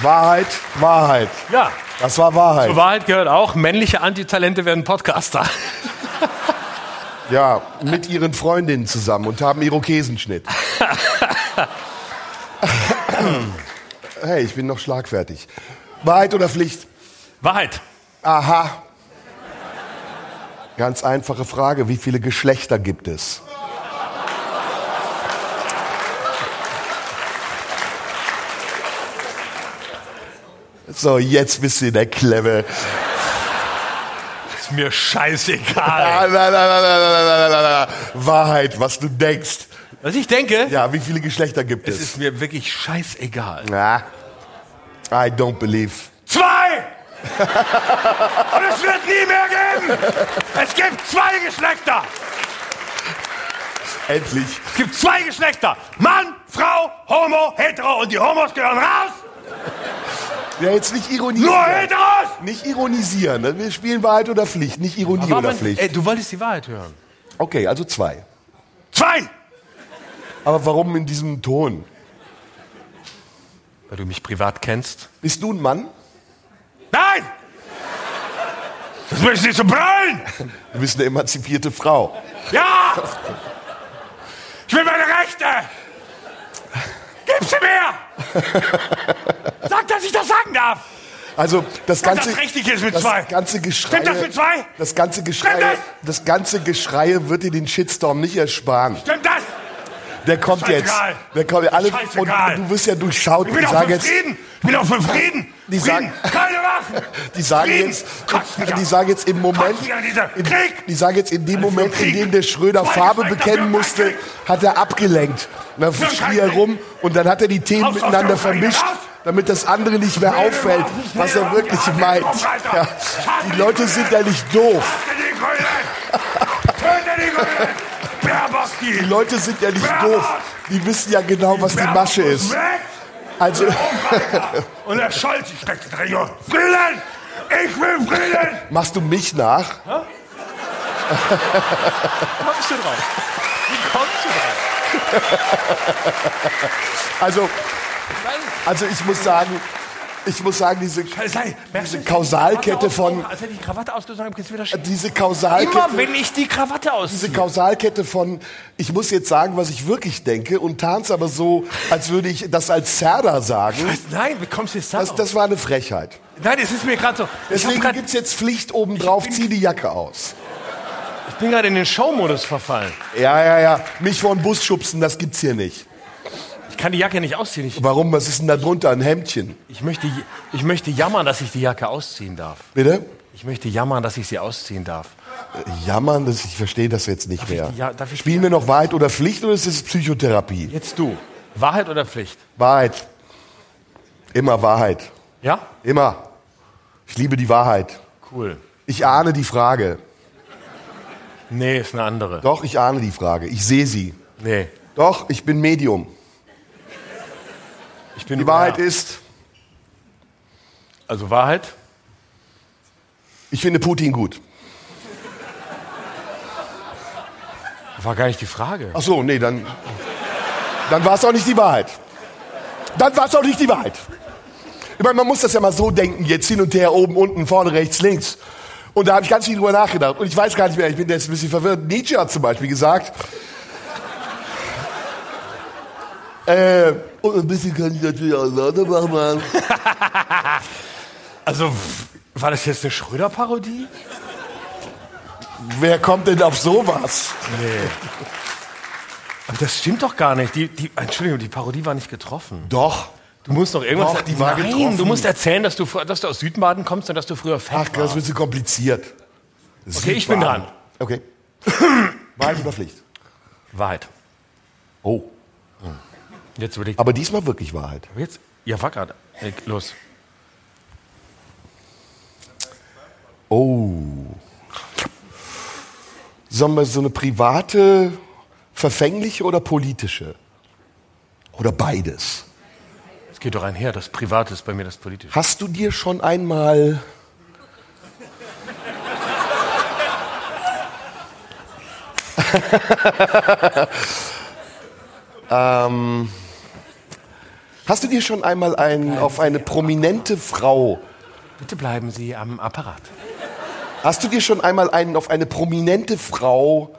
Wahrheit, Wahrheit. Ja. Das war Wahrheit. Zur Wahrheit gehört auch, männliche Antitalente werden Podcaster. [laughs] Ja, mit ihren Freundinnen zusammen und haben Irokesenschnitt. [laughs] hey, ich bin noch schlagfertig. Wahrheit oder Pflicht? Wahrheit. Aha. Ganz einfache Frage. Wie viele Geschlechter gibt es? So, jetzt bist du in der Klemme. Ist mir scheißegal. Wahrheit, was du denkst. Was ich denke? Ja, wie viele Geschlechter gibt es? Es ist mir wirklich scheißegal. Ja. I don't believe. Zwei! [laughs] Und es wird nie mehr geben! Es gibt zwei Geschlechter! Endlich. Es gibt zwei Geschlechter. Mann, Frau, Homo, Hetero und die Homos gehören raus. Ja, jetzt nicht ironisieren. Nur Heteros! Nicht ironisieren. ne? Wir spielen Wahrheit oder Pflicht, nicht Ironie War oder man- Pflicht. Ey, du wolltest die Wahrheit hören. Okay, also zwei. Zwei! Aber warum in diesem Ton? Weil du mich privat kennst. Bist du ein Mann? Nein! Das möchte ich so brüllen! Du bist eine emanzipierte Frau. Ja! Ich will meine Rechte! Gib sie mir! [laughs] Sag, dass ich das sagen darf! Also das Dass ganze, das richtig ist mit das zwei. ganze Geschrei, Stimmt das mit zwei? das ganze Geschrei, Stimmt das ganze Geschrei wird dir den Shitstorm nicht ersparen. Stimmt das? Der kommt jetzt. Scheißegal. Der kommt alle und Scheißegal. du wirst ja durchschaut. Ich bin Die auch sagen für jetzt! Ich bin auch für Frieden! Die Frieden! sagen- Keine Waffen! [laughs] die sagen Frieden! jetzt, die sagen jetzt im Moment, in, Krieg! die sagen jetzt in dem für Moment, in dem der Schröder Farbe bekennen musste, hat er abgelenkt. Und dann schrie er rum und dann hat er die Themen miteinander vermischt, damit das andere nicht mehr auffällt, was er wirklich meint. Ja, die Leute sind ja nicht doof. Die Leute sind ja nicht doof. Die wissen ja genau, was die Masche ist. Also, [laughs] Und der Scholz, ich Region. Frieden! Ich will Frieden! machst du mich nach? Kommst du drauf? Wie kommst du drauf? Also, also ich muss sagen, ich muss sagen, diese, diese Kausalkette von, Als hätte ich die Krawatte ausgezogen habe, geht's wieder diese Immer Kausalkette, wenn ich die Krawatte diese ausziehe. Kausalkette von, ich muss jetzt sagen, was ich wirklich denke und tanz aber so, als würde ich das als Zerda sagen. Nein, wie kommst du jetzt da Das, das war eine Frechheit. Nein, es ist mir gerade so. Ich, Deswegen grad, gibt's jetzt Pflicht obendrauf, zieh die Jacke aus. ich bin gerade in den Showmodus verfallen. Ja, ja, ja. Mich vor den Bus schubsen, das gibt's hier nicht. Ich kann die Jacke nicht ausziehen. Ich, Warum? Was ist denn da drunter? Ein Hemdchen. ich, möchte, ich möchte jammern, dass ich die Jacke ausziehen darf. Bitte? Ich möchte jammern, dass ich sie ausziehen darf. Jammern, das, ich verstehe das jetzt nicht mehr. die- ja, darf ich- Spielen wir noch Wahrheit oder Pflicht oder ist es Psychotherapie? Jetzt du. Wahrheit oder Pflicht? Wahrheit. Immer Wahrheit. Ja? Immer. Ich liebe die Wahrheit. Cool. Ich ahne die Frage. Nee, ist eine andere. Doch, ich ahne die Frage. Ich sehe sie. Nee. Doch, ich bin Medium. Ich bin Die Wahrheit ja. ist, Also Wahrheit? ich finde Putin gut. War gar nicht die Frage. Ach so, nee, dann, dann war es auch nicht die Wahrheit. Dann war es auch nicht die Wahrheit. Ich meine, man muss das ja mal so denken, jetzt hin und her, oben, unten, vorne, rechts, links. Und da habe ich ganz viel drüber nachgedacht. Und ich weiß gar nicht mehr, ich bin jetzt ein bisschen verwirrt. Nietzsche hat zum Beispiel gesagt, äh, und ein bisschen kann ich natürlich auch lauter machen. [laughs] Also, war das jetzt eine Schröder-Parodie? Wer kommt denn auf sowas? Aber Das stimmt doch gar nicht. Die, die, Entschuldigung, die Parodie war nicht getroffen. Doch. Du musst doch irgendwas. Doch, die war Nein, getroffen. du musst erzählen, dass du, dass du aus Südbaden kommst und dass du früher fett Ach, das ist ein bisschen kompliziert. Okay, ich bin dran. Okay. [coughs] Wahrheit oder Pflicht? Wahrheit. Oh. Jetzt ich. Aber diesmal wirklich Wahrheit. Jetzt. Ja, war gerade. Los. Oh. Sollen wir so eine private, verfängliche oder politische? Oder beides? Es geht doch einher. Das Private ist bei mir das Politische. Hast du dir schon einmal [laughs] ähm, hast du dir schon einmal ein, auf eine prominente Frau Bitte bleiben Sie am Apparat. Hast du dir schon einmal einen auf eine prominente Frau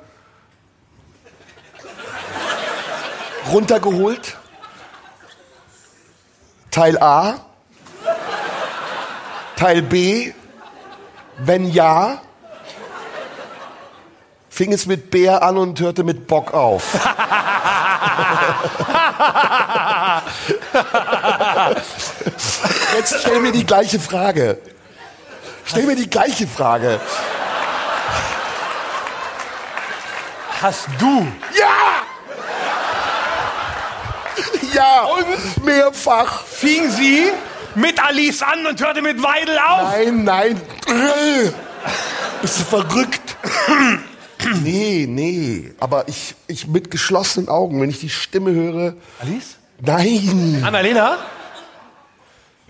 runtergeholt? Teil A? Teil B? Wenn ja, fing es mit Bär an und hörte mit Bock auf. [laughs] Jetzt stell mir die gleiche Frage. Stell mir die gleiche Frage. Hast du? Ja! Ja! Und mehrfach. Fing sie mit Alice an und hörte mit Weidel auf? Nein, nein. Bist du verrückt? [clears throat] Nee, nee. Aber ich, ich mit geschlossenen Augen, wenn ich die Stimme höre. Alice? Nein. Annalena?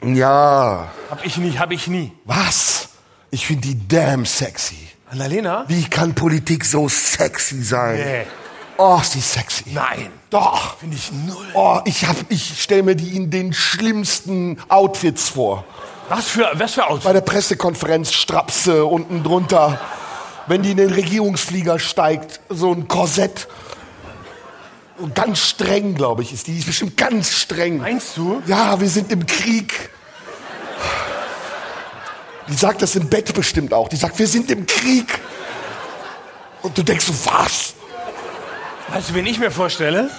Ja. Hab ich nie, hab ich nie. Was? Ich finde die damn sexy. Annalena? Wie kann Politik so sexy sein? Nee. Oh, ist die sexy. Nein. Doch. Finde ich null. Oh, ich hab, ich stelle mir die in den schlimmsten Outfits vor. Was für, was für Outfit? Bei der Pressekonferenz Strapse unten drunter. Wenn die in den Regierungsflieger steigt, so ein Korsett. Und ganz streng, glaube ich, ist die. Die ist bestimmt ganz streng. Meinst du? Ja, wir sind im Krieg. Die sagt das im Bett bestimmt auch. Die sagt, wir sind im Krieg. Und du denkst so, was? Weißt du, wen ich mir vorstelle?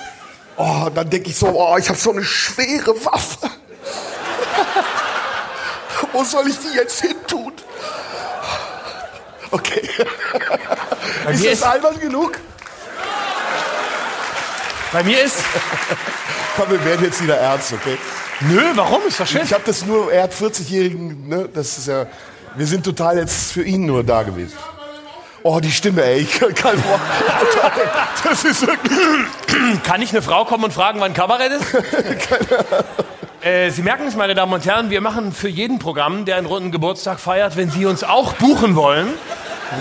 Oh, dann denke ich so, oh, ich habe so eine schwere Waffe. [laughs] Wo soll ich die jetzt hin tun? Okay. Ist das ist, albern genug? bei mir ist, Komm, wir werden jetzt wieder ernst, okay? nö, warum? Ist doch schön. Ich habe das nur, er hat 40-Jährigen, ne? Das ist ja, wir sind total jetzt für ihn nur da gewesen. Oh, die Stimme, ey, ich kann. Das ist wirklich. Kann ich eine Frau kommen und fragen, wann Kabarett ist? äh, Sie merken es, meine Damen und Herren, wir machen für jeden Programm, der einen runden Geburtstag feiert, wenn Sie uns auch buchen wollen,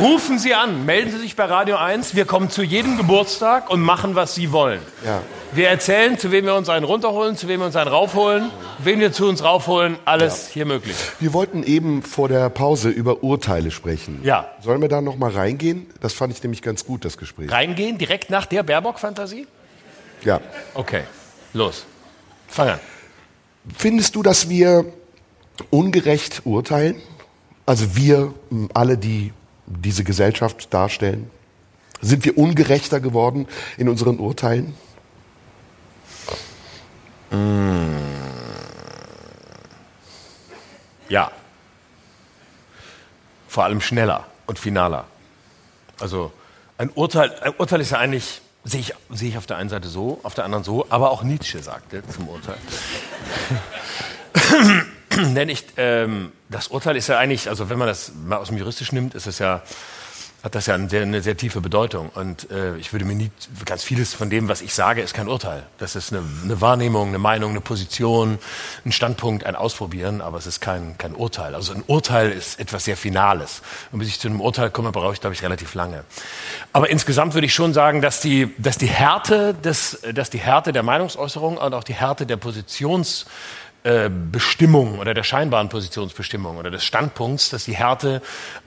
rufen Sie an, melden Sie sich bei Radio 1. Wir kommen zu jedem Geburtstag und machen, was Sie wollen. Ja. Wir erzählen, zu wem wir uns einen runterholen, zu wem wir uns einen raufholen, wen wir zu uns raufholen, alles hier möglich. Wir wollten eben vor der Pause über Urteile sprechen. Ja. Sollen wir da noch mal reingehen? Das fand ich nämlich ganz gut, das Gespräch. Reingehen, direkt nach der Baerbock-Fantasie? Ja. Okay, los. Fang an. Findest du, dass wir ungerecht urteilen? Also wir, alle, die diese Gesellschaft darstellen, sind wir ungerechter geworden in unseren Urteilen? Ja. Vor allem schneller und finaler. Also ein Urteil, ein Urteil ist ja eigentlich, sehe ich, sehe ich auf der einen Seite so, auf der anderen so, aber auch Nietzsche sagte zum Urteil. [clears throat] Denn ich, ähm, das Urteil ist ja eigentlich, also wenn man das mal aus dem Juristischen nimmt, ist es ja, hat das ja eine sehr, eine sehr tiefe Bedeutung. Und äh, ich würde mir nie, ganz vieles von dem, was ich sage, ist kein Urteil. Das ist eine, eine Wahrnehmung, eine Meinung, eine Position, ein Standpunkt, ein Ausprobieren, aber es ist kein, kein Urteil. Also ein Urteil ist etwas sehr Finales. Und bis ich zu einem Urteil komme, brauche ich, glaube ich, relativ lange. Aber insgesamt würde ich schon sagen, dass die, dass die Härte des, dass die Härte der Meinungsäußerung und auch die Härte der Positions Bestimmung oder der scheinbaren Positionsbestimmung oder des Standpunkts, dass die Härte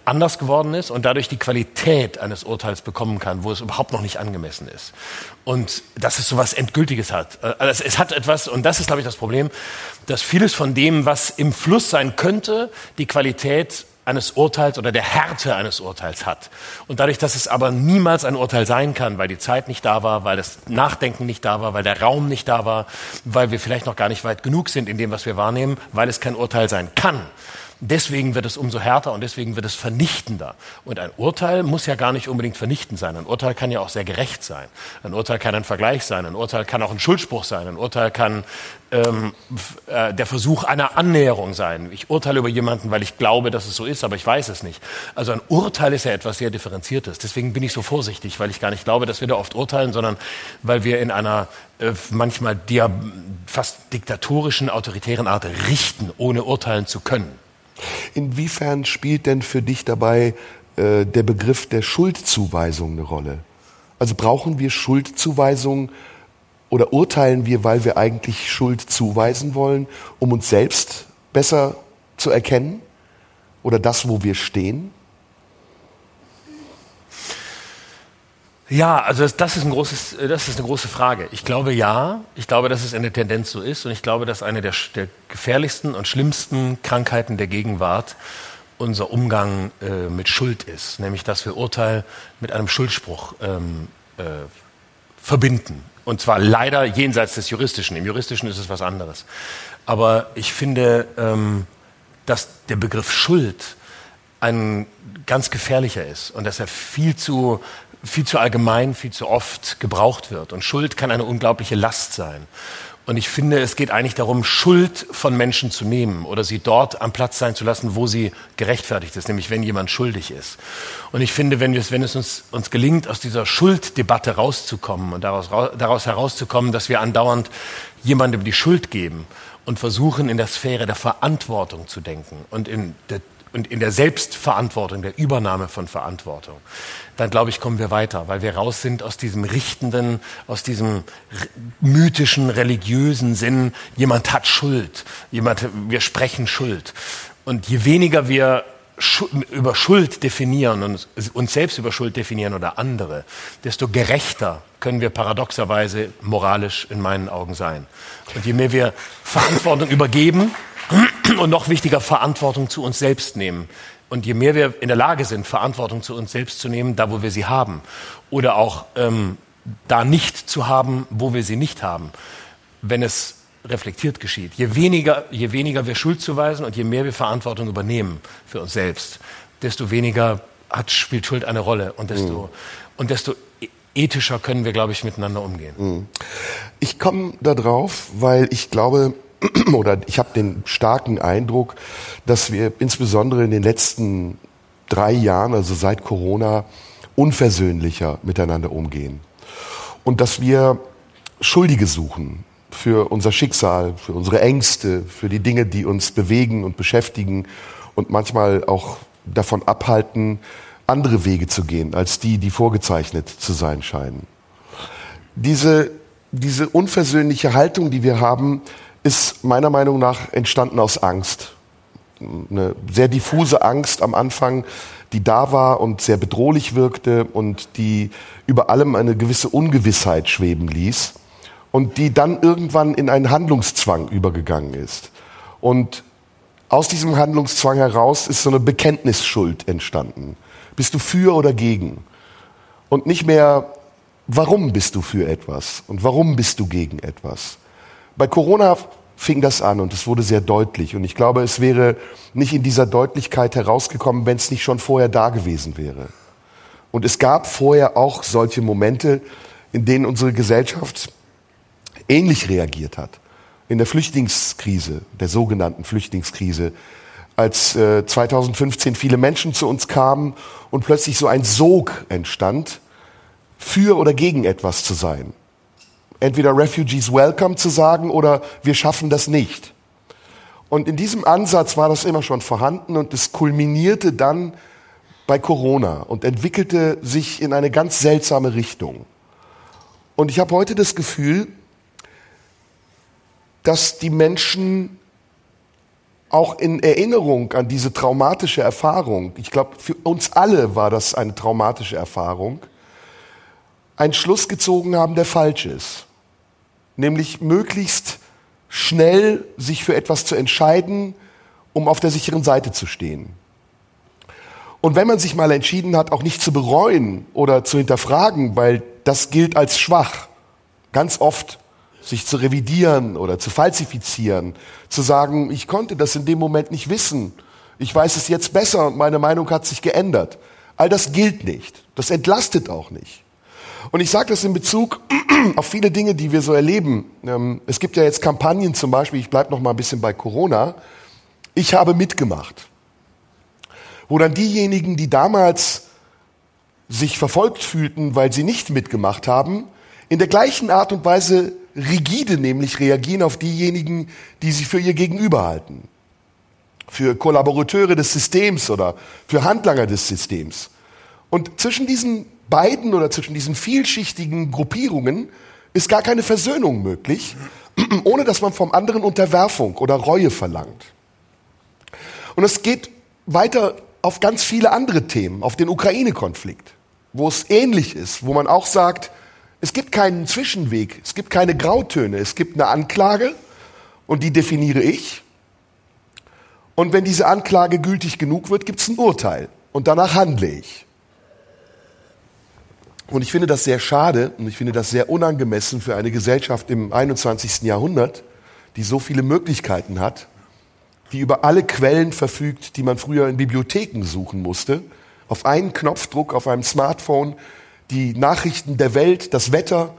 anders geworden ist und dadurch die Qualität eines Urteils bekommen kann, wo es überhaupt noch nicht angemessen ist. Und dass es so was Endgültiges hat. Äh, Also es hat etwas, und das ist, glaube ich, das Problem, dass vieles von dem, was im Fluss sein könnte, die Qualität eines Urteils oder der Härte eines Urteils hat. Und dadurch, dass es aber niemals ein Urteil sein kann, weil die Zeit nicht da war, weil das Nachdenken nicht da war, weil der Raum nicht da war, weil wir vielleicht noch gar nicht weit genug sind in dem, was wir wahrnehmen, weil es kein Urteil sein kann. Deswegen wird es umso härter und deswegen wird es vernichtender. Und ein Urteil muss ja gar nicht unbedingt vernichtend sein. Ein Urteil kann ja auch sehr gerecht sein. Ein Urteil kann ein Vergleich sein. Ein Urteil kann auch ein Schuldspruch sein. Ein Urteil kann ähm, äh, der Versuch einer Annäherung sein. Ich urteile über jemanden, weil ich glaube, dass es so ist, aber ich weiß es nicht. Also ein Urteil ist ja etwas sehr Differenziertes. Deswegen bin ich so vorsichtig, weil ich gar nicht glaube, dass wir da oft urteilen, sondern weil wir in einer äh, manchmal fast diktatorischen, autoritären Art richten, ohne urteilen zu können. Inwiefern spielt denn für dich dabei äh, der Begriff der Schuldzuweisung eine Rolle? Also brauchen wir Schuldzuweisung oder urteilen wir, weil wir eigentlich Schuld zuweisen wollen, um uns selbst besser zu erkennen? Oder das, wo wir stehen? Ja, also das, das, ist ein großes, das ist eine große Frage. Ich glaube ja, ich glaube, dass es eine Tendenz so ist und ich glaube, dass eine der, der gefährlichsten und schlimmsten Krankheiten der Gegenwart unser Umgang äh, mit Schuld ist, nämlich dass wir Urteil mit einem Schuldspruch ähm, äh, verbinden. Und zwar leider jenseits des Juristischen. Im Juristischen ist es was anderes. Aber ich finde, ähm, dass der Begriff Schuld ein ganz gefährlicher ist und dass er viel zu, viel zu allgemein, viel zu oft gebraucht wird. Und Schuld kann eine unglaubliche Last sein. Und ich finde, es geht eigentlich darum, Schuld von Menschen zu nehmen oder sie dort am Platz sein zu lassen, wo sie gerechtfertigt ist, nämlich wenn jemand schuldig ist. Und ich finde, wenn, es, wenn es uns, uns gelingt, aus dieser Schulddebatte rauszukommen und daraus, daraus herauszukommen, dass wir andauernd jemandem die Schuld geben und versuchen, in der Sphäre der Verantwortung zu denken und in der und in der Selbstverantwortung, der Übernahme von Verantwortung, dann glaube ich, kommen wir weiter, weil wir raus sind aus diesem richtenden, aus diesem mythischen, religiösen Sinn, jemand hat Schuld, jemand, wir sprechen Schuld. Und je weniger wir über Schuld definieren und uns selbst über Schuld definieren oder andere, desto gerechter können wir paradoxerweise moralisch in meinen Augen sein. Und je mehr wir Verantwortung übergeben, [clears throat] und noch wichtiger, Verantwortung zu uns selbst nehmen. Und je mehr wir in der Lage sind, Verantwortung zu uns selbst zu nehmen, da wo wir sie haben, oder auch ähm, da nicht zu haben, wo wir sie nicht haben, wenn es reflektiert geschieht. Je weniger, je weniger wir Schuld zuweisen und je mehr wir Verantwortung übernehmen für uns selbst, desto weniger hat, spielt Schuld eine Rolle und desto, mhm. und desto e-, ethischer können wir, glaube ich, miteinander umgehen. Mhm. Ich komme da drauf, weil ich glaube, [clears throat] oder ich habe den starken Eindruck, dass wir insbesondere in den letzten drei Jahren, also seit Corona, unversöhnlicher miteinander umgehen. Und dass wir Schuldige suchen für unser Schicksal, für unsere Ängste, für die Dinge, die uns bewegen und beschäftigen und manchmal auch davon abhalten, andere Wege zu gehen, als die, die vorgezeichnet zu sein scheinen. Diese, diese unversöhnliche Haltung, die wir haben, ist meiner Meinung nach entstanden aus Angst. Eine sehr diffuse Angst am Anfang, die da war und sehr bedrohlich wirkte und die über allem eine gewisse Ungewissheit schweben ließ und die dann irgendwann in einen Handlungszwang übergegangen ist. Und aus diesem Handlungszwang heraus ist so eine Bekenntnisschuld entstanden. Bist du für oder gegen? Und nicht mehr, warum bist du für etwas und warum bist du gegen etwas? Bei Corona fing das an und es wurde sehr deutlich. Und ich glaube, es wäre nicht in dieser Deutlichkeit herausgekommen, wenn es nicht schon vorher da gewesen wäre. Und es gab vorher auch solche Momente, in denen unsere Gesellschaft ähnlich reagiert hat. In der Flüchtlingskrise, der sogenannten Flüchtlingskrise, als äh, 2015 viele Menschen zu uns kamen und plötzlich so ein Sog entstand, für oder gegen etwas zu sein entweder Refugees Welcome zu sagen oder wir schaffen das nicht. Und in diesem Ansatz war das immer schon vorhanden und es kulminierte dann bei Corona und entwickelte sich in eine ganz seltsame Richtung. Und ich habe heute das Gefühl, dass die Menschen auch in Erinnerung an diese traumatische Erfahrung, ich glaube, für uns alle war das eine traumatische Erfahrung, einen Schluss gezogen haben, der falsch ist nämlich möglichst schnell sich für etwas zu entscheiden, um auf der sicheren Seite zu stehen. Und wenn man sich mal entschieden hat, auch nicht zu bereuen oder zu hinterfragen, weil das gilt als schwach, ganz oft sich zu revidieren oder zu falsifizieren, zu sagen, ich konnte das in dem Moment nicht wissen, ich weiß es jetzt besser und meine Meinung hat sich geändert. All das gilt nicht. Das entlastet auch nicht. Und ich sage das in Bezug [clears throat] auf viele Dinge, die wir so erleben. Ähm, es gibt ja jetzt Kampagnen zum Beispiel, ich bleibe noch mal ein bisschen bei Corona. Ich habe mitgemacht. Wo dann diejenigen, die damals sich verfolgt fühlten, weil sie nicht mitgemacht haben, in der gleichen Art und Weise rigide nämlich reagieren auf diejenigen, die sie für ihr Gegenüber halten. Für Kollaborateure des Systems oder für Handlanger des Systems. Und zwischen diesen beiden oder zwischen diesen vielschichtigen Gruppierungen ist gar keine Versöhnung möglich, [clears throat] ohne dass man vom anderen Unterwerfung oder Reue verlangt. Und es geht weiter auf ganz viele andere Themen, auf den Ukraine-Konflikt, wo es ähnlich ist, wo man auch sagt, es gibt keinen Zwischenweg, es gibt keine Grautöne, es gibt eine Anklage und die definiere ich. Und wenn diese Anklage gültig genug wird, gibt es ein Urteil und danach handle ich. Und ich finde das sehr schade und ich finde das sehr unangemessen für eine Gesellschaft im 21. Jahrhundert, die so viele Möglichkeiten hat, die über alle Quellen verfügt, die man früher in Bibliotheken suchen musste, auf einen Knopfdruck auf einem Smartphone die Nachrichten der Welt, das Wetter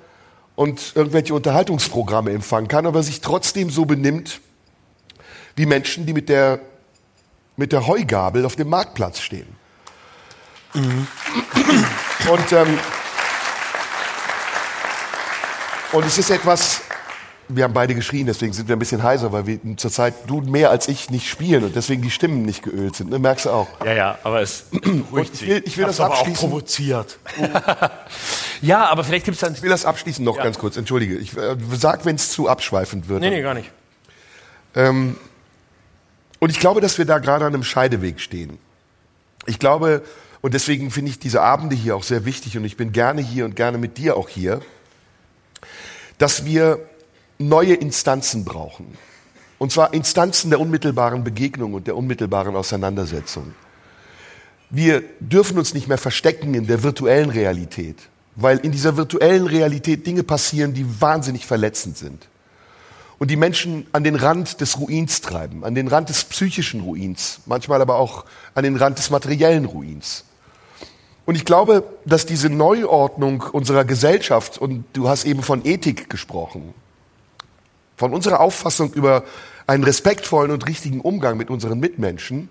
und irgendwelche Unterhaltungsprogramme empfangen kann, aber sich trotzdem so benimmt wie Menschen, die mit der, mit der Heugabel auf dem Marktplatz stehen. Mhm. Und, ähm, und es ist etwas, wir haben beide geschrien, deswegen sind wir ein bisschen heiser, weil wir zurzeit du mehr als ich nicht spielen und deswegen die Stimmen nicht geölt sind. Ne? Merkst du auch? Ja, ja, aber es [clears throat] ruhigt ich will, ich will das abschließen. auch provoziert. ja, aber vielleicht gibt es dann. Ich will das abschließen noch ja. ganz kurz. Entschuldige. Ich äh, sag, wenn es zu abschweifend wird. Nee, nee, gar nicht. Ähm, und ich glaube, dass wir da gerade an einem Scheideweg stehen. Ich glaube, und deswegen finde ich diese Abende hier auch sehr wichtig und ich bin gerne hier und gerne mit dir auch hier, dass wir neue Instanzen brauchen. Und zwar Instanzen der unmittelbaren Begegnung und der unmittelbaren Auseinandersetzung. Wir dürfen uns nicht mehr verstecken in der virtuellen Realität, weil in dieser virtuellen Realität Dinge passieren, die wahnsinnig verletzend sind. Und die Menschen an den Rand des Ruins treiben, an den Rand des psychischen Ruins, manchmal aber auch an den Rand des materiellen Ruins. Und ich glaube, dass diese Neuordnung unserer Gesellschaft, und du hast eben von Ethik gesprochen, von unserer Auffassung über einen respektvollen und richtigen Umgang mit unseren Mitmenschen,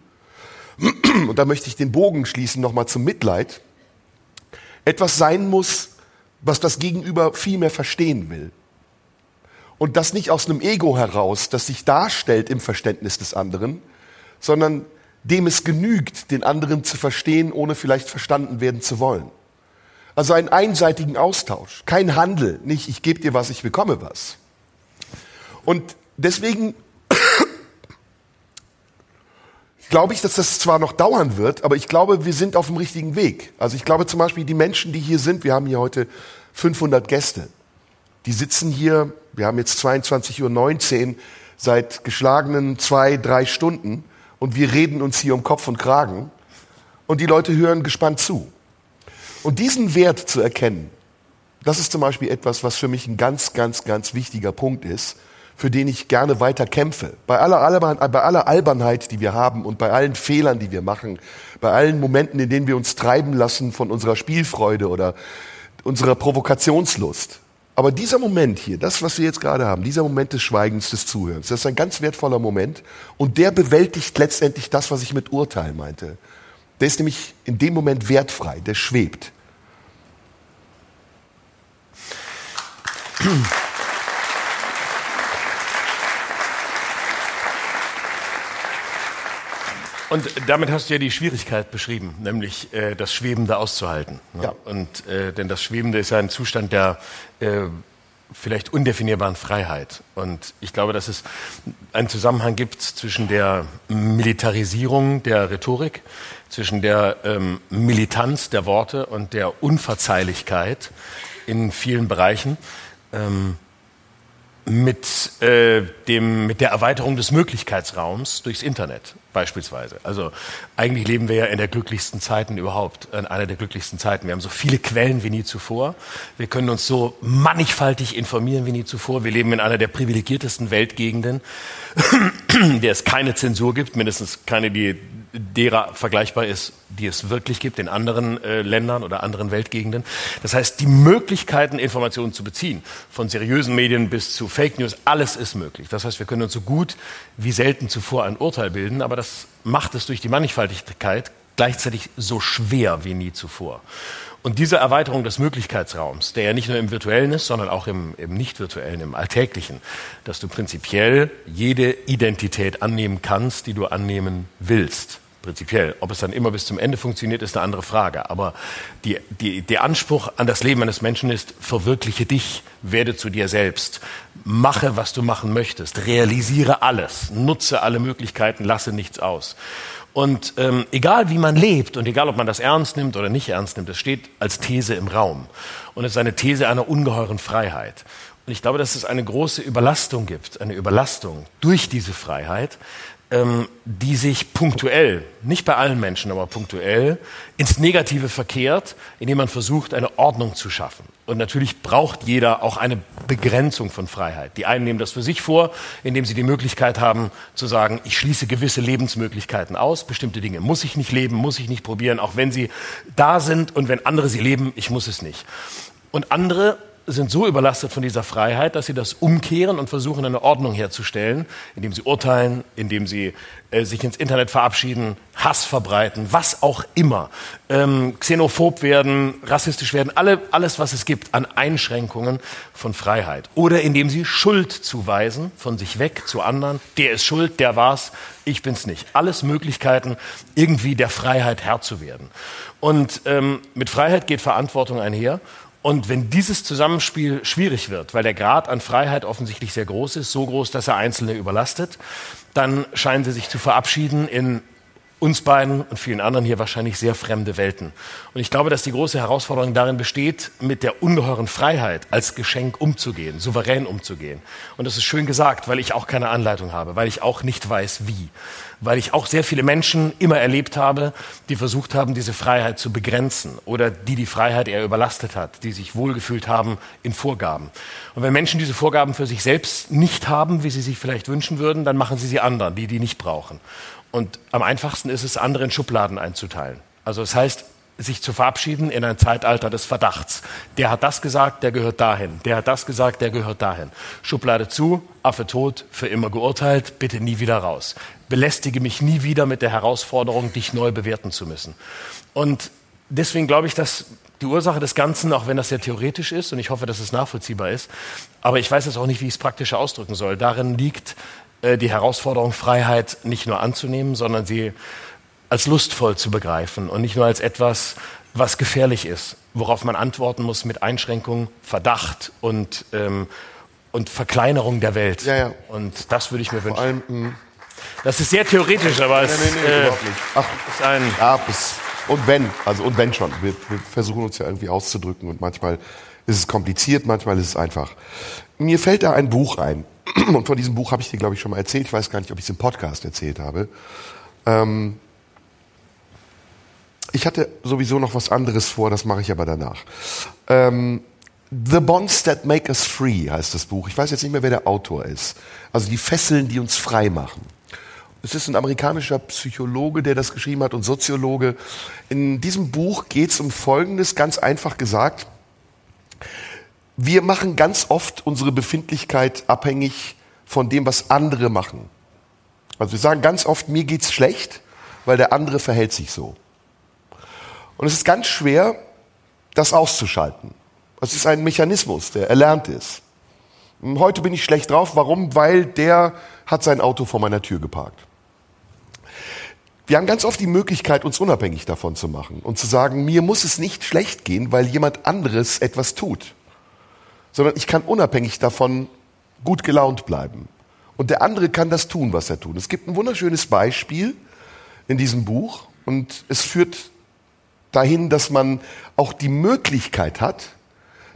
[clears throat] und da möchte ich den Bogen schließen nochmal zum Mitleid, etwas sein muss, was das Gegenüber viel mehr verstehen will. Und das nicht aus einem Ego heraus, das sich darstellt im Verständnis des anderen, sondern dem es genügt, den anderen zu verstehen, ohne vielleicht verstanden werden zu wollen. Also einen einseitigen Austausch, kein Handel, nicht ich gebe dir was, ich bekomme was. Und deswegen [clears throat] glaube ich, dass das zwar noch dauern wird, aber ich glaube, wir sind auf dem richtigen Weg. Also ich glaube zum Beispiel, die Menschen, die hier sind, wir haben hier heute 500 Gäste, die sitzen hier, wir haben jetzt 22.19 Uhr, seit geschlagenen zwei, drei Stunden und wir reden uns hier um Kopf und Kragen und die Leute hören gespannt zu. Und diesen Wert zu erkennen, das ist zum Beispiel etwas, was für mich ein ganz, ganz, ganz wichtiger Punkt ist, für den ich gerne weiter kämpfe. Bei aller, Alban, bei aller Albernheit, die wir haben und bei allen Fehlern, die wir machen, bei allen Momenten, in denen wir uns treiben lassen von unserer Spielfreude oder unserer Provokationslust. Aber dieser Moment hier, das, was wir jetzt gerade haben, dieser Moment des Schweigens, des Zuhörens, das ist ein ganz wertvoller Moment und der bewältigt letztendlich das, was ich mit Urteil meinte. Der ist nämlich in dem Moment wertfrei, der schwebt. Und damit hast du ja die Schwierigkeit beschrieben, nämlich äh, das Schwebende auszuhalten. Ne? Ja. Und äh, denn das Schwebende ist ja ein Zustand der äh, vielleicht undefinierbaren Freiheit. Und ich glaube, dass es einen Zusammenhang gibt zwischen der Militarisierung der Rhetorik, zwischen der ähm, Militanz der Worte und der Unverzeihlichkeit in vielen Bereichen. Ähm, mit, äh, dem, mit der Erweiterung des Möglichkeitsraums durchs Internet beispielsweise. Also eigentlich leben wir ja in der glücklichsten Zeiten überhaupt, in einer der glücklichsten Zeiten. Wir haben so viele Quellen wie nie zuvor. Wir können uns so mannigfaltig informieren wie nie zuvor. Wir leben in einer der privilegiertesten Weltgegenden, [clears throat] der es keine Zensur gibt, mindestens keine, die derer vergleichbar ist, die es wirklich gibt in anderen äh, Ländern oder anderen Weltgegenden. Das heißt, die Möglichkeiten, Informationen zu beziehen, von seriösen Medien bis zu Fake News, alles ist möglich. Das heißt, wir können uns so gut wie selten zuvor ein Urteil bilden, aber das macht es durch die Mannigfaltigkeit gleichzeitig so schwer wie nie zuvor. Und diese Erweiterung des Möglichkeitsraums, der ja nicht nur im virtuellen ist, sondern auch im, im nicht virtuellen, im alltäglichen, dass du prinzipiell jede Identität annehmen kannst, die du annehmen willst. Prinzipiell. Ob es dann immer bis zum Ende funktioniert, ist eine andere Frage. Aber die, die, der Anspruch an das Leben eines Menschen ist, verwirkliche dich, werde zu dir selbst, mache, was du machen möchtest, realisiere alles, nutze alle Möglichkeiten, lasse nichts aus. Und ähm, egal wie man lebt und egal ob man das ernst nimmt oder nicht ernst nimmt, es steht als These im Raum. Und es ist eine These einer ungeheuren Freiheit. Und ich glaube, dass es eine große Überlastung gibt, eine Überlastung durch diese Freiheit, ähm, die sich punktuell, nicht bei allen Menschen, aber punktuell, ins Negative verkehrt, indem man versucht, eine Ordnung zu schaffen. Und natürlich braucht jeder auch eine Begrenzung von Freiheit. Die einen nehmen das für sich vor, indem sie die Möglichkeit haben zu sagen, ich schließe gewisse Lebensmöglichkeiten aus, bestimmte Dinge muss ich nicht leben, muss ich nicht probieren, auch wenn sie da sind und wenn andere sie leben, ich muss es nicht. Und andere sind so überlastet von dieser Freiheit, dass sie das umkehren und versuchen, eine Ordnung herzustellen, indem sie urteilen, indem sie äh, sich ins Internet verabschieden, Hass verbreiten, was auch immer, ähm, xenophob werden, rassistisch werden, alle, alles, was es gibt an Einschränkungen von Freiheit. Oder indem sie Schuld zuweisen, von sich weg zu anderen, der ist schuld, der war's, ich bin's nicht. Alles Möglichkeiten, irgendwie der Freiheit Herr zu werden. Und ähm, mit Freiheit geht Verantwortung einher. Und wenn dieses Zusammenspiel schwierig wird, weil der Grad an Freiheit offensichtlich sehr groß ist, so groß, dass er Einzelne überlastet, dann scheinen sie sich zu verabschieden in uns beiden und vielen anderen hier wahrscheinlich sehr fremde Welten. Und ich glaube, dass die große Herausforderung darin besteht, mit der ungeheuren Freiheit als Geschenk umzugehen, souverän umzugehen. Und das ist schön gesagt, weil ich auch keine Anleitung habe, weil ich auch nicht weiß, wie. Weil ich auch sehr viele Menschen immer erlebt habe, die versucht haben, diese Freiheit zu begrenzen oder die die Freiheit eher überlastet hat, die sich wohlgefühlt haben in Vorgaben. Und wenn Menschen diese Vorgaben für sich selbst nicht haben, wie sie sich vielleicht wünschen würden, dann machen sie sie anderen, die die nicht brauchen. Und am einfachsten ist es, andere in Schubladen einzuteilen. Also das heißt, sich zu verabschieden in ein Zeitalter des Verdachts. Der hat das gesagt, der gehört dahin. Der hat das gesagt, der gehört dahin. Schublade zu, Affe tot, für immer geurteilt, bitte nie wieder raus. Belästige mich nie wieder mit der Herausforderung, dich neu bewerten zu müssen. Und deswegen glaube ich, dass die Ursache des Ganzen, auch wenn das sehr theoretisch ist, und ich hoffe, dass es nachvollziehbar ist, aber ich weiß jetzt auch nicht, wie ich es praktisch ausdrücken soll, darin liegt, äh, die Herausforderung, Freiheit nicht nur anzunehmen, sondern sie als lustvoll zu begreifen und nicht nur als etwas, was gefährlich ist, worauf man antworten muss mit Einschränkung, Verdacht und, ähm, und Verkleinerung der Welt. Ja, ja. Und das würde ich mir Vor wünschen. allem, mh, Das ist sehr theoretisch, aber es nee, nee, äh, nicht. Ach, ist ein ja, bis, und wenn, also und wenn schon. Wir, wir versuchen uns ja irgendwie auszudrücken und manchmal ist es kompliziert, manchmal ist es einfach. Mir fällt da ein Buch ein. Und von diesem Buch habe ich dir, glaube ich, schon mal erzählt. Ich weiß gar nicht, ob ich es im Podcast erzählt habe. Ähm, ich hatte sowieso noch was anderes vor, das mache ich aber danach. Ähm, The Bonds That Make Us Free heißt das Buch. Ich weiß jetzt nicht mehr, wer der Autor ist. Also die Fesseln, die uns frei machen. Es ist ein amerikanischer Psychologe, der das geschrieben hat und Soziologe. In diesem Buch geht es um Folgendes, ganz einfach gesagt. Wir machen ganz oft unsere Befindlichkeit abhängig von dem, was andere machen. Also wir sagen ganz oft, mir geht's schlecht, weil der andere verhält sich so. Und es ist ganz schwer, das auszuschalten. Es ist ein Mechanismus, der erlernt ist. Heute bin ich schlecht drauf. Warum? Weil der hat sein Auto vor meiner Tür geparkt. Wir haben ganz oft die Möglichkeit, uns unabhängig davon zu machen und zu sagen, mir muss es nicht schlecht gehen, weil jemand anderes etwas tut, sondern ich kann unabhängig davon gut gelaunt bleiben. Und der andere kann das tun, was er tut. Es gibt ein wunderschönes Beispiel in diesem Buch und es führt dahin, dass man auch die Möglichkeit hat,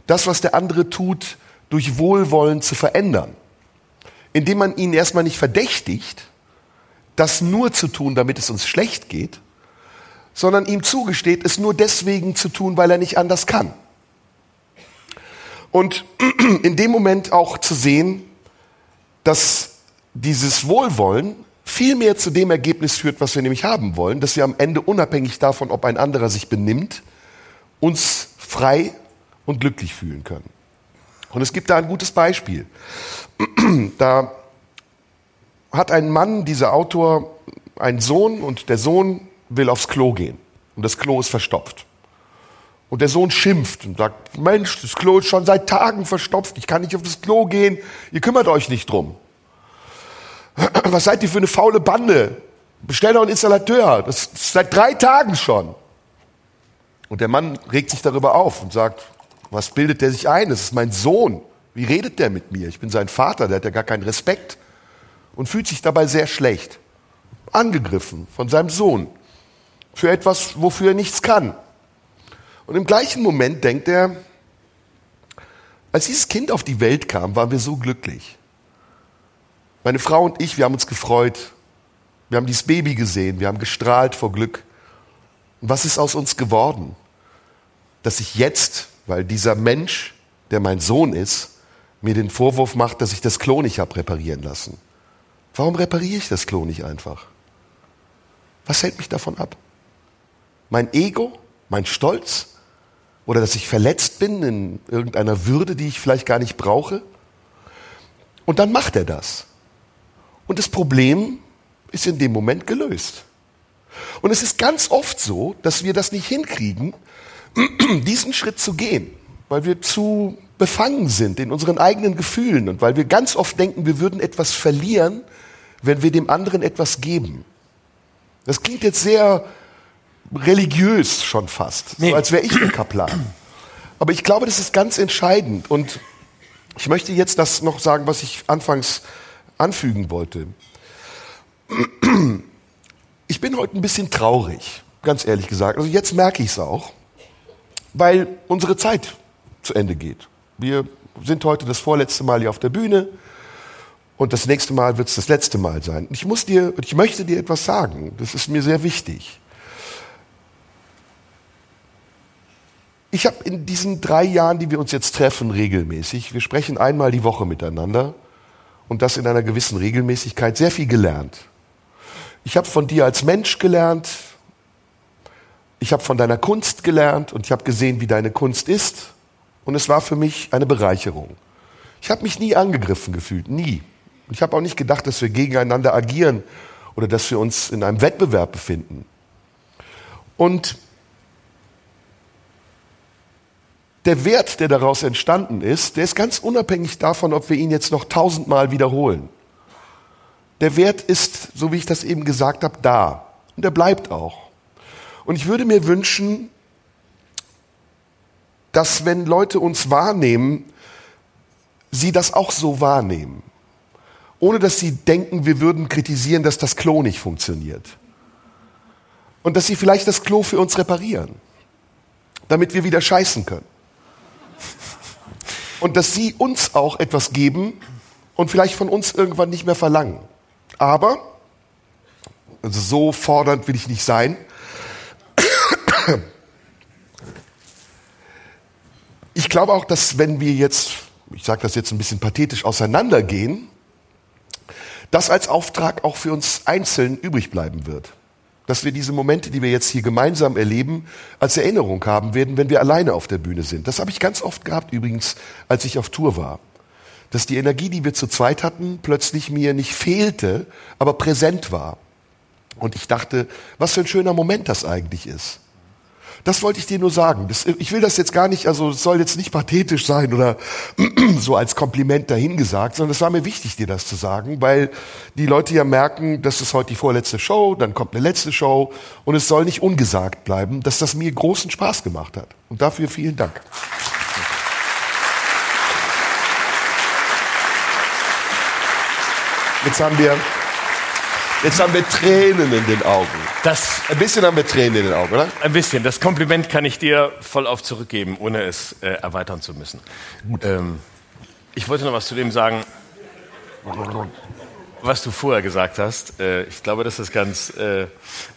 das, was der andere tut, durch Wohlwollen zu verändern. Indem man ihn erstmal nicht verdächtigt, das nur zu tun, damit es uns schlecht geht, sondern ihm zugesteht, es nur deswegen zu tun, weil er nicht anders kann. Und [clears throat] in dem Moment auch zu sehen, dass dieses Wohlwollen viel mehr zu dem Ergebnis führt, was wir nämlich haben wollen, dass wir am Ende unabhängig davon, ob ein anderer sich benimmt, uns frei und glücklich fühlen können. Und es gibt da ein gutes Beispiel. [clears throat] Da hat ein Mann, dieser Autor, einen Sohn und der Sohn will aufs Klo gehen. Und das Klo ist verstopft. Und der Sohn schimpft und sagt, Mensch, das Klo ist schon seit Tagen verstopft, ich kann nicht auf das Klo gehen, ihr kümmert euch nicht drum. [clears throat] Was seid ihr für eine faule Bande? Bestell doch einen Installateur, das ist seit drei Tagen schon. Und der Mann regt sich darüber auf und sagt, was bildet der sich ein? Das ist mein Sohn. Wie redet der mit mir? Ich bin sein Vater, der hat ja gar keinen Respekt. Und fühlt sich dabei sehr schlecht. Angegriffen von seinem Sohn. Für etwas, wofür er nichts kann. Und im gleichen Moment denkt er, als dieses Kind auf die Welt kam, waren wir so glücklich. Meine Frau und ich, wir haben uns gefreut, Wir haben dieses Baby gesehen, wir haben gestrahlt vor Glück. Und was ist aus uns geworden? Dass ich jetzt, weil dieser Mensch, der mein Sohn ist, mir den Vorwurf macht, dass ich das Klo nicht habe reparieren lassen. Warum repariere ich das Klo nicht einfach? Was hält mich davon ab? Mein Ego? Mein Stolz? Oder dass ich verletzt bin in irgendeiner Würde, die ich vielleicht gar nicht brauche? Und dann macht er das. Und das Problem ist in dem Moment gelöst. Und es ist ganz oft so, dass wir das nicht hinkriegen, [clears throat] diesen Schritt zu gehen, weil wir zu befangen sind in unseren eigenen Gefühlen und weil wir ganz oft denken, wir würden etwas verlieren, wenn wir dem anderen etwas geben. Das klingt jetzt sehr religiös schon fast, nee. so als wäre ich der Kaplan. Aber ich glaube, das ist ganz entscheidend und ich möchte jetzt das noch sagen, was ich anfangs anfügen wollte. Ich bin heute ein bisschen traurig, ganz ehrlich gesagt. Also jetzt merke ich es auch, weil unsere Zeit zu Ende geht. Wir sind heute das vorletzte Mal hier auf der Bühne und das nächste Mal wird es das letzte Mal sein. Ich muss dir, ich möchte dir etwas sagen. Das ist mir sehr wichtig. Ich habe in diesen drei Jahren, die wir uns jetzt treffen, regelmäßig, wir sprechen einmal die Woche miteinander und das in einer gewissen Regelmäßigkeit, sehr viel gelernt. Ich habe von dir als Mensch gelernt, ich habe von deiner Kunst gelernt und ich habe gesehen, wie deine Kunst ist und es war für mich eine Bereicherung. Ich habe mich nie angegriffen gefühlt, nie. Ich habe auch nicht gedacht, dass wir gegeneinander agieren oder dass wir uns in einem Wettbewerb befinden. Und der Wert, der daraus entstanden ist, der ist ganz unabhängig davon, ob wir ihn jetzt noch tausendmal wiederholen. Der Wert ist, so wie ich das eben gesagt habe, da. Und er bleibt auch. Und ich würde mir wünschen, dass wenn Leute uns wahrnehmen, sie das auch so wahrnehmen. Ohne dass sie denken, wir würden kritisieren, dass das Klo nicht funktioniert. Und dass sie vielleicht das Klo für uns reparieren, damit wir wieder scheißen können und dass sie uns auch etwas geben und vielleicht von uns irgendwann nicht mehr verlangen. Aber, also so fordernd will ich nicht sein, ich glaube auch, dass wenn wir jetzt, ich sage das jetzt ein bisschen pathetisch, auseinandergehen, das als Auftrag auch für uns einzeln übrig bleiben wird dass wir diese Momente, die wir jetzt hier gemeinsam erleben, als Erinnerung haben werden, wenn wir alleine auf der Bühne sind. Das habe ich ganz oft gehabt übrigens, als ich auf Tour war. Dass die Energie, die wir zu zweit hatten, plötzlich mir nicht fehlte, aber präsent war. Und ich dachte, was für ein schöner Moment das eigentlich ist. Das wollte ich dir nur sagen. Das, ich will das jetzt gar nicht, also es soll jetzt nicht pathetisch sein oder [clears throat] so als Kompliment dahingesagt, sondern es war mir wichtig, dir das zu sagen, weil die Leute ja merken, das ist heute die vorletzte Show, dann kommt eine letzte Show und es soll nicht ungesagt bleiben, dass das mir großen Spaß gemacht hat. Und dafür vielen Dank. Jetzt haben wir Jetzt haben wir Tränen in den Augen. Das, ein bisschen haben wir Tränen in den Augen, oder? Ein bisschen. Das Kompliment kann ich dir voll auf zurückgeben, ohne es äh, erweitern zu müssen. Ähm, ich wollte noch was zu dem sagen, was du vorher gesagt hast. Äh, ich glaube, dass das ganz, äh,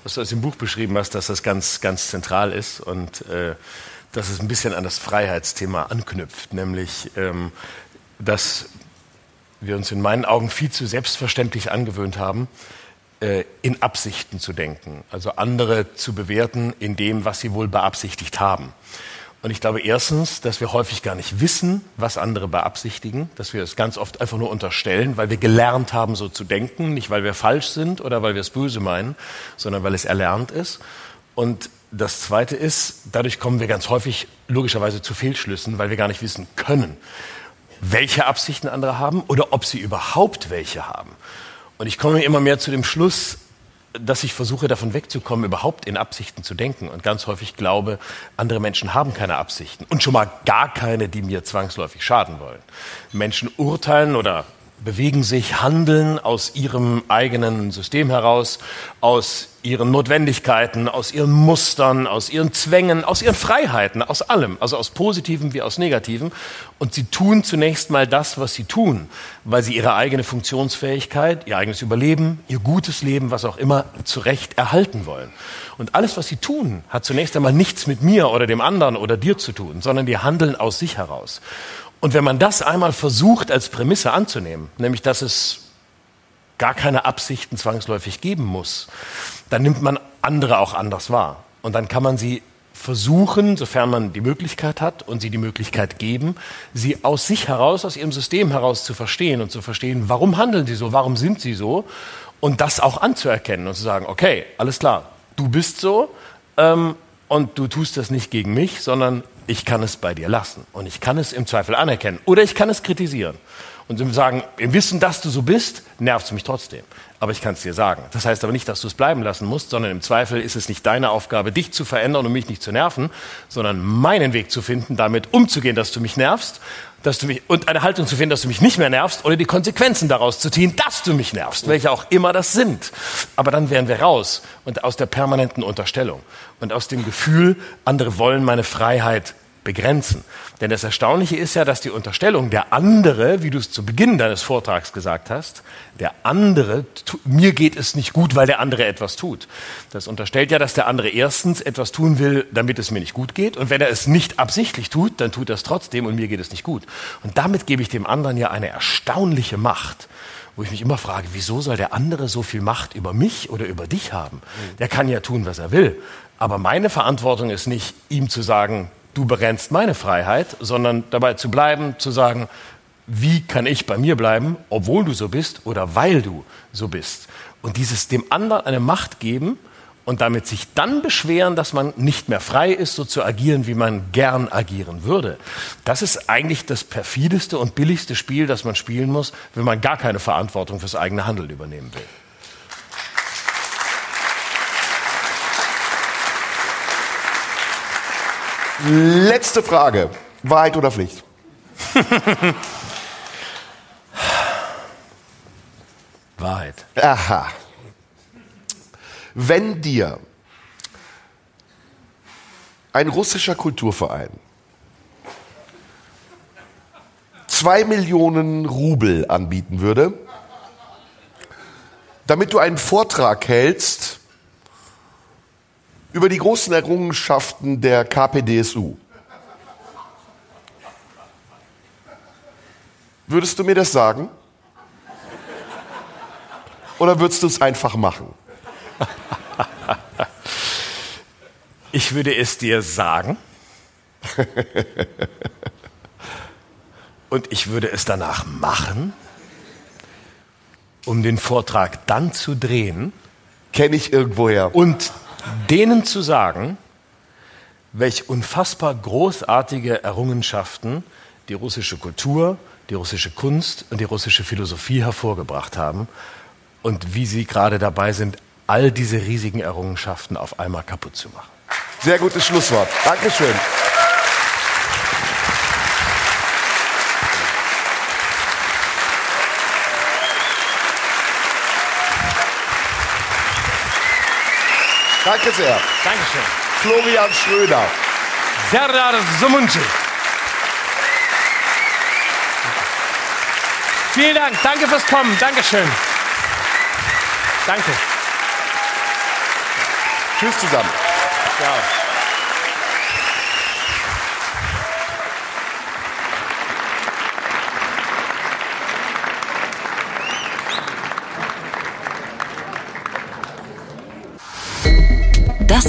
was du aus dem Buch beschrieben hast, dass das ganz, ganz zentral ist und äh, dass es ein bisschen an das Freiheitsthema anknüpft, nämlich, ähm, dass wir uns in meinen Augen viel zu selbstverständlich angewöhnt haben, in Absichten zu denken, also andere zu bewerten in dem, was sie wohl beabsichtigt haben. Und ich glaube erstens, dass wir häufig gar nicht wissen, was andere beabsichtigen, dass wir es ganz oft einfach nur unterstellen, weil wir gelernt haben, so zu denken, nicht weil wir falsch sind oder weil wir es böse meinen, sondern weil es erlernt ist. Und das Zweite ist, dadurch kommen wir ganz häufig logischerweise zu Fehlschlüssen, weil wir gar nicht wissen können, welche Absichten andere haben oder ob sie überhaupt welche haben. Und ich komme immer mehr zu dem Schluss, dass ich versuche, davon wegzukommen, überhaupt in Absichten zu denken und ganz häufig glaube, andere Menschen haben keine Absichten und schon mal gar keine, die mir zwangsläufig schaden wollen. Menschen urteilen oder bewegen sich, handeln aus ihrem eigenen System heraus, aus ihren Notwendigkeiten, aus ihren Mustern, aus ihren Zwängen, aus ihren Freiheiten, aus allem, also aus Positivem wie aus Negativem. Und sie tun zunächst mal das, was sie tun, weil sie ihre eigene Funktionsfähigkeit, ihr eigenes Überleben, ihr gutes Leben, was auch immer, zurecht erhalten wollen. Und alles, was sie tun, hat zunächst einmal nichts mit mir oder dem anderen oder dir zu tun, sondern die handeln aus sich heraus. Und wenn man das einmal versucht als Prämisse anzunehmen, nämlich dass es gar keine Absichten zwangsläufig geben muss, dann nimmt man andere auch anders wahr. Und dann kann man sie versuchen, sofern man die Möglichkeit hat und sie die Möglichkeit geben, sie aus sich heraus, aus ihrem System heraus zu verstehen und zu verstehen, warum handeln sie so, warum sind sie so und das auch anzuerkennen und zu sagen, okay, alles klar, du bist so ähm, und du tust das nicht gegen mich, sondern ich kann es bei dir lassen und ich kann es im Zweifel anerkennen oder ich kann es kritisieren und sagen, im Wissen, dass du so bist, nervt es mich trotzdem. Aber ich kann es dir sagen. Das heißt aber nicht, dass du es bleiben lassen musst, sondern im Zweifel ist es nicht deine Aufgabe, dich zu verändern und mich nicht zu nerven, sondern meinen Weg zu finden, damit umzugehen, dass du mich nervst dass du mich, und eine Haltung zu finden, dass du mich nicht mehr nervst oder die Konsequenzen daraus zu ziehen, dass du mich nervst, welche auch immer das sind. Aber dann wären wir raus und aus der permanenten Unterstellung und aus dem Gefühl, andere wollen meine Freiheit begrenzen. Denn das Erstaunliche ist ja, dass die Unterstellung, der andere, wie du es zu Beginn deines Vortrags gesagt hast, der andere, mir geht es nicht gut, weil der andere etwas tut. Das unterstellt ja, dass der andere erstens etwas tun will, damit es mir nicht gut geht. Und wenn er es nicht absichtlich tut, dann tut er es trotzdem und mir geht es nicht gut. Und damit gebe ich dem anderen ja eine erstaunliche Macht wo ich mich immer frage, wieso soll der andere so viel Macht über mich oder über dich haben? Der kann ja tun, was er will. Aber meine Verantwortung ist nicht, ihm zu sagen, du begrenzt meine Freiheit, sondern dabei zu bleiben, zu sagen, wie kann ich bei mir bleiben, obwohl du so bist oder weil du so bist. Und dieses dem anderen eine Macht geben und damit sich dann beschweren, dass man nicht mehr frei ist, so zu agieren, wie man gern agieren würde. Das ist eigentlich das perfideste und billigste Spiel, das man spielen muss, wenn man gar keine Verantwortung fürs eigene Handeln übernehmen will. Letzte Frage. Wahrheit oder Pflicht? [laughs] Wahrheit. Aha. Wenn dir ein russischer Kulturverein zwei Millionen Rubel anbieten würde, damit du einen Vortrag hältst über die großen Errungenschaften der KPDSU. Würdest du mir das sagen? Oder würdest du es einfach machen? Ich würde es dir sagen. Und ich würde es danach machen, um den Vortrag dann zu drehen. Kenne ich irgendwoher. Und denen zu sagen, welch unfassbar großartige Errungenschaften die russische Kultur, die russische Kunst und die russische Philosophie hervorgebracht haben und wie sie gerade dabei sind, all diese riesigen Errungenschaften auf einmal kaputt zu machen. Sehr gutes Schlusswort. Dankeschön. Danke sehr. Dankeschön. Florian Schröder. Serdar Sumunci. Vielen Dank. Danke fürs Kommen. Dankeschön. Danke. Tschüss zusammen. Ciao.